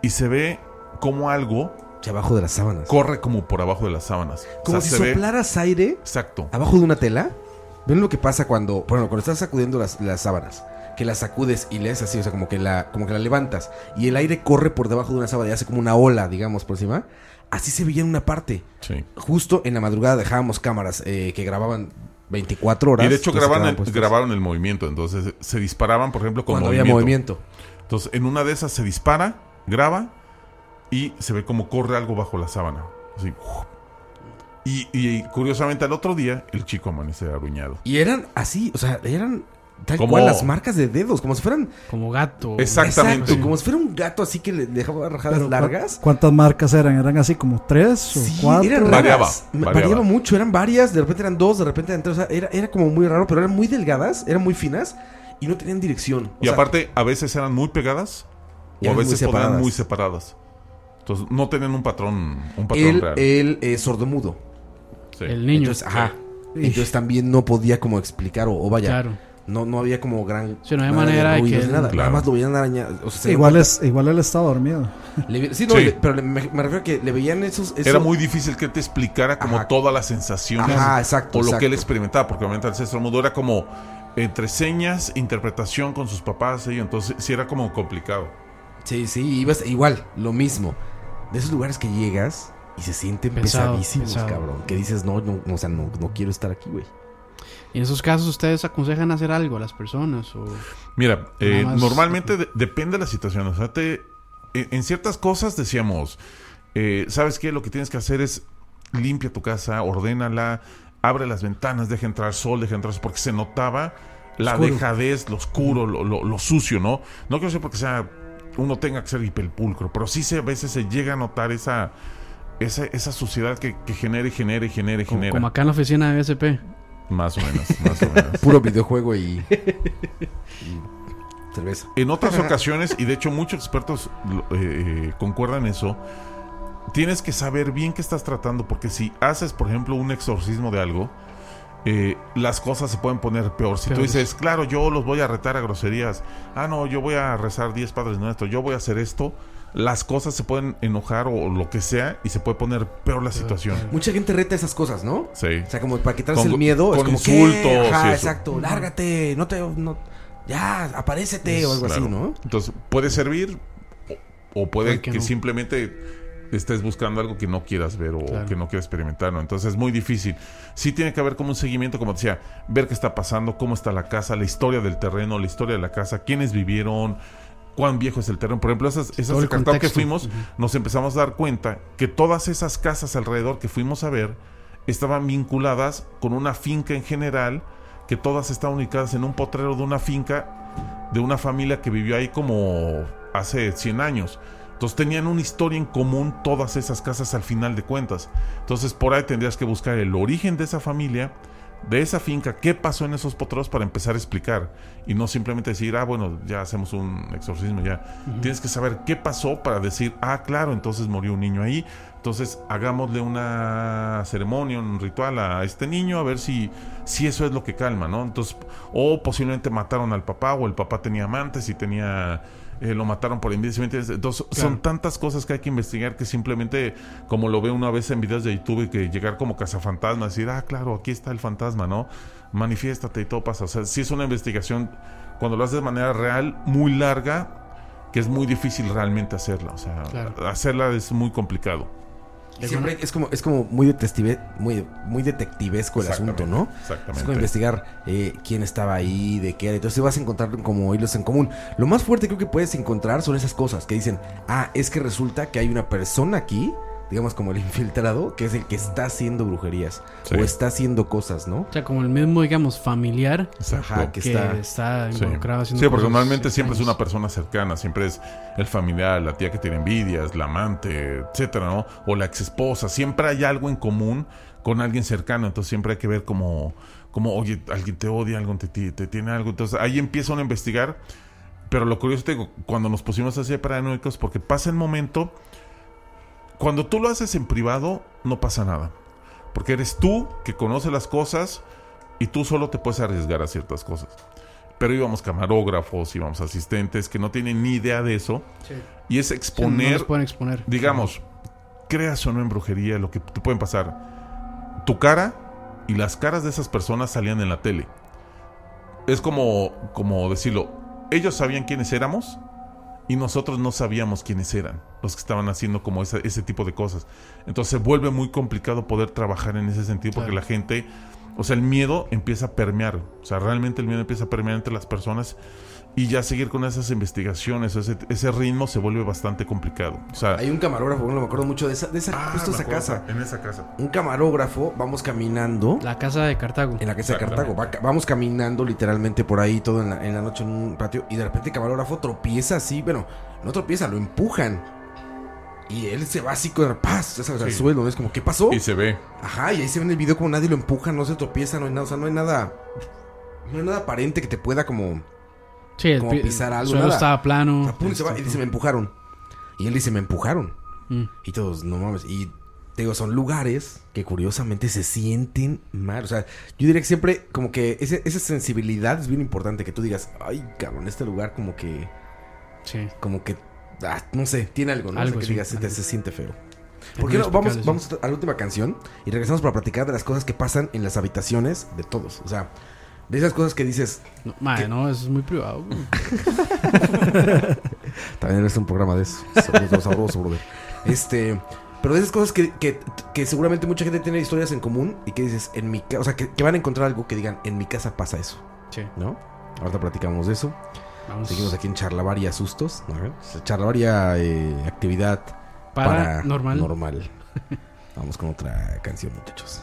y se ve como algo abajo de las sábanas. corre como por abajo de las sábanas. O Como sea, si se ve- soplaras aire Exacto. abajo de una tela. ¿Ven lo que pasa cuando, bueno, cuando estás sacudiendo las, las sábanas? Que las sacudes y lees así, o sea, como que, la, como que la levantas. Y el aire corre por debajo de una sábana y hace como una ola, digamos, por encima. Así se veía en una parte. Sí. Justo en la madrugada dejábamos cámaras eh, que grababan 24 horas. Y de hecho el, puestas. grabaron el movimiento, entonces se disparaban, por ejemplo, con Cuando había movimiento. Entonces, en una de esas se dispara, graba y se ve como corre algo bajo la sábana. Así. Y, y curiosamente al otro día el chico amanece aruñado. Y eran así, o sea, eran tal Como- cual las marcas de dedos, como si fueran... Como gato. Exactamente. Exacto, como si fuera un gato así que le dejaba rajadas Pero, ¿cu- largas. ¿Cuántas marcas eran? ¿Eran así como tres o Sí, cuatro? eran Variaba, variaba. Variaba. mucho, eran varias, de repente eran dos, de repente eran tres. O sea, era, era como muy raro, pero eran muy delgadas, eran muy finas y no tenían dirección. O Y sea, aparte, a veces eran muy pegadas o a eran muy veces podían muy separadas. Entonces, no tenían un patrón, un patrón él, real. él es sordomudo. Sí. El niño. Entonces, ajá. Sí. Entonces también no podía como explicar o, o vaya. Claro. No, no había como gran. Sí, no había manera de que él- nada. Claro. Nada más lo veían araña. O sea, se Igual, es, igual él estaba dormido. le sí, no, Sí. le- pero le- me, me refiero a que le veían esos. eso- Era muy difícil que él te explicara como Ajá. todas las sensaciones Ajá, exacto, o lo que él experimentaba, porque obviamente el ancestro mudo era como entre señas, interpretación con sus papás, y entonces sí era como complicado. Sí, sí, ibas igual, lo mismo. De esos lugares que llegas y se sienten Pesado, pesadísimos, pesado. cabrón. Que dices, no, no, no, o sea, no, no quiero estar aquí, güey. Y en esos casos, ¿ustedes aconsejan hacer algo a las personas? O... Mira, eh, más- normalmente de- depende de la situación. O sea, te- en, en ciertas cosas decíamos, eh, ¿sabes qué? Lo que tienes que hacer es limpia tu casa, ordénala, abre las ventanas, deja entrar sol, deja entrar sol, porque se notaba la Oscuro. dejadez, lo oscuro, lo, lo- lo sucio, ¿no? No quiero decir porque sea uno tenga que ser hiperpulcro, pero sí se, a veces se llega a notar esa, esa, esa suciedad que, que genera y genera y genera y Como, genera. como acá en la oficina de BSP. Más o menos, más o menos. Puro videojuego y. y cerveza. En otras ocasiones, y de hecho muchos expertos eh, eh, concuerdan eso, tienes que saber bien qué estás tratando, porque si haces, por ejemplo, un exorcismo de algo, eh, las cosas se pueden poner peor. Si tú dices, claro, yo los voy a retar a groserías, ah, no, yo voy a rezar 10 padres nuestros, yo voy a hacer esto, las cosas se pueden enojar o lo que sea y se puede poner peor la situación. Mucha gente reta esas cosas, ¿no? Sí. O sea, como para quitarse Con- el miedo. es como insultos. Ajá, y exacto. Lárgate. No te. No, ya, aparécete o algo así. ¿no? Entonces, puede servir o, o puede Puede que que, no. simplemente estés buscando algo que no quieras ver o Claro. que no quieras experimentar, ¿no? Entonces es muy difícil. Sí tiene que haber como un seguimiento, como decía, ver qué está pasando, cómo está la casa, la historia del terreno, la historia de la casa, quiénes vivieron, cuán viejo es el terreno. Por ejemplo, esas, esas el que fuimos, nos empezamos a dar cuenta que todas esas casas alrededor que fuimos a ver estaban vinculadas con una finca en general, que todas estaban ubicadas en un potrero de una finca de una familia que vivió ahí como hace 100 años. Entonces tenían una historia en común todas esas casas al final de cuentas. Entonces por ahí tendrías que buscar el origen de esa familia, de esa finca, qué pasó en esos potreros para empezar a explicar. Y no simplemente decir, ah, bueno, ya hacemos un exorcismo, ya. Tienes que saber qué pasó para decir, ah, claro, entonces murió un niño ahí. Entonces hagámosle una ceremonia, un ritual a este niño, a ver si, si eso es lo que calma, ¿no? Entonces, o posiblemente mataron al papá, o el papá tenía amantes y tenía eh, lo mataron por envidia. Entonces, Claro. son tantas cosas que hay que investigar que simplemente, como lo veo una vez en videos de YouTube, que llegar como cazafantasma, decir, ah, claro, aquí está el fantasma, ¿no? Manifiéstate y todo pasa. O sea, sí es una investigación, cuando lo haces de manera real, muy larga, que es muy difícil realmente hacerla. O sea, Claro. hacerla es muy complicado. Siempre es como, es como muy detective, muy, muy detectivesco el asunto, ¿no? Exactamente. Es como investigar eh, quién estaba ahí, de qué era. Entonces vas a encontrar como hilos en común. Lo más fuerte creo que puedes encontrar son esas cosas que dicen, ah, es que resulta que hay una persona aquí, digamos como el infiltrado, que es el que está haciendo brujerías Sí. o está haciendo cosas, ¿no? O sea, como el mismo, digamos, familiar Ajá, que que está- está, Sí. involucrado haciendo Sí, porque normalmente siempre es una persona cercana, siempre es el familiar, la tía que tiene envidias, la amante, etcétera, ¿no? O la ex esposa, siempre hay algo en común con alguien cercano, entonces siempre hay que ver como, como oye, alguien te odia, alguien te, te, te tiene algo, entonces ahí empieza uno a investigar, pero lo curioso te digo, cuando nos pusimos así de paranoicos, porque pasa el momento, cuando tú lo haces en privado, no pasa nada, porque eres tú que conoce las cosas y tú solo te puedes arriesgar a ciertas cosas pero íbamos camarógrafos, íbamos asistentes que no tienen ni idea de eso. Sí. Y es Sí, no exponer, los pueden exponer. digamos, creas o no en brujería, lo que te pueden pasar. Tu cara y las caras de esas personas salían en la tele. Es como, como decirlo, ellos sabían quiénes éramos y nosotros no sabíamos quiénes eran los que estaban haciendo como ese, ese tipo de cosas. Entonces se vuelve muy complicado poder trabajar en ese sentido porque Claro. la gente, o sea, el miedo empieza a permear, o sea, realmente el miedo empieza a permear entre las personas y ya seguir con esas investigaciones, ese, ese ritmo se vuelve bastante complicado. O sea, Hay un camarógrafo, no me acuerdo mucho de esa, de esa Ah, justo esa acuerdo, casa. En esa casa. Un camarógrafo, vamos caminando. La casa de Cartago. En la casa de Cartago. Va ca- vamos caminando literalmente por ahí todo en la, en la noche en un patio. Y de repente el camarógrafo tropieza así. Bueno, no tropieza, lo empujan. Y él se va así con paz, ya sabes, al suelo. ¿no? Es como, ¿qué pasó? Y se ve. Ajá, y ahí se ve en el video como nadie lo empuja, no se tropieza, no hay nada. O sea, no hay nada. No hay nada aparente que te pueda como. Sí, como pi- pisar algo. suelo nada. estaba plano. O sea, pum, se va y dice, me empujaron. Y él dice, me empujaron. Mm. Y todos, no mames. Y te digo, son lugares que curiosamente se sienten mal. O sea, yo diría que siempre, como que ese- esa sensibilidad es bien importante. Que tú digas, ay, cabrón, este lugar como que. Sí. Como que. ah, no sé, tiene algo, ¿no? O sea, Algo, que sí, digas, algo. se siente feo. ¿Por qué no? Vamos, vamos a la última canción y regresamos para platicar de las cosas que pasan en las habitaciones de todos. O sea, de esas cosas que dices. No, madre, no, eso es muy privado. También es un programa de eso. Sabroso, brother. Este. Pero de esas cosas que, que, que seguramente mucha gente tiene historias en común y que dices, en mi casa, o sea, que, que van a encontrar algo que digan, en mi casa pasa eso, Sí. ¿no? Ahorita platicamos de eso. Vamos. Seguimos aquí en Charlavaria Sustos. ¿no? Charlavaria eh, actividad Paranormal. normal. Vamos con otra canción, muchachos.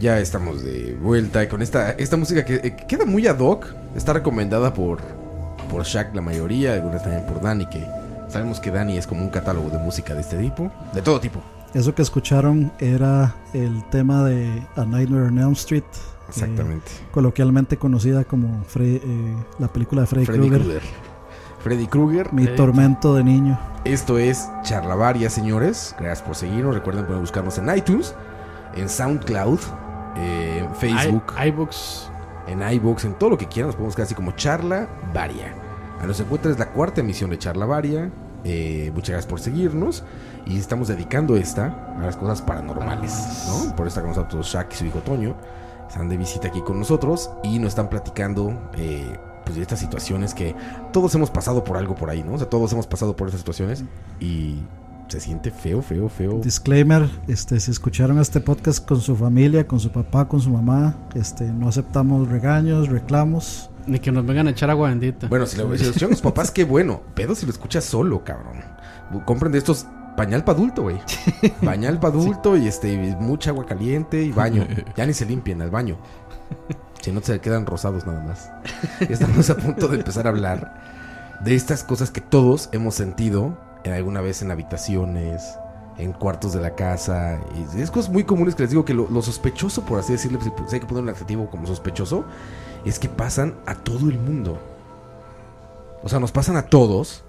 Ya estamos de vuelta con esta, esta música que eh, queda muy ad hoc. Está recomendada por, por Shaq la mayoría, algunas también por Dani, que sabemos que Dani es como un catálogo de música de este tipo, de todo tipo. Eso que escucharon era el tema de A Nightmare on Elm Street. Exactamente. eh, coloquialmente conocida como Fre- eh, la película de Freddy, Freddy Krueger. Krueger. Freddy Krueger. Mi tormento de niño. Esto es Charlavaria, señores. Gracias por seguirnos. Recuerden poder buscarnos en iTunes, en SoundCloud, eh, en Facebook, I- iBooks. en iBooks, en todo lo que quieran. Nos podemos buscar así como Charla Varia. A los encuentros es la cuarta emisión de Charla Varia. Eh, muchas gracias por seguirnos. Y estamos dedicando esta a las cosas paranormales, ¿no? Por está con nosotros Shaq y su hijo Toño. Están de visita aquí con nosotros y nos están platicando eh, pues de estas situaciones que todos hemos pasado por algo por ahí, ¿no? O sea, todos hemos pasado por esas situaciones y se siente feo, feo, feo. Disclaimer, este, si escucharon este podcast con su familia, con su papá, con su mamá, este, no aceptamos regaños, reclamos. Ni que nos vengan a echar agua bendita. Bueno, si lo, si lo escuchan los papás, qué bueno. Pero si lo escuchas solo, cabrón. Compren de estos pañal para adulto, güey. Pañal para adulto y este y mucha agua caliente y baño. Ya ni se limpian al baño. Si no se quedan rosados nada más. Estamos a punto de empezar a hablar de estas cosas que todos hemos sentido en alguna vez en habitaciones, en cuartos de la casa. Y es cosas muy comunes que les digo que lo, lo sospechoso, por así decirlo, si si hay que poner un adjetivo como sospechoso, es que pasan a todo el mundo. O sea, nos pasan a todos.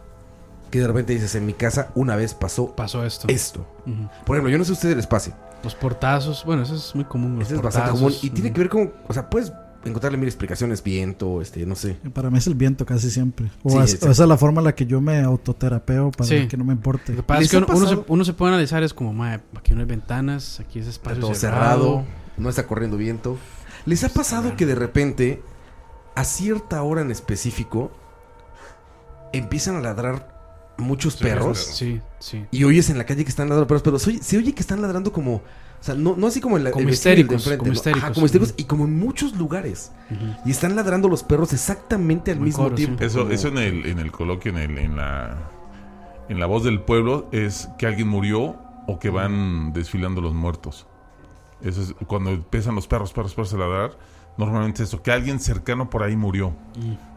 Que de repente dices, en mi casa una vez pasó, pasó esto. Esto. Por ejemplo, yo no sé si a ustedes les pase. Los portazos, bueno, eso es muy común. Eso es bastante portazos, común. Y tiene que ver con. O sea, puedes encontrarle mil explicaciones, viento, este, no sé. Para mí es el viento casi siempre. O, Sí, es- exacto. o esa es la forma en la que yo me autoterapeo para Sí. que no me importe. Lo que pasa es que uno, uno se, uno se puede analizar, es como, "Mae, aquí no hay ventanas, aquí es espacio todo cerrado. cerrado, no está corriendo viento. ¿Les ha pasado que de repente, a cierta hora en específico, empiezan a ladrar muchos Sí, perros? sí, sí. Y oyes en la calle que están ladrando perros, pero se oye, se oye que están ladrando como. O sea, no, no así como en la Como histéricos, enfrente, como ¿no? histéricos. Ajá, como histéricos Ujú. y como en muchos lugares. Y están ladrando los perros exactamente al mismo coro, sí. tiempo. Eso, como- eso en el, en el coloquio, en, el, en la en la voz del pueblo, es que alguien murió o que van desfilando los muertos. Eso es cuando empiezan los perros, perros, perros a ladrar. Normalmente es eso, que alguien cercano por ahí murió.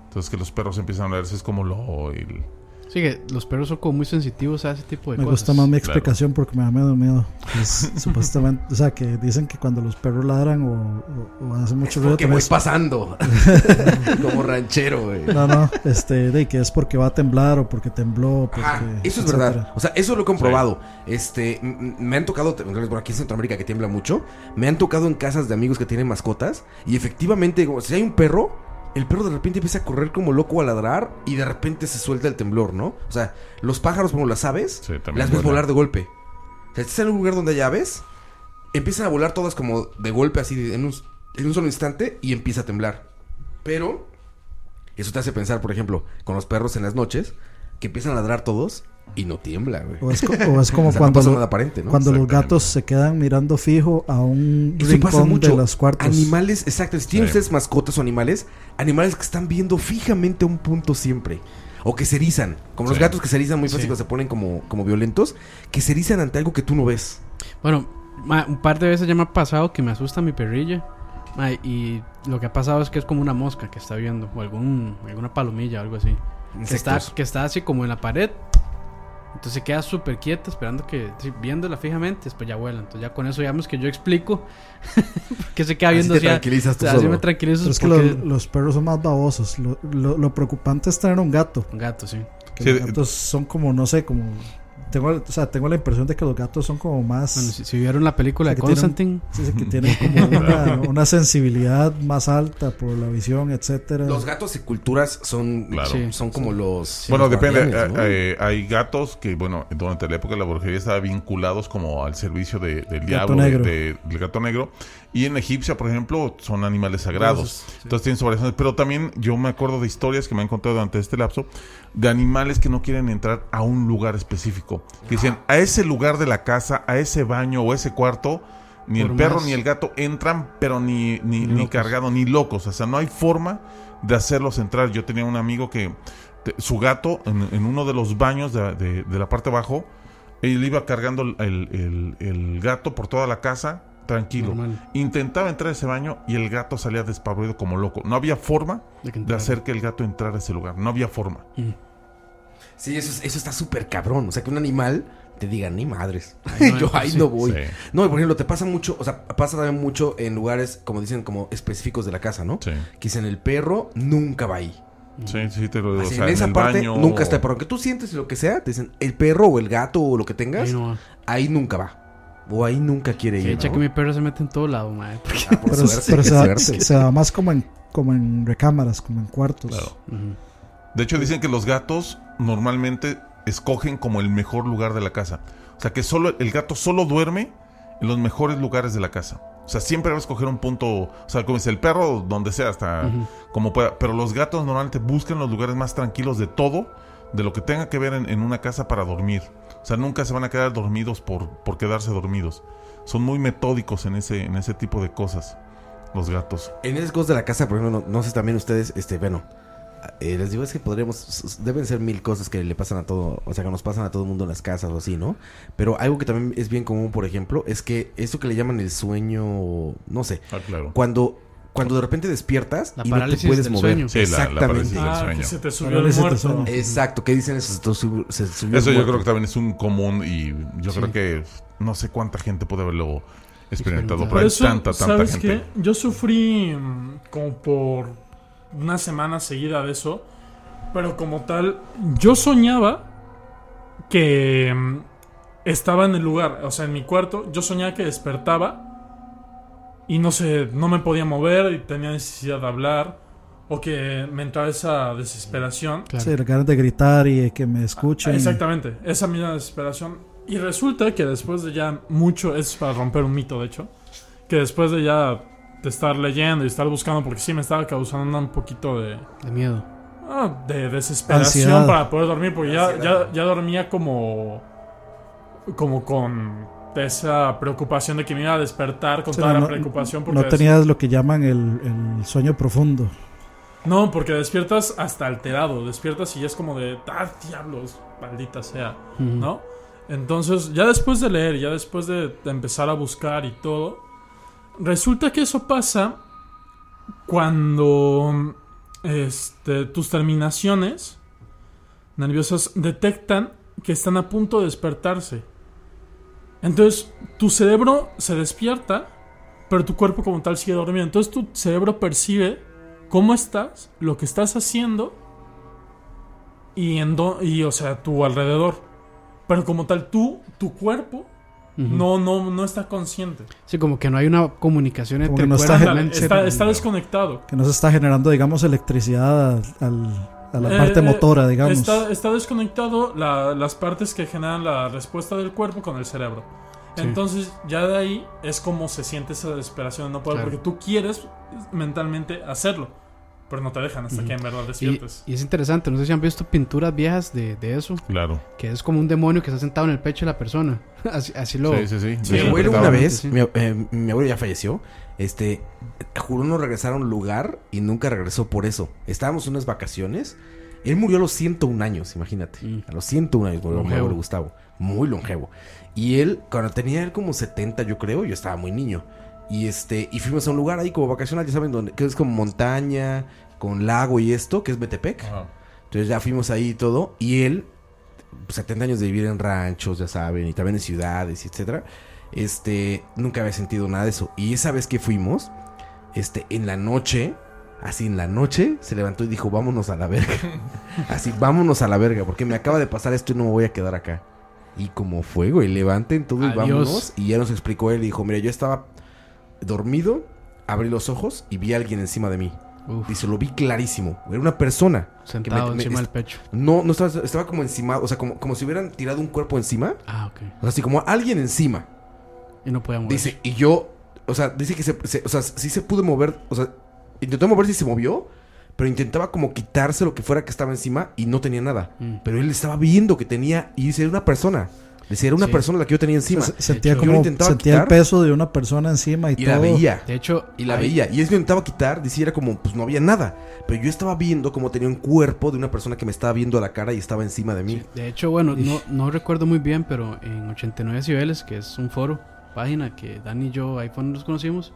Entonces que los perros empiezan a hablar, eso es como lo... el- Sí, que los perros son como muy sensitivos a ese tipo de Me cosas. gusta más mi Claro. explicación porque me da miedo, miedo. Es, supuestamente, o sea, que dicen que cuando los perros ladran o, o- o hacen mucho ruido. También voy es- pasando. como ranchero, güey. No, no, este, de que es porque va a temblar o porque tembló. Porque, Ajá, eso es etcétera. verdad. O sea, eso lo he comprobado. Este, me han tocado, por aquí en Centroamérica que tiembla mucho, me han tocado en casas de amigos que tienen mascotas y efectivamente, como si hay un perro, el perro de repente empieza a correr como loco a ladrar y de repente se suelta el temblor, ¿no? O sea, los pájaros como las aves, Sí, las ves volar de golpe. O sea, estás en un lugar donde hay aves, empiezan a volar todas como de golpe así en un, en un solo instante y empieza a temblar. Pero eso te hace pensar, por ejemplo, con los perros en las noches, que empiezan a ladrar todos y no tiembla, güey. O es, co- o es como O sea, cuando, no lo- nada aparente, ¿no? cuando los gatos se quedan mirando fijo a un Eso pasa rincón mucho. de los cuartos. Animales, exacto. Si tienen Sí. ustedes mascotas o animales, animales que están viendo fijamente a un punto siempre. O que se erizan. Como los gatos que se erizan muy fácil Sí. se ponen como, como violentos. Que se erizan ante algo que tú no ves. Bueno, ma, un par de veces ya me ha pasado que me asusta mi perrilla. ma, y lo que ha pasado es que es como una mosca que está viendo. O algún, alguna palomilla, algo así. Que está, que está así como en la pared. Entonces se queda súper quieta esperando que, sí, viéndola fijamente, después ya vuela. Entonces ya con eso digamos que yo explico que se queda Así viendo te así. a- tranquilizas tú así solo. me tranquilizo Pero es que porque- los perros son más babosos. Lo, lo- lo preocupante es tener un gato. Un gato, sí. Sí, los gatos son como, no sé, como... Tengo, o sea, tengo la impresión de que los gatos son como más... Bueno, si, si vieron la película de que tienen- Constantine, sí, sí, que tienen como una, una sensibilidad más alta por la visión, etcétera. Los gatos y culturas son, Claro. Sí. son como los. bueno, los depende. eh, eh, hay gatos que, bueno, durante la época de la brujería estaban vinculados como al servicio de- del diablo, de- negro. de- del gato negro. Y en Egipcia, por ejemplo, son animales sagrados. Entonces tienen su variaciones. Pero también yo me acuerdo de historias que me han contado durante este lapso de animales que no quieren entrar a un lugar específico. Que dicen, a ese lugar de la casa, a ese baño o ese cuarto, ni Por el perro más- ni el gato entran, pero ni, ni, Ni cargado, ni locos. O sea, no hay forma de hacerlos entrar. Yo tenía un amigo que te- su gato, en, en uno de los baños de, de- de la parte de abajo, él iba cargando el, el- el- el gato por toda la casa tranquilo. Normal. Intentaba entrar a ese baño y el gato salía despavorido como loco. No había forma De que de entrara. hacer que el gato entrara a ese lugar. No había forma. Sí, eso, es- eso está súper cabrón. O sea, que un animal te diga, ni madres. No Yo entro, ahí sí. no voy. Sí. No, y por ejemplo, te pasa mucho, o sea, pasa también mucho en lugares, como dicen, como específicos de la casa, ¿no? Sí. Que dicen, el perro nunca va ahí. Sí, sí, te lo digo. Así, o sea, en esa el parte baño- nunca está. Pero aunque tú sientes lo que sea, te dicen, el perro o el gato o lo que tengas, Ahí no va. ahí nunca va. O ahí nunca quiere ir. echa ¿no? que mi perro se mete en todo lado, madre. Ah, por Pero, suerte, pero qué se, da, suerte. se da más como en, como en recámaras, como en cuartos. Claro. De hecho, dicen que los gatos normalmente escogen como el mejor lugar de la casa. O sea, que solo el gato solo duerme en los mejores lugares de la casa. O sea, siempre va a escoger un punto, o sea, como dice el perro, donde sea, hasta como pueda. Pero los gatos normalmente buscan los lugares más tranquilos de todo, de lo que tenga que ver en, en una casa para dormir. O sea, nunca se van a quedar dormidos por, por quedarse dormidos. Son muy metódicos en ese, en ese tipo de cosas, los gatos. En esas cosas de la casa, por ejemplo, no, no sé también ustedes, este, bueno, eh, les digo es que podríamos, deben ser mil cosas que le pasan a todo, o sea, que nos pasan a todo el mundo en las casas o así, ¿no? Pero algo que también es bien común, por ejemplo, es que eso que le llaman el sueño, no sé, Ah, claro. cuando, cuando de repente despiertas La y no te puedes mover. sueño. Sí, la- la Exactamente. del Ah, sueño. que se te subió el muerto. Exacto, ¿qué dicen eso? Se te subió- se subió Eso el yo muerto. creo que también es un común y yo creo que no sé cuánta gente puede haberlo experimentado, pero hay eso, tanta, tanta ¿sabes gente. qué? Yo sufrí mm, como por una semana seguida de eso. Pero como tal, yo soñaba que mm, estaba en el lugar, o sea, en mi cuarto. Yo soñaba que despertaba y no sé, no me podía mover y tenía necesidad de hablar. O que me entraba esa desesperación. Claro. Sí, ganas de gritar y que me escuchen. Exactamente, esa misma desesperación. Y resulta que después de ya mucho, es para romper un mito de hecho, que después de ya de estar leyendo y estar buscando, porque sí me estaba causando un poquito de, De miedo. ah, de desesperación Ansiedad. para poder dormir, porque ya, ya, ya dormía como, como con esa preocupación de que me iba a despertar con Sí, toda no, la preocupación. Porque No des- tenías lo que llaman el, el sueño profundo. No, porque despiertas hasta alterado. Despiertas y ya es como de. ¡Ah, diablos! Maldita sea. ¿No? Entonces, ya después de leer, ya después de, de empezar a buscar y todo, resulta que eso pasa cuando este, tus terminaciones nerviosas detectan que están a punto de despertarse. Entonces, tu cerebro se despierta, pero tu cuerpo como tal sigue dormido. Entonces, tu cerebro percibe cómo estás, lo que estás haciendo y, en do- y o sea, tu alrededor. Pero como tal, tú, tu cuerpo, no, no, no está consciente. Sí, como que no hay una comunicación Como entre que no está está, está desconectado. Que no se está generando, digamos, electricidad al- a la Eh, parte eh, motora, digamos. Está, está desconectado la- las partes que generan la respuesta del cuerpo con el cerebro. Sí. Entonces, ya de ahí es como se siente esa desesperación de no poder, Claro. porque tú quieres mentalmente hacerlo, pero no te dejan hasta que en verdad Y, despiertes. y es interesante, no sé si han visto pinturas viejas de, de eso, Claro. que es como un demonio que está sentado en el pecho de la persona. así, así lo... Sí, sí, sí. Sí, Mi abuelo una vez, sí. mi, eh, mi abuelo ya falleció, este, juró no regresar a un lugar y nunca regresó por eso. Estábamos en unas vacaciones, él murió a los 101 años, imagínate. Mm. A los 101 años murió mi Longevo. abuelo Gustavo, muy longevo. Y él, cuando tenía él como 70, yo creo, yo estaba muy niño. Y este, y fuimos a un lugar ahí como vacacional, ya saben, donde, que es como montaña, con lago y esto, que es Betepec. Ajá. Entonces ya fuimos ahí y todo. Y él, 70 años de vivir en ranchos, ya saben, y también en ciudades, etcétera. Este, nunca había sentido nada de eso. Y esa vez que fuimos, este, en la noche, así en la noche, se levantó y dijo, vámonos a la verga. así, vámonos a la verga, porque me acaba de pasar esto y no me voy a quedar acá. Y como fuego, y levanten todo y vámonos. Y ya nos explicó él dijo, mira, yo estaba dormido, abrí los ojos y vi a alguien encima de mí. Uf, Dice, lo vi clarísimo. Era una persona. sentado me- me- encima del pecho. No, no estaba, estaba como encima, o sea, como, como si hubieran tirado un cuerpo encima. Ah, ok. O sea, así como alguien encima. Y no podía mover. Dice, y yo, o sea, dice que se, se- o sea, sí se pudo mover, o sea, intentó mover si se movió, pero intentaba como quitarse lo que fuera que estaba encima y no tenía nada. Mm. Pero él estaba viendo que tenía, y dice, era una persona. Dice, era una Sí. persona la que yo tenía encima. Se- sentía como intentaba sentía el quitar peso de una persona encima y, y todo. la veía. De hecho, Y la hay- veía. Y él lo intentaba quitar. Decía, era como, pues no había nada. Pero yo estaba viendo como tenía un cuerpo de una persona que me estaba viendo a la cara y estaba encima de mí. De hecho, bueno, no, no recuerdo muy bien, pero en 89 Cibeles, que es un foro, página que Dani y yo ahí fue donde nos conocimos,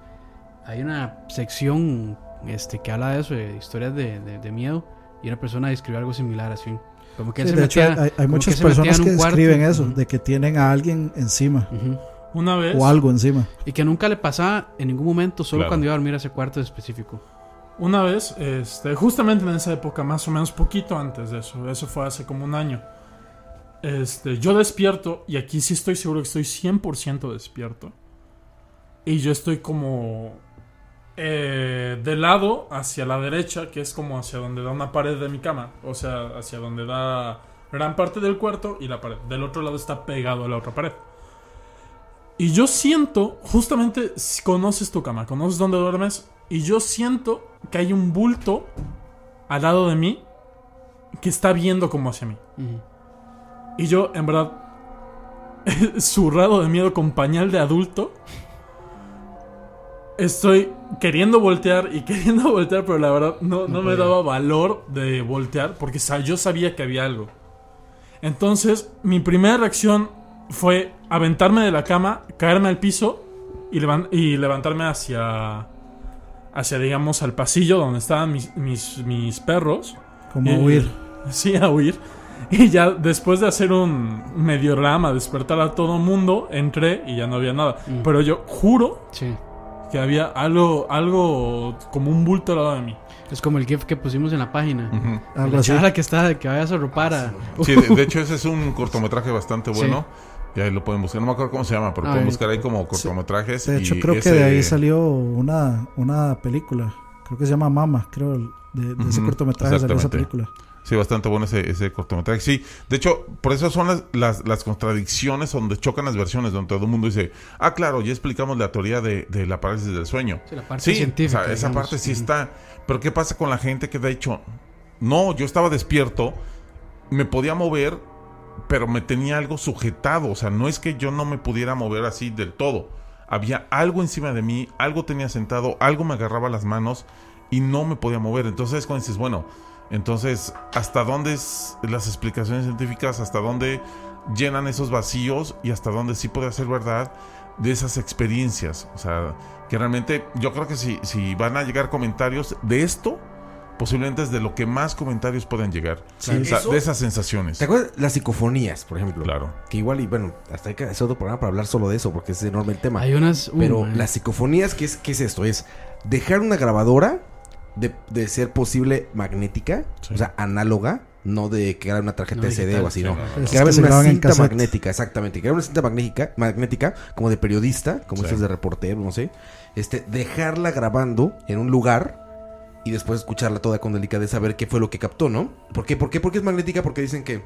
hay una sección este, que habla de eso, de historias de, de- de miedo, y una persona describió algo similar así. Como que él Sí, se de hecho, metía- hay, muchas personas que describen eso, de que tienen a alguien encima. Una vez. o algo encima. Y que nunca le pasaba en ningún momento, solo Claro. cuando iba a dormir a ese cuarto específico. Una vez, este, justamente en esa época, más o menos poquito antes de eso, eso fue hace como un año. Este, yo despierto, y aquí sí estoy seguro que estoy 100% despierto. Y yo estoy como eh, de lado hacia la derecha, que es como hacia donde da una pared de mi cama. O sea, hacia donde da gran parte del cuarto y la pared. Del otro lado está pegado a la otra pared. Y yo siento, justamente, si conoces tu cama, conoces dónde duermes, y yo siento que hay un bulto al lado de mí que está viendo como hacia mí. Y yo, en verdad, zurrado de miedo con pañal de adulto, estoy queriendo voltear y queriendo voltear, pero la verdad no, no me daba valor de voltear porque sa- yo sabía que había algo. Entonces, mi primera reacción fue aventarme de la cama, caerme al piso y, levan- y levantarme hacia, hacia, digamos, al pasillo donde estaban mis, mis, mis perros. Como Y- huir. Sí, a huir. Y ya después de hacer un medio drama, despertar a todo mundo, entré y ya no había nada. Pero yo juro que había algo, algo como un bulto al lado de mí. Es como el GIF que pusimos en la página. Algo la que está, que vaya a su ropara. Sí, de, de hecho ese es un cortometraje bastante Sí. bueno. Y ahí lo pueden buscar. No me acuerdo cómo se llama, pero Ah, pueden buscar ahí como cortometrajes. De hecho, y creo que de ahí salió una, una película. Creo que se llama Mama, creo, de, de ese cortometraje salió esa película. Sí, bastante bueno ese, ese cortometraje. Sí, de hecho, por eso son las, las, las contradicciones donde chocan las versiones, donde todo el mundo dice, ah, claro, ya explicamos la teoría de, de la parálisis del sueño. Sí, la parte Sí, científica, o sea, esa parte sí está. Pero ¿qué pasa con la gente que de hecho, no, yo estaba despierto, me podía mover, pero me tenía algo sujetado. O sea, no es que yo no me pudiera mover así del todo. Había algo encima de mí, algo tenía sentado, algo me agarraba las manos y no me podía mover. Entonces, cuando dices, bueno, entonces, ¿hasta dónde es las explicaciones científicas? ¿Hasta dónde llenan esos vacíos? Y hasta dónde sí puede ser verdad de esas experiencias. O sea, que realmente yo creo que si, si van a llegar comentarios de esto, posiblemente es de lo que más comentarios pueden llegar. Sí. O sea, de esas sensaciones. ¿Te acuerdas las psicofonías, por ejemplo? Claro. Que igual, y bueno, hasta hay que hacer otro programa para hablar solo de eso, porque es enorme el tema. Hay unas- uh, Pero man. las psicofonías, ¿qué es, ¿qué es esto? Es dejar una grabadora de, de ser posible magnética, o sea, análoga, no de que grabe una tarjeta No de CD digital, o así, sí, no. Que se una cinta magnética, exactamente. Que graben una cinta magnética, magnética, como de periodista, como Sí. de reportero, no sé. Este, dejarla grabando en un lugar y después escucharla toda con delicadeza a ver qué fue lo que captó, ¿no? ¿Por qué? ¿Por qué? Porque es magnética, porque dicen que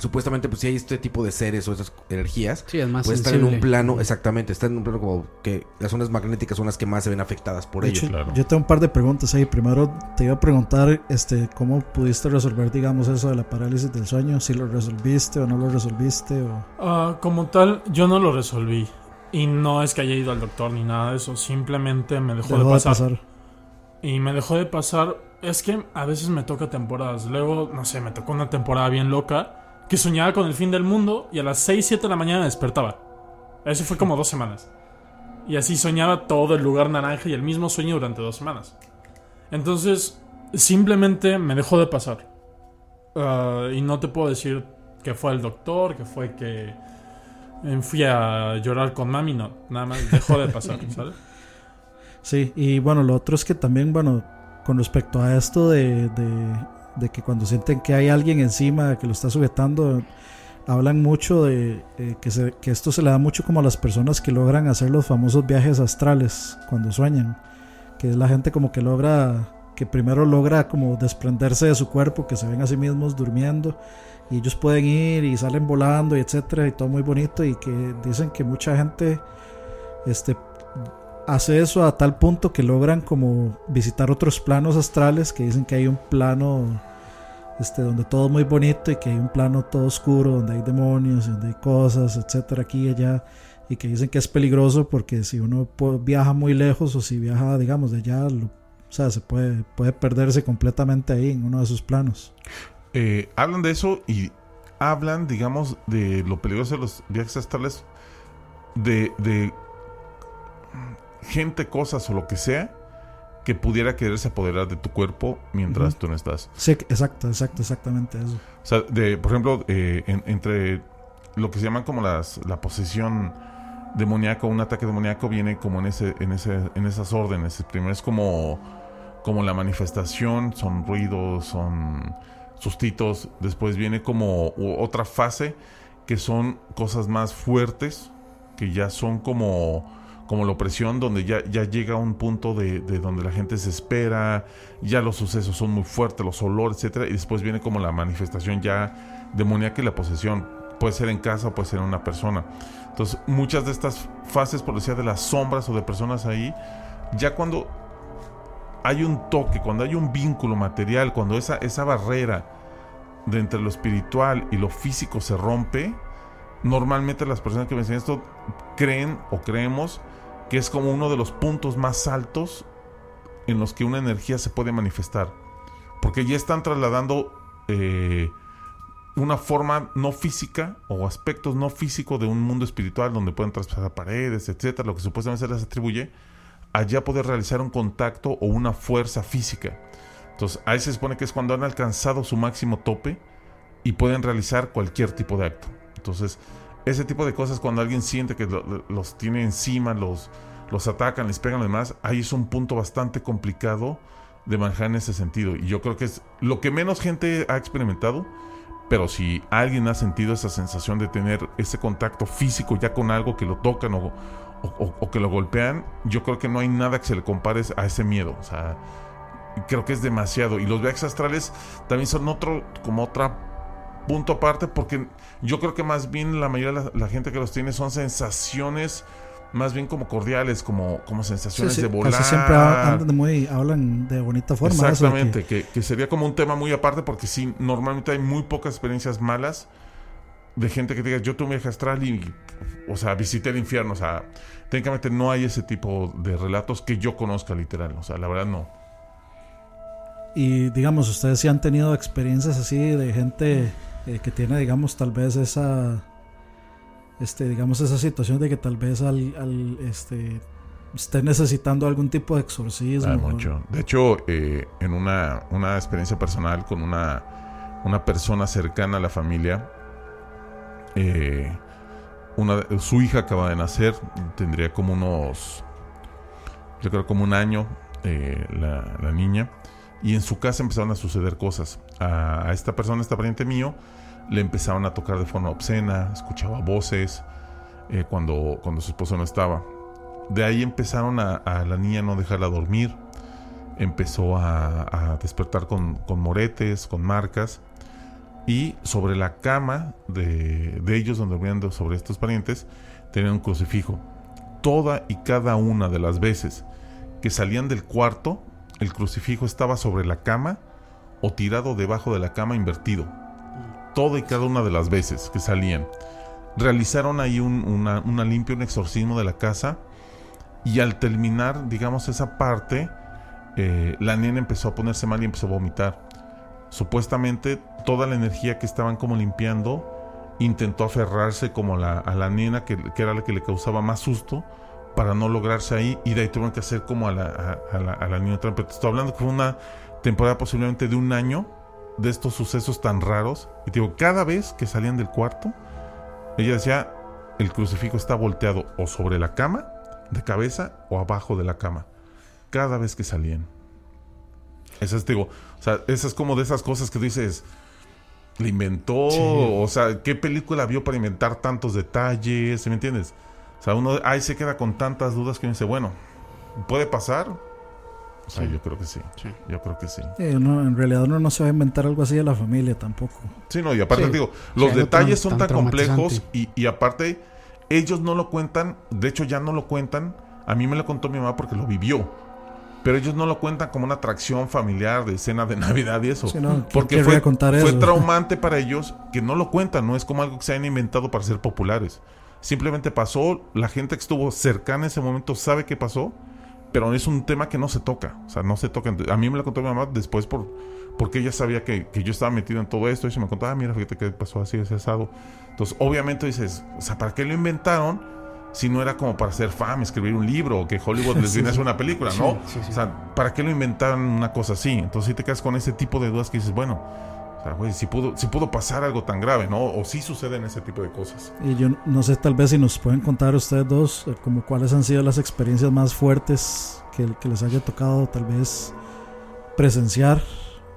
supuestamente pues si hay este tipo de seres o esas energías, Sí, es más pues están en un plano, exactamente, están en un plano como que las zonas magnéticas son las que más se ven afectadas por De ello. Yo tengo un par de preguntas ahí. Primero te iba a preguntar este, cómo pudiste resolver, digamos, eso de la parálisis del sueño. Si lo resolviste o no lo resolviste. O... Ah, como tal, yo no lo resolví. Y no es que haya ido al doctor ni nada de eso. Simplemente me dejó, Dejó de, de pasar. pasar. Y me dejó de pasar. Es que a veces me toca temporadas. Luego, no sé, me tocó una temporada bien loca. Que soñaba con el fin del mundo. Y a las 6, 7 de la mañana despertaba. Eso fue como dos semanas. Y así soñaba todo el lugar naranja y el mismo sueño durante dos semanas. Entonces, simplemente me dejó de pasar. Ah, y no te puedo decir que fue el doctor, que fue que eh, fui a llorar con mami, no. Nada más dejó de pasar, ¿sabes? Sí, y bueno, lo otro es que también, bueno, con respecto a esto de, de, de que cuando sienten que hay alguien encima que lo está sujetando, hablan mucho de eh, que, se- que esto se le da mucho como a las personas que logran hacer los famosos viajes astrales cuando sueñan, que es la gente como que logra, que primero logra como desprenderse de su cuerpo, que se ven a sí mismos durmiendo. Y ellos pueden ir y salen volando y etcétera, y todo muy bonito. Y que dicen que mucha gente este, hace eso a tal punto que logran como visitar otros planos astrales que dicen que hay un plano este donde todo es muy bonito y que hay un plano todo oscuro donde hay demonios donde hay cosas etcétera aquí y allá y que dicen que es peligroso porque si uno viaja muy lejos o si viaja digamos de allá lo- o sea se puede puede perderse completamente ahí en uno de esos planos. Eh, hablan de eso y hablan, digamos, de lo peligroso de los viajes astrales de, de gente, cosas o lo que sea que pudiera quererse apoderar de tu cuerpo mientras tú no estás. Sí, exacto, exacto, exactamente eso. O sea, de, por ejemplo, eh, en- entre lo que se llaman como las, la posesión demoníaca, un ataque demoníaco viene como en ese, en ese, en esas órdenes. El primero es como, como la manifestación, son ruidos, son sustitos. Después viene como otra fase que son cosas más fuertes, que ya son como como la opresión, donde ya, ya llega un punto de, de donde la gente se espera, ya los sucesos son muy fuertes, los olores, etcétera, y después viene como la manifestación ya demoníaca y la posesión. Puede ser en casa puede ser en una persona. Entonces, muchas de estas fases, por decir, de las sombras o de personas ahí, ya cuando hay un toque, cuando hay un vínculo material, cuando esa, esa barrera de entre lo espiritual y lo físico se rompe, normalmente las personas que me esto creen o creemos que es como uno de los puntos más altos en los que una energía se puede manifestar. Porque ya están trasladando eh, una forma no física o aspectos no físicos de un mundo espiritual donde pueden traspasar paredes, etcétera, lo que supuestamente se les atribuye, allá poder realizar un contacto o una fuerza física. Entonces, ahí se supone que es cuando han alcanzado su máximo tope y pueden realizar cualquier tipo de acto. Entonces, ese tipo de cosas, cuando alguien siente que lo- lo- los tiene encima, los, los atacan, les pegan, demás, ahí es un punto bastante complicado de manejar en ese sentido. Y yo creo que es lo que menos gente ha experimentado, pero si alguien ha sentido esa sensación de tener ese contacto físico ya con algo que lo tocan o, o- o- o que lo golpean, yo creo que no hay nada que se le compare a ese miedo. O sea, creo que es demasiado. Y los viajes astrales también son otro, como otra punto aparte, porque yo creo que más bien la mayoría de la, la gente que los tiene son sensaciones más bien como cordiales, como, como sensaciones Sí, sí, de volar. Casi siempre hablan de, muy, hablan de bonita forma. eso de que- Exactamente, que, que sería como un tema muy aparte porque sí, normalmente hay muy pocas experiencias malas de gente que diga, yo tuve un viaje astral y, o sea, visité el infierno, o sea, técnicamente no hay ese tipo de relatos que yo conozca literal, o sea, la verdad no. Y digamos, ustedes sí han tenido experiencias así de gente eh, que tiene, digamos, tal vez esa, este, digamos, esa situación de que tal vez al, al, este, esté necesitando algún tipo de exorcismo. Hay o- mucho. De hecho, eh, en una, una experiencia personal con una, una persona cercana a la familia, eh, una, su hija acaba de nacer, tendría como unos, yo creo como un año eh, la, la niña, y en su casa empezaron a suceder cosas. A, a esta persona, este pariente mío, le empezaron a tocar de forma obscena, escuchaba voces eh, cuando, cuando su esposo no estaba. De ahí empezaron a, a la niña no dejarla dormir. Empezó a, a despertar con, con moretes, con marcas. Y sobre la cama de, de ellos, donde dormían sobre estos parientes, tenían un crucifijo. Toda y cada una de las veces que salían del cuarto, el crucifijo estaba sobre la cama o tirado debajo de la cama invertido. Toda y cada una de las veces que salían. Realizaron ahí un- una, una limpia, un exorcismo de la casa. Y al terminar, digamos, esa parte, eh, la nena empezó a ponerse mal y empezó a vomitar. Supuestamente toda la energía que estaban como limpiando intentó aferrarse como la, a la nena que, que era la que le causaba más susto para no lograrse ahí y de ahí tuvieron que hacer como a la, a, la, niña te Estoy hablando fue una temporada posiblemente de un año de estos sucesos tan raros. Y te digo, cada vez que salían del cuarto, ella decía, el crucifijo está volteado o sobre la cama, de cabeza, o abajo de la cama. Cada vez que salían. Esas, digo, o sea, esa es como de esas cosas que dices, le inventó, Sí. o sea, ¿qué película vio para inventar tantos detalles? ¿Me entiendes? O sea, uno ahí se queda con tantas dudas que uno dice, bueno, ¿puede pasar? O sea, Sí. yo creo que sí. Sí. Yo creo que sí. Sí, uno- en realidad uno no se va a inventar algo así de la familia tampoco. Sí, no, y aparte Sí. digo, los detalles tan- son tan tan, complejos y, y aparte ellos no lo cuentan, de hecho ya no lo cuentan, a mí me lo contó mi mamá porque lo vivió, pero ellos no lo cuentan como una atracción familiar de cena de Navidad y eso, Sí, no, ¿quién porque fue, contar fue eso? traumante para ellos que no lo cuentan, no es como algo que se hayan inventado para ser populares, simplemente pasó, la gente que estuvo cercana en ese momento sabe qué pasó, pero es un tema que no se toca, o sea, no se toca. A mí me lo contó mi mamá después por porque ella sabía que, que yo estaba metido en todo esto y se me contaba, ah, mira, fíjate que pasó así, ese asado. Entonces, obviamente dices, o sea, ¿para qué lo inventaron si no era como para hacer fama, escribir un libro o que Hollywood les Sí, viene a hacer sí. una película, Sí, ¿no? sí, sí. O sea, ¿para qué lo inventaron una cosa así? Entonces si te quedas con ese tipo de dudas que dices, bueno, o sea, güey, si pudo, si pudo pasar algo tan grave, ¿no? O si suceden ese tipo de cosas. Y yo no sé, tal vez si nos pueden contar ustedes dos, eh, como cuáles han sido las experiencias más fuertes que, que les haya tocado tal vez presenciar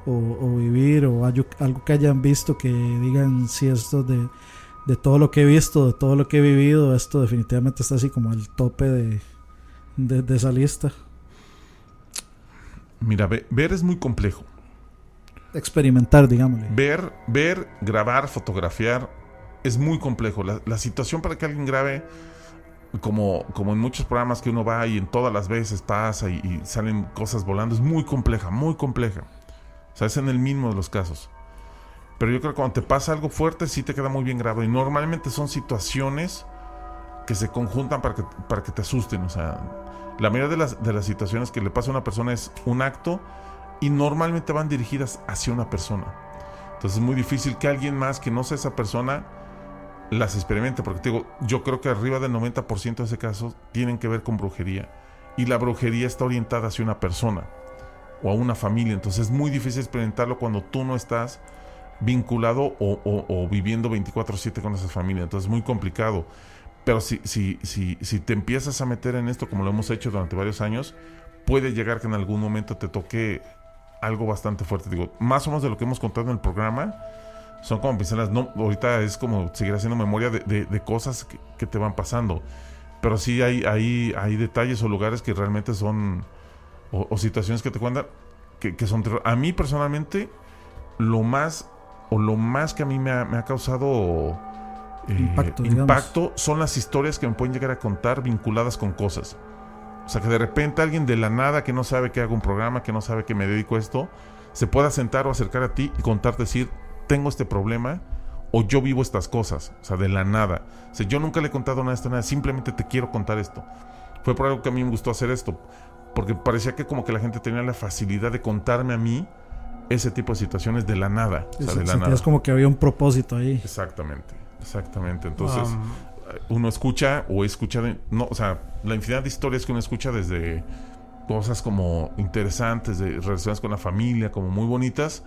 o, o vivir, o algo, algo que hayan visto que digan si esto de, de todo lo que he visto, de todo lo que he vivido, esto definitivamente está así como al tope de, de, de esa lista. Mira, ve- ver es muy complejo. Experimentar, digámosle. Ver, ver, grabar, fotografiar es muy complejo. La, la situación para que alguien grabe, como, como en muchos programas que uno va y en todas las veces pasa y, salen cosas volando, es muy compleja, muy compleja. O sea, es en el mismo de los casos. Pero yo creo que cuando te pasa algo fuerte, sí te queda muy bien grabado. Y normalmente son situaciones que se conjuntan para que, para que te asusten. O sea, la mayoría de las, de las situaciones que le pasa a una persona es un acto y normalmente van dirigidas hacia una persona. Entonces es muy difícil que alguien más que no sea esa persona las experimente, porque te digo, yo creo que arriba del 90% de ese caso tienen que ver con brujería. Y la brujería está orientada hacia una persona o a una familia. Entonces es muy difícil experimentarlo cuando tú no estás vinculado o, o- o viviendo 24/7 con esa familia. Entonces es muy complicado. Pero si, si, si, si te empiezas a meter en esto, como lo hemos hecho durante varios años, puede llegar que en algún momento te toque algo bastante fuerte. Digo, más o menos de lo que hemos contado en el programa, son como pinceladas. No, ahorita es como seguir haciendo memoria de, de- de cosas que, que te van pasando. Pero sí hay, hay, hay detalles o lugares que realmente son. O, o situaciones que te cuentan que, que son terror. A mí personalmente, lo más. O lo más que a mí me ha, me ha causado. eh, Impacto, impacto son las historias que me pueden llegar a contar vinculadas con cosas. O sea, que de repente alguien de la nada que no sabe que hago un programa, que no sabe que me dedico a esto, se pueda sentar o acercar a ti y contarte, decir, tengo este problema o yo vivo estas cosas. O sea, de la nada. O sea, yo nunca le he contado nada de esto, nada, simplemente te quiero contar esto. Fue por algo que a mí me gustó hacer esto. Porque parecía que como que la gente tenía la facilidad de contarme a mí ese tipo de situaciones de la nada. O sea, de la nada. como que había un propósito ahí. Exactamente, exactamente. Entonces, Um, uno escucha o escucha, de- no, o sea, la infinidad de historias que uno escucha desde cosas como interesantes, de relaciones con la familia, como muy bonitas,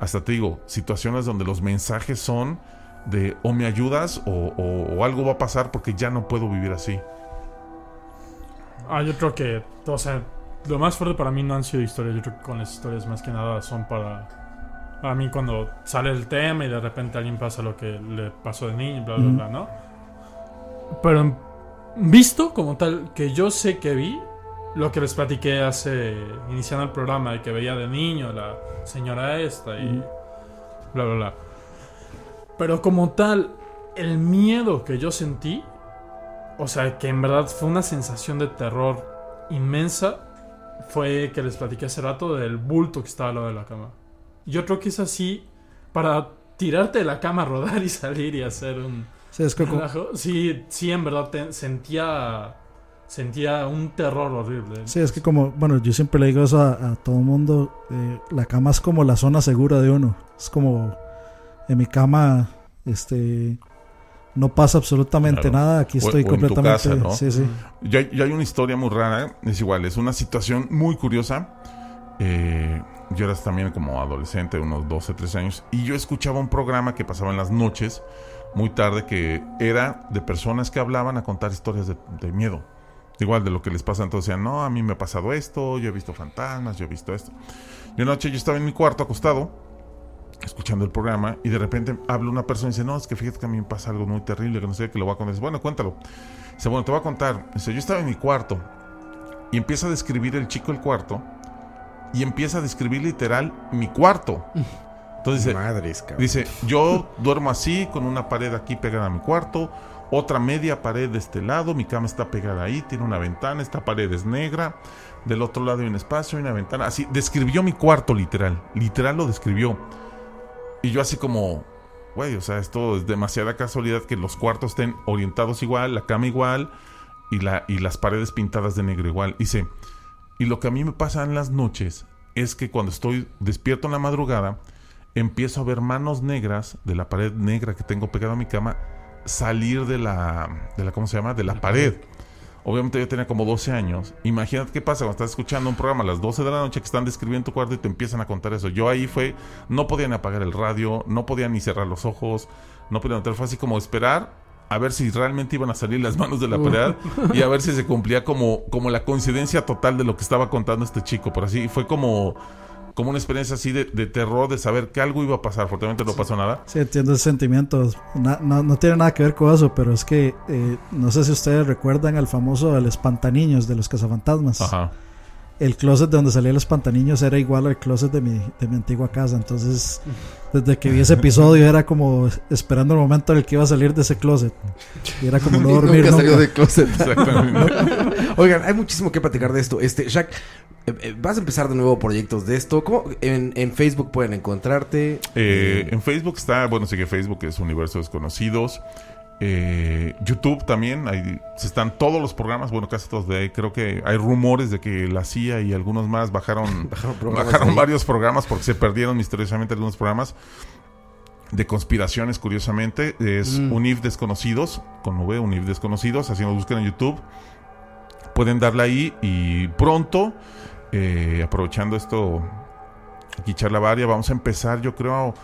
hasta te digo, situaciones donde los mensajes son de o me ayudas o, o- o algo va a pasar porque ya no puedo vivir así. Ah, yo creo que, o sea, lo más fuerte para mí no han sido historias. Yo creo que con las historias más que nada son para, para mí cuando sale el tema y de repente a alguien pasa lo que le pasó de niño, bla, bla, bla, ¿no? Pero visto como tal, que yo sé que vi, lo que les platiqué hace, iniciando el programa, de que veía de niño la señora esta y Ujú. bla, bla, bla. Pero como tal, el miedo que yo sentí, o sea, que en verdad fue una sensación de terror inmensa, fue que les platiqué hace rato del bulto que estaba al lado de la cama. Yo creo que es así para tirarte de la cama, rodar y salir y hacer un... Como- relajo. Sí, sí, en verdad te- sentía... Sentía un terror horrible. Sí, es que como, bueno, yo siempre le digo eso a, a todo el mundo, eh, la cama es como la zona segura de uno. Es como, en mi cama, este, no pasa absolutamente Claro. nada, aquí O- estoy o en tu completamente... casa, ¿no? Sí, sí. Yo hay, yo hay una historia muy rara, es igual, es una situación muy curiosa. Eh, yo era también como adolescente, unos 12, 13 años, y yo escuchaba un programa que pasaba en las noches, muy tarde, que era de personas que hablaban a contar historias de, miedo. Igual de lo que les pasa, entonces decían, no, a mí me ha pasado esto, yo he visto fantasmas, yo he visto esto. Y una noche yo estaba en mi cuarto acostado, escuchando el programa, y de repente habla una persona y dice, no, es que fíjate que a mí me pasa algo muy terrible, que no sé, que lo voy a contar. Dice, bueno, cuéntalo. Dice, bueno, te voy a contar. Dice, yo estaba en mi cuarto, y empieza a describir el chico el cuarto, y empieza a describir literal mi cuarto. Entonces dice, Madres, cabrón. dice, yo duermo así, con una pared aquí pegada a mi cuarto, otra media pared de este lado, mi cama está pegada ahí, tiene una ventana, esta pared es negra, del otro lado hay un espacio, hay una ventana, así, describió mi cuarto literal, literal lo describió. Y yo así como, güey, o sea, esto es demasiada casualidad que los cuartos estén orientados igual, la cama igual y, la, y las paredes pintadas de negro igual. Dice, y lo que a mí me pasa en las noches es que cuando estoy despierto en la madrugada, empiezo a ver manos negras de la pared negra que tengo pegada a mi cama salir de la, de la ¿cómo se llama? De la pared. Obviamente yo tenía como 12 años. Imagínate qué pasa cuando estás escuchando un programa a las 12 de la noche que están describiendo tu cuarto y te empiezan a contar eso. Yo ahí fue, no podía ni apagar el radio, no podía ni cerrar los ojos, no podía notar. Fue así como esperar a ver si realmente iban a salir las manos de la pared y a ver si se cumplía como, como la coincidencia total de lo que estaba contando este chico. Por así, fue como, como una experiencia así de, de terror, de saber que algo iba a pasar. Afortunadamente no pasó nada. Sí, entiendo ese sentimiento. Na- no, no tiene nada que ver con eso, pero es que eh, no sé si ustedes recuerdan al famoso El Espantaniños de los Cazafantasmas. Ajá. El closet de donde salía el Espantaniños era igual al closet de mi, de mi antigua casa. Entonces, desde que vi ese episodio, era como esperando el momento en el que iba a salir de ese closet. Y era como no dormir nunca nunca. salió del closet. Exactamente. Oigan, hay muchísimo que platicar de esto. Este, Shaq, eh, eh, vas a empezar de nuevo proyectos de esto. ¿Cómo en, en Facebook pueden encontrarte? Eh, en Facebook está, bueno, sigue Facebook, es Universo Desconocidos. Eh, YouTube también, ahí están todos los programas, bueno, casi todos de ahí. Creo que hay rumores de que la CIA y algunos más bajaron, Bajaron programas bajaron ahí. varios programas porque se perdieron misteriosamente algunos programas de conspiraciones, curiosamente. Es Mm. Unif Desconocidos, con V, Unif Desconocidos, así nos buscan en YouTube. Pueden darle ahí y pronto, eh, aprovechando esto, aquí charla varia, vamos a empezar, yo creo,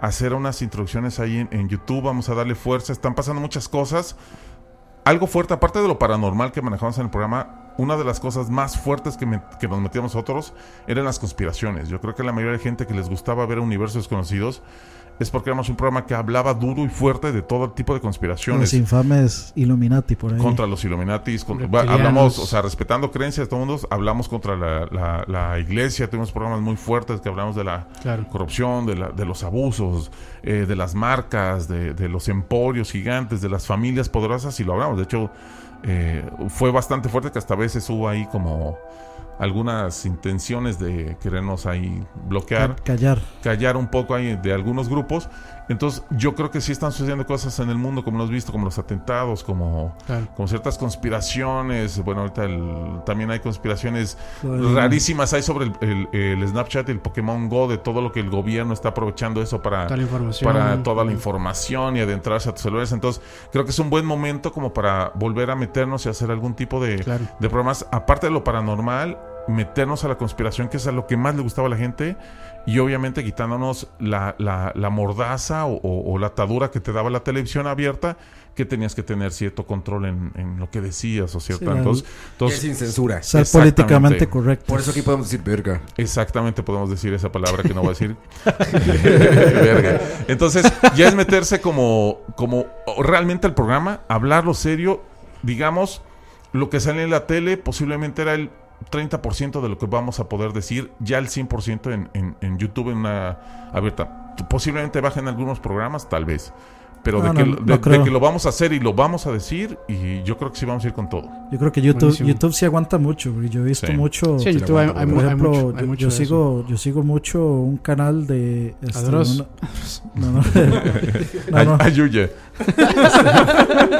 hacer unas introducciones ahí en, YouTube. Vamos a darle fuerza. Están pasando muchas cosas. Algo fuerte, aparte de lo paranormal que manejamos en el programa, una de las cosas más fuertes que nos metíamos nosotros eran las conspiraciones. Yo creo que la mayoría de gente que les gustaba ver universos desconocidos es porque éramos un programa que hablaba duro y fuerte de todo tipo de Los conspiraciones infames Illuminati por ahí. contra los Illuminatis, con- hablamos, o sea, respetando creencias de todo el mundo, hablamos contra la, la- la iglesia, tuvimos programas muy fuertes que hablamos de la Claro. corrupción, de, la- de los abusos, eh, de las marcas, de, de los emporios gigantes, de las familias poderosas, y lo hablamos. De hecho, eh, fue bastante fuerte que hasta a veces hubo ahí como algunas intenciones de querernos ahí bloquear Ca- Callar. callar un poco ahí de algunos grupos. Entonces, yo creo que sí están sucediendo cosas en el mundo, como lo has visto, como los atentados, como, Claro. como ciertas conspiraciones. Bueno, ahorita el- también hay conspiraciones rarísimas. Hay sobre el, el- el Snapchat y el Pokémon Go, de todo lo que el gobierno está aprovechando eso para, Toda la información. para toda la información y adentrarse a tus celulares. Entonces, creo que es un buen momento como para volver a meternos y hacer algún tipo de, Claro. de programas, aparte de lo paranormal, meternos a la conspiración, que es a lo que más le gustaba a la gente, y obviamente quitándonos la, la- la mordaza o, o- o la atadura que te daba la televisión abierta, que tenías que tener cierto control en, en lo que decías o cierta. Sí, entonces, entonces sin censura. Ser políticamente correcto. Por eso aquí podemos decir verga. Exactamente, podemos decir esa palabra que no voy a decir. Verga. Entonces, ya es meterse como, como realmente al programa, hablarlo serio, digamos, lo que sale en la tele posiblemente era el 30% de lo que vamos a poder decir, ya el 100% en, en, en YouTube en una abierta. Posiblemente bajen algunos programas, tal vez. Pero No, de, que, no, de- no de creo. que lo vamos a hacer y lo vamos a decir, y yo creo que sí vamos a ir con todo. Yo creo que YouTube, Buenísimo. YouTube sí aguanta mucho. Yo he visto Sí. mucho. Sí, YouTube hay, hay, por hay ejemplo, mucho, hay yo, mucho sigo, yo sigo mucho un canal de. este, Adros. una- no, no, no, no. Ay- Ayuya.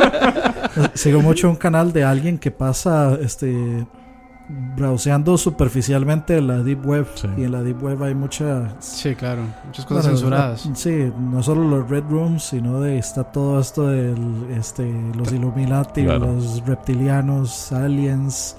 Sigo mucho un canal de alguien que pasa este browseando superficialmente la deep web Sí. y en la deep web hay mucha Sí, claro. Muchas cosas bueno, censuradas. sí, no solo los red rooms, sino de está todo esto del este los Illuminati, Claro. los reptilianos, aliens,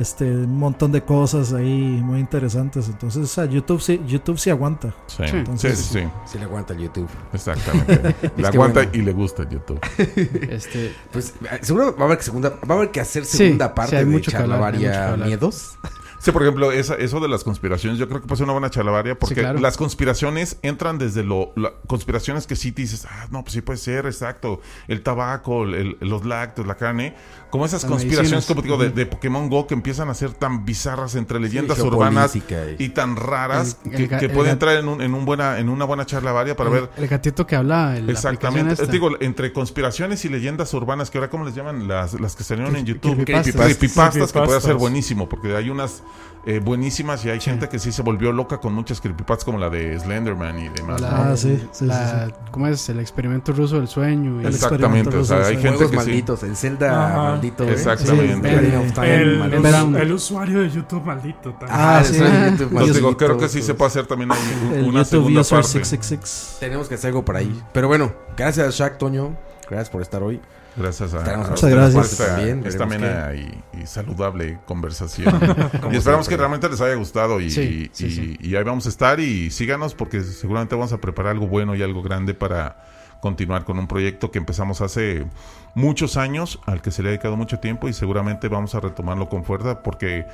este un montón de cosas ahí muy interesantes. Entonces, o sea, YouTube sí YouTube sí aguanta. Sí, Sí. sí, Entonces- sí, sí. Si le aguanta el YouTube. Exactamente. Le aguanta bueno. y le gusta YouTube. Este, Pues eh, seguro va a haber que segunda, va a haber que hacer Sí, segunda sí, parte hay de mucho Charlavaria. Miedos. Sí, por ejemplo, esa- eso de las conspiraciones, yo creo que puede ser una buena chalabaria porque claro. las conspiraciones entran desde lo... la- conspiraciones que sí dices, ah, no, pues sí puede ser, exacto. El tabaco, el- el- los lácteos, la carne. Como esas conspiraciones, como digo, de, Pokémon GO que empiezan a ser tan bizarras entre leyendas Sí, urbanas y- y tan raras El- que, el que puede entrar en, un, en un buena, en una buena charlavaria para ver... el, gatito que habla. el- la Exactamente. esta. Digo, entre conspiraciones y leyendas urbanas, que ahora, ¿cómo les llaman? Las, las que salieron en YouTube. creepypastas. Creepypastas, que puede ser Creepypastas. buenísimo, porque hay unas eh, buenísimas y hay gente que sí se volvió loca con muchas creepypastas, como la de Slenderman y demás. La- ¿no? Ah, sí, sí, la- sí, ¿Cómo es? El experimento ruso del sueño. y- El Exactamente, o sea, hay gente Juegos que sí. malditos, el Zelda Ajá. maldito. ¿eh? Exactamente. El, usuario de YouTube maldito también. Ah, Ah, sí. Entonces, digo, creo que sí pues. se puede hacer también una YouTube segunda parte. 666. Tenemos que hacer algo por ahí. Pero bueno, gracias Shaq, Toño. Gracias por estar hoy. Gracias a, a Muchas ustedes gracias. por esta, También, esta amena y, y saludable conversación. Y esperamos que realmente les haya gustado y, Sí, sí, y- sí. y ahí vamos a estar y síganos porque seguramente vamos a preparar algo bueno y algo grande para continuar con un proyecto que empezamos hace muchos años, al que se le ha dedicado mucho tiempo y seguramente vamos a retomarlo con fuerza porque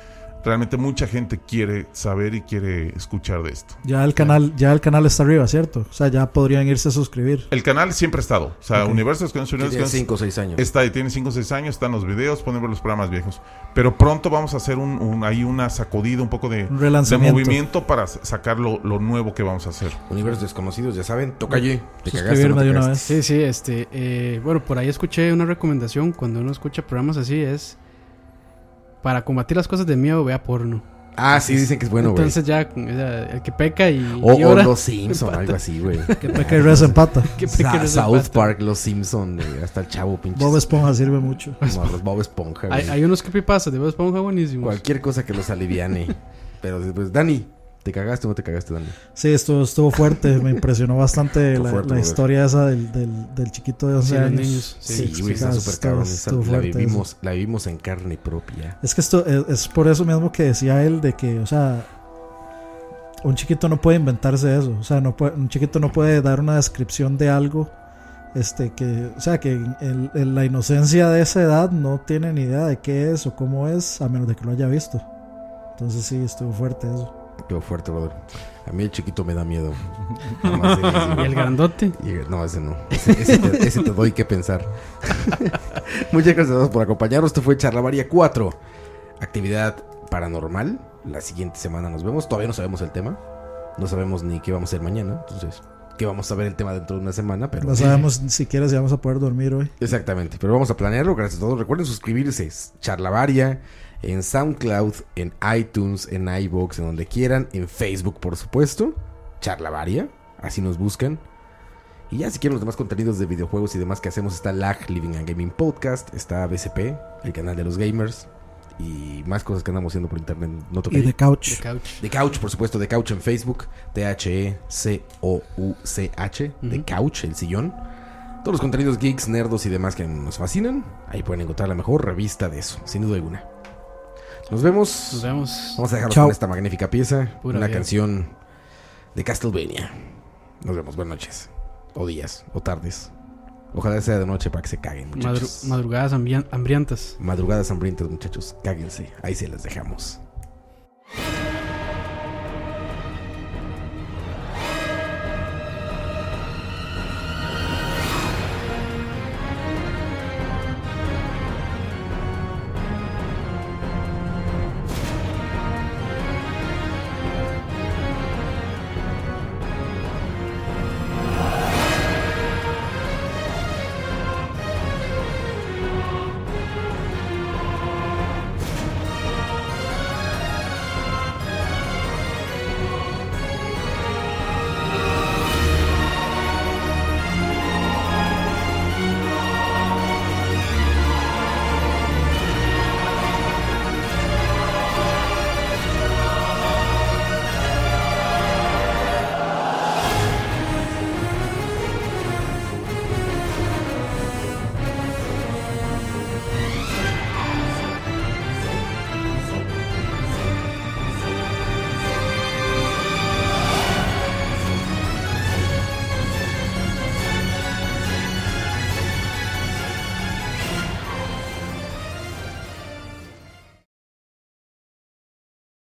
realmente mucha gente quiere saber y quiere escuchar de esto. Ya el canal, ya el canal está arriba, ¿cierto? O sea, ya podrían irse a suscribir. El canal siempre ha estado. O sea, Ok. Universo Desconocidos Tiene 5 o 6 años. Está ahí, tiene 5 o 6 años, están los videos, ver los programas viejos. Pero pronto vamos a hacer un, un- ahí una sacudida, un poco de, Un de relanzamiento. movimiento para sacar lo, lo nuevo que vamos a hacer. Universos desconocidos, ya saben. Toca allí. Te cagaste, Suscribirme no te de una cagaste. vez. Sí, sí, este, eh, bueno, por ahí escuché una recomendación cuando uno escucha programas así es para combatir las cosas de miedo, vea porno. Ah, sí, dicen que es bueno, güey. Entonces ya, o sea, el que peca y, O, y o ora, Los Simpson, empata. algo así, güey. Que peca y reza empata. Que peca y reza South. Park, Los Simpson, güey, hasta el chavo, pinche. Bob Esponja sirve mucho. Como los Bob Esponja, güey. Hay, hay unos creepypastas de Bob Esponja buenísimos. Cualquier cosa que los aliviane. Pero después, Dani, ¿te cagaste o no te cagaste, Dani? Sí, estuvo, estuvo fuerte. Me impresionó bastante la, fuerte, la brother. historia esa del, del, del chiquito de 11 Sí, los años. niños, Sí, Sí, güey, está estuvo- súper cabrón. Esa- estuvo La fuerte eso. vivimos, la vivimos en carne propia. Es que esto es, es por eso mismo que decía él de que, o sea, un chiquito no puede inventarse eso. O sea, no puede- un chiquito no puede dar una descripción de algo. Este, que, o sea, que el- el- la inocencia de esa edad no tiene ni idea de qué es o cómo es, a menos de que lo haya visto. Entonces sí, estuvo fuerte eso. Qué fuerte, brother. A mí el chiquito me da miedo. ¿Y el grandote? Y- no, ese no. Ese, ese te, doy que pensar. Muchas gracias a todos por acompañarnos. Esto fue Charlavaria 4. Actividad paranormal. La siguiente semana nos vemos. Todavía no sabemos el tema. No sabemos ni qué vamos a hacer mañana. Entonces, que vamos a ver el tema dentro de una semana. Pero No sabemos ni siquiera si vamos a poder dormir hoy. Exactamente, pero vamos a planearlo. Gracias a todos. Recuerden suscribirse. Charlavaria en SoundCloud, en iTunes, en iBox, en donde quieran. En Facebook, por supuesto. Charlavaria. Así nos buscan. Y ya si quieren los demás contenidos de videojuegos y demás que hacemos está LAG Living and Gaming Podcast, está BCP, el canal de los gamers y más cosas que andamos haciendo por internet. No toca Y de couch. The Couch. The Couch, por supuesto, The Couch en Facebook. T-H-E-C-O-U-C-H. The Couch, el sillón. Todos los contenidos geeks, nerdos y demás que nos fascinan. Ahí pueden encontrar la mejor revista de eso, sin duda alguna. Nos vemos. Nos vemos. Vamos a dejarlos Chao. con esta magnífica pieza. Pura una vida. canción de Castlevania. Nos vemos. Buenas noches. O días. O tardes. Ojalá sea de noche para que se caguen, Madru- muchachos. madrugadas hambrian- hambrientas. Madrugadas hambrientas, muchachos. Cáguense. Ahí se las dejamos.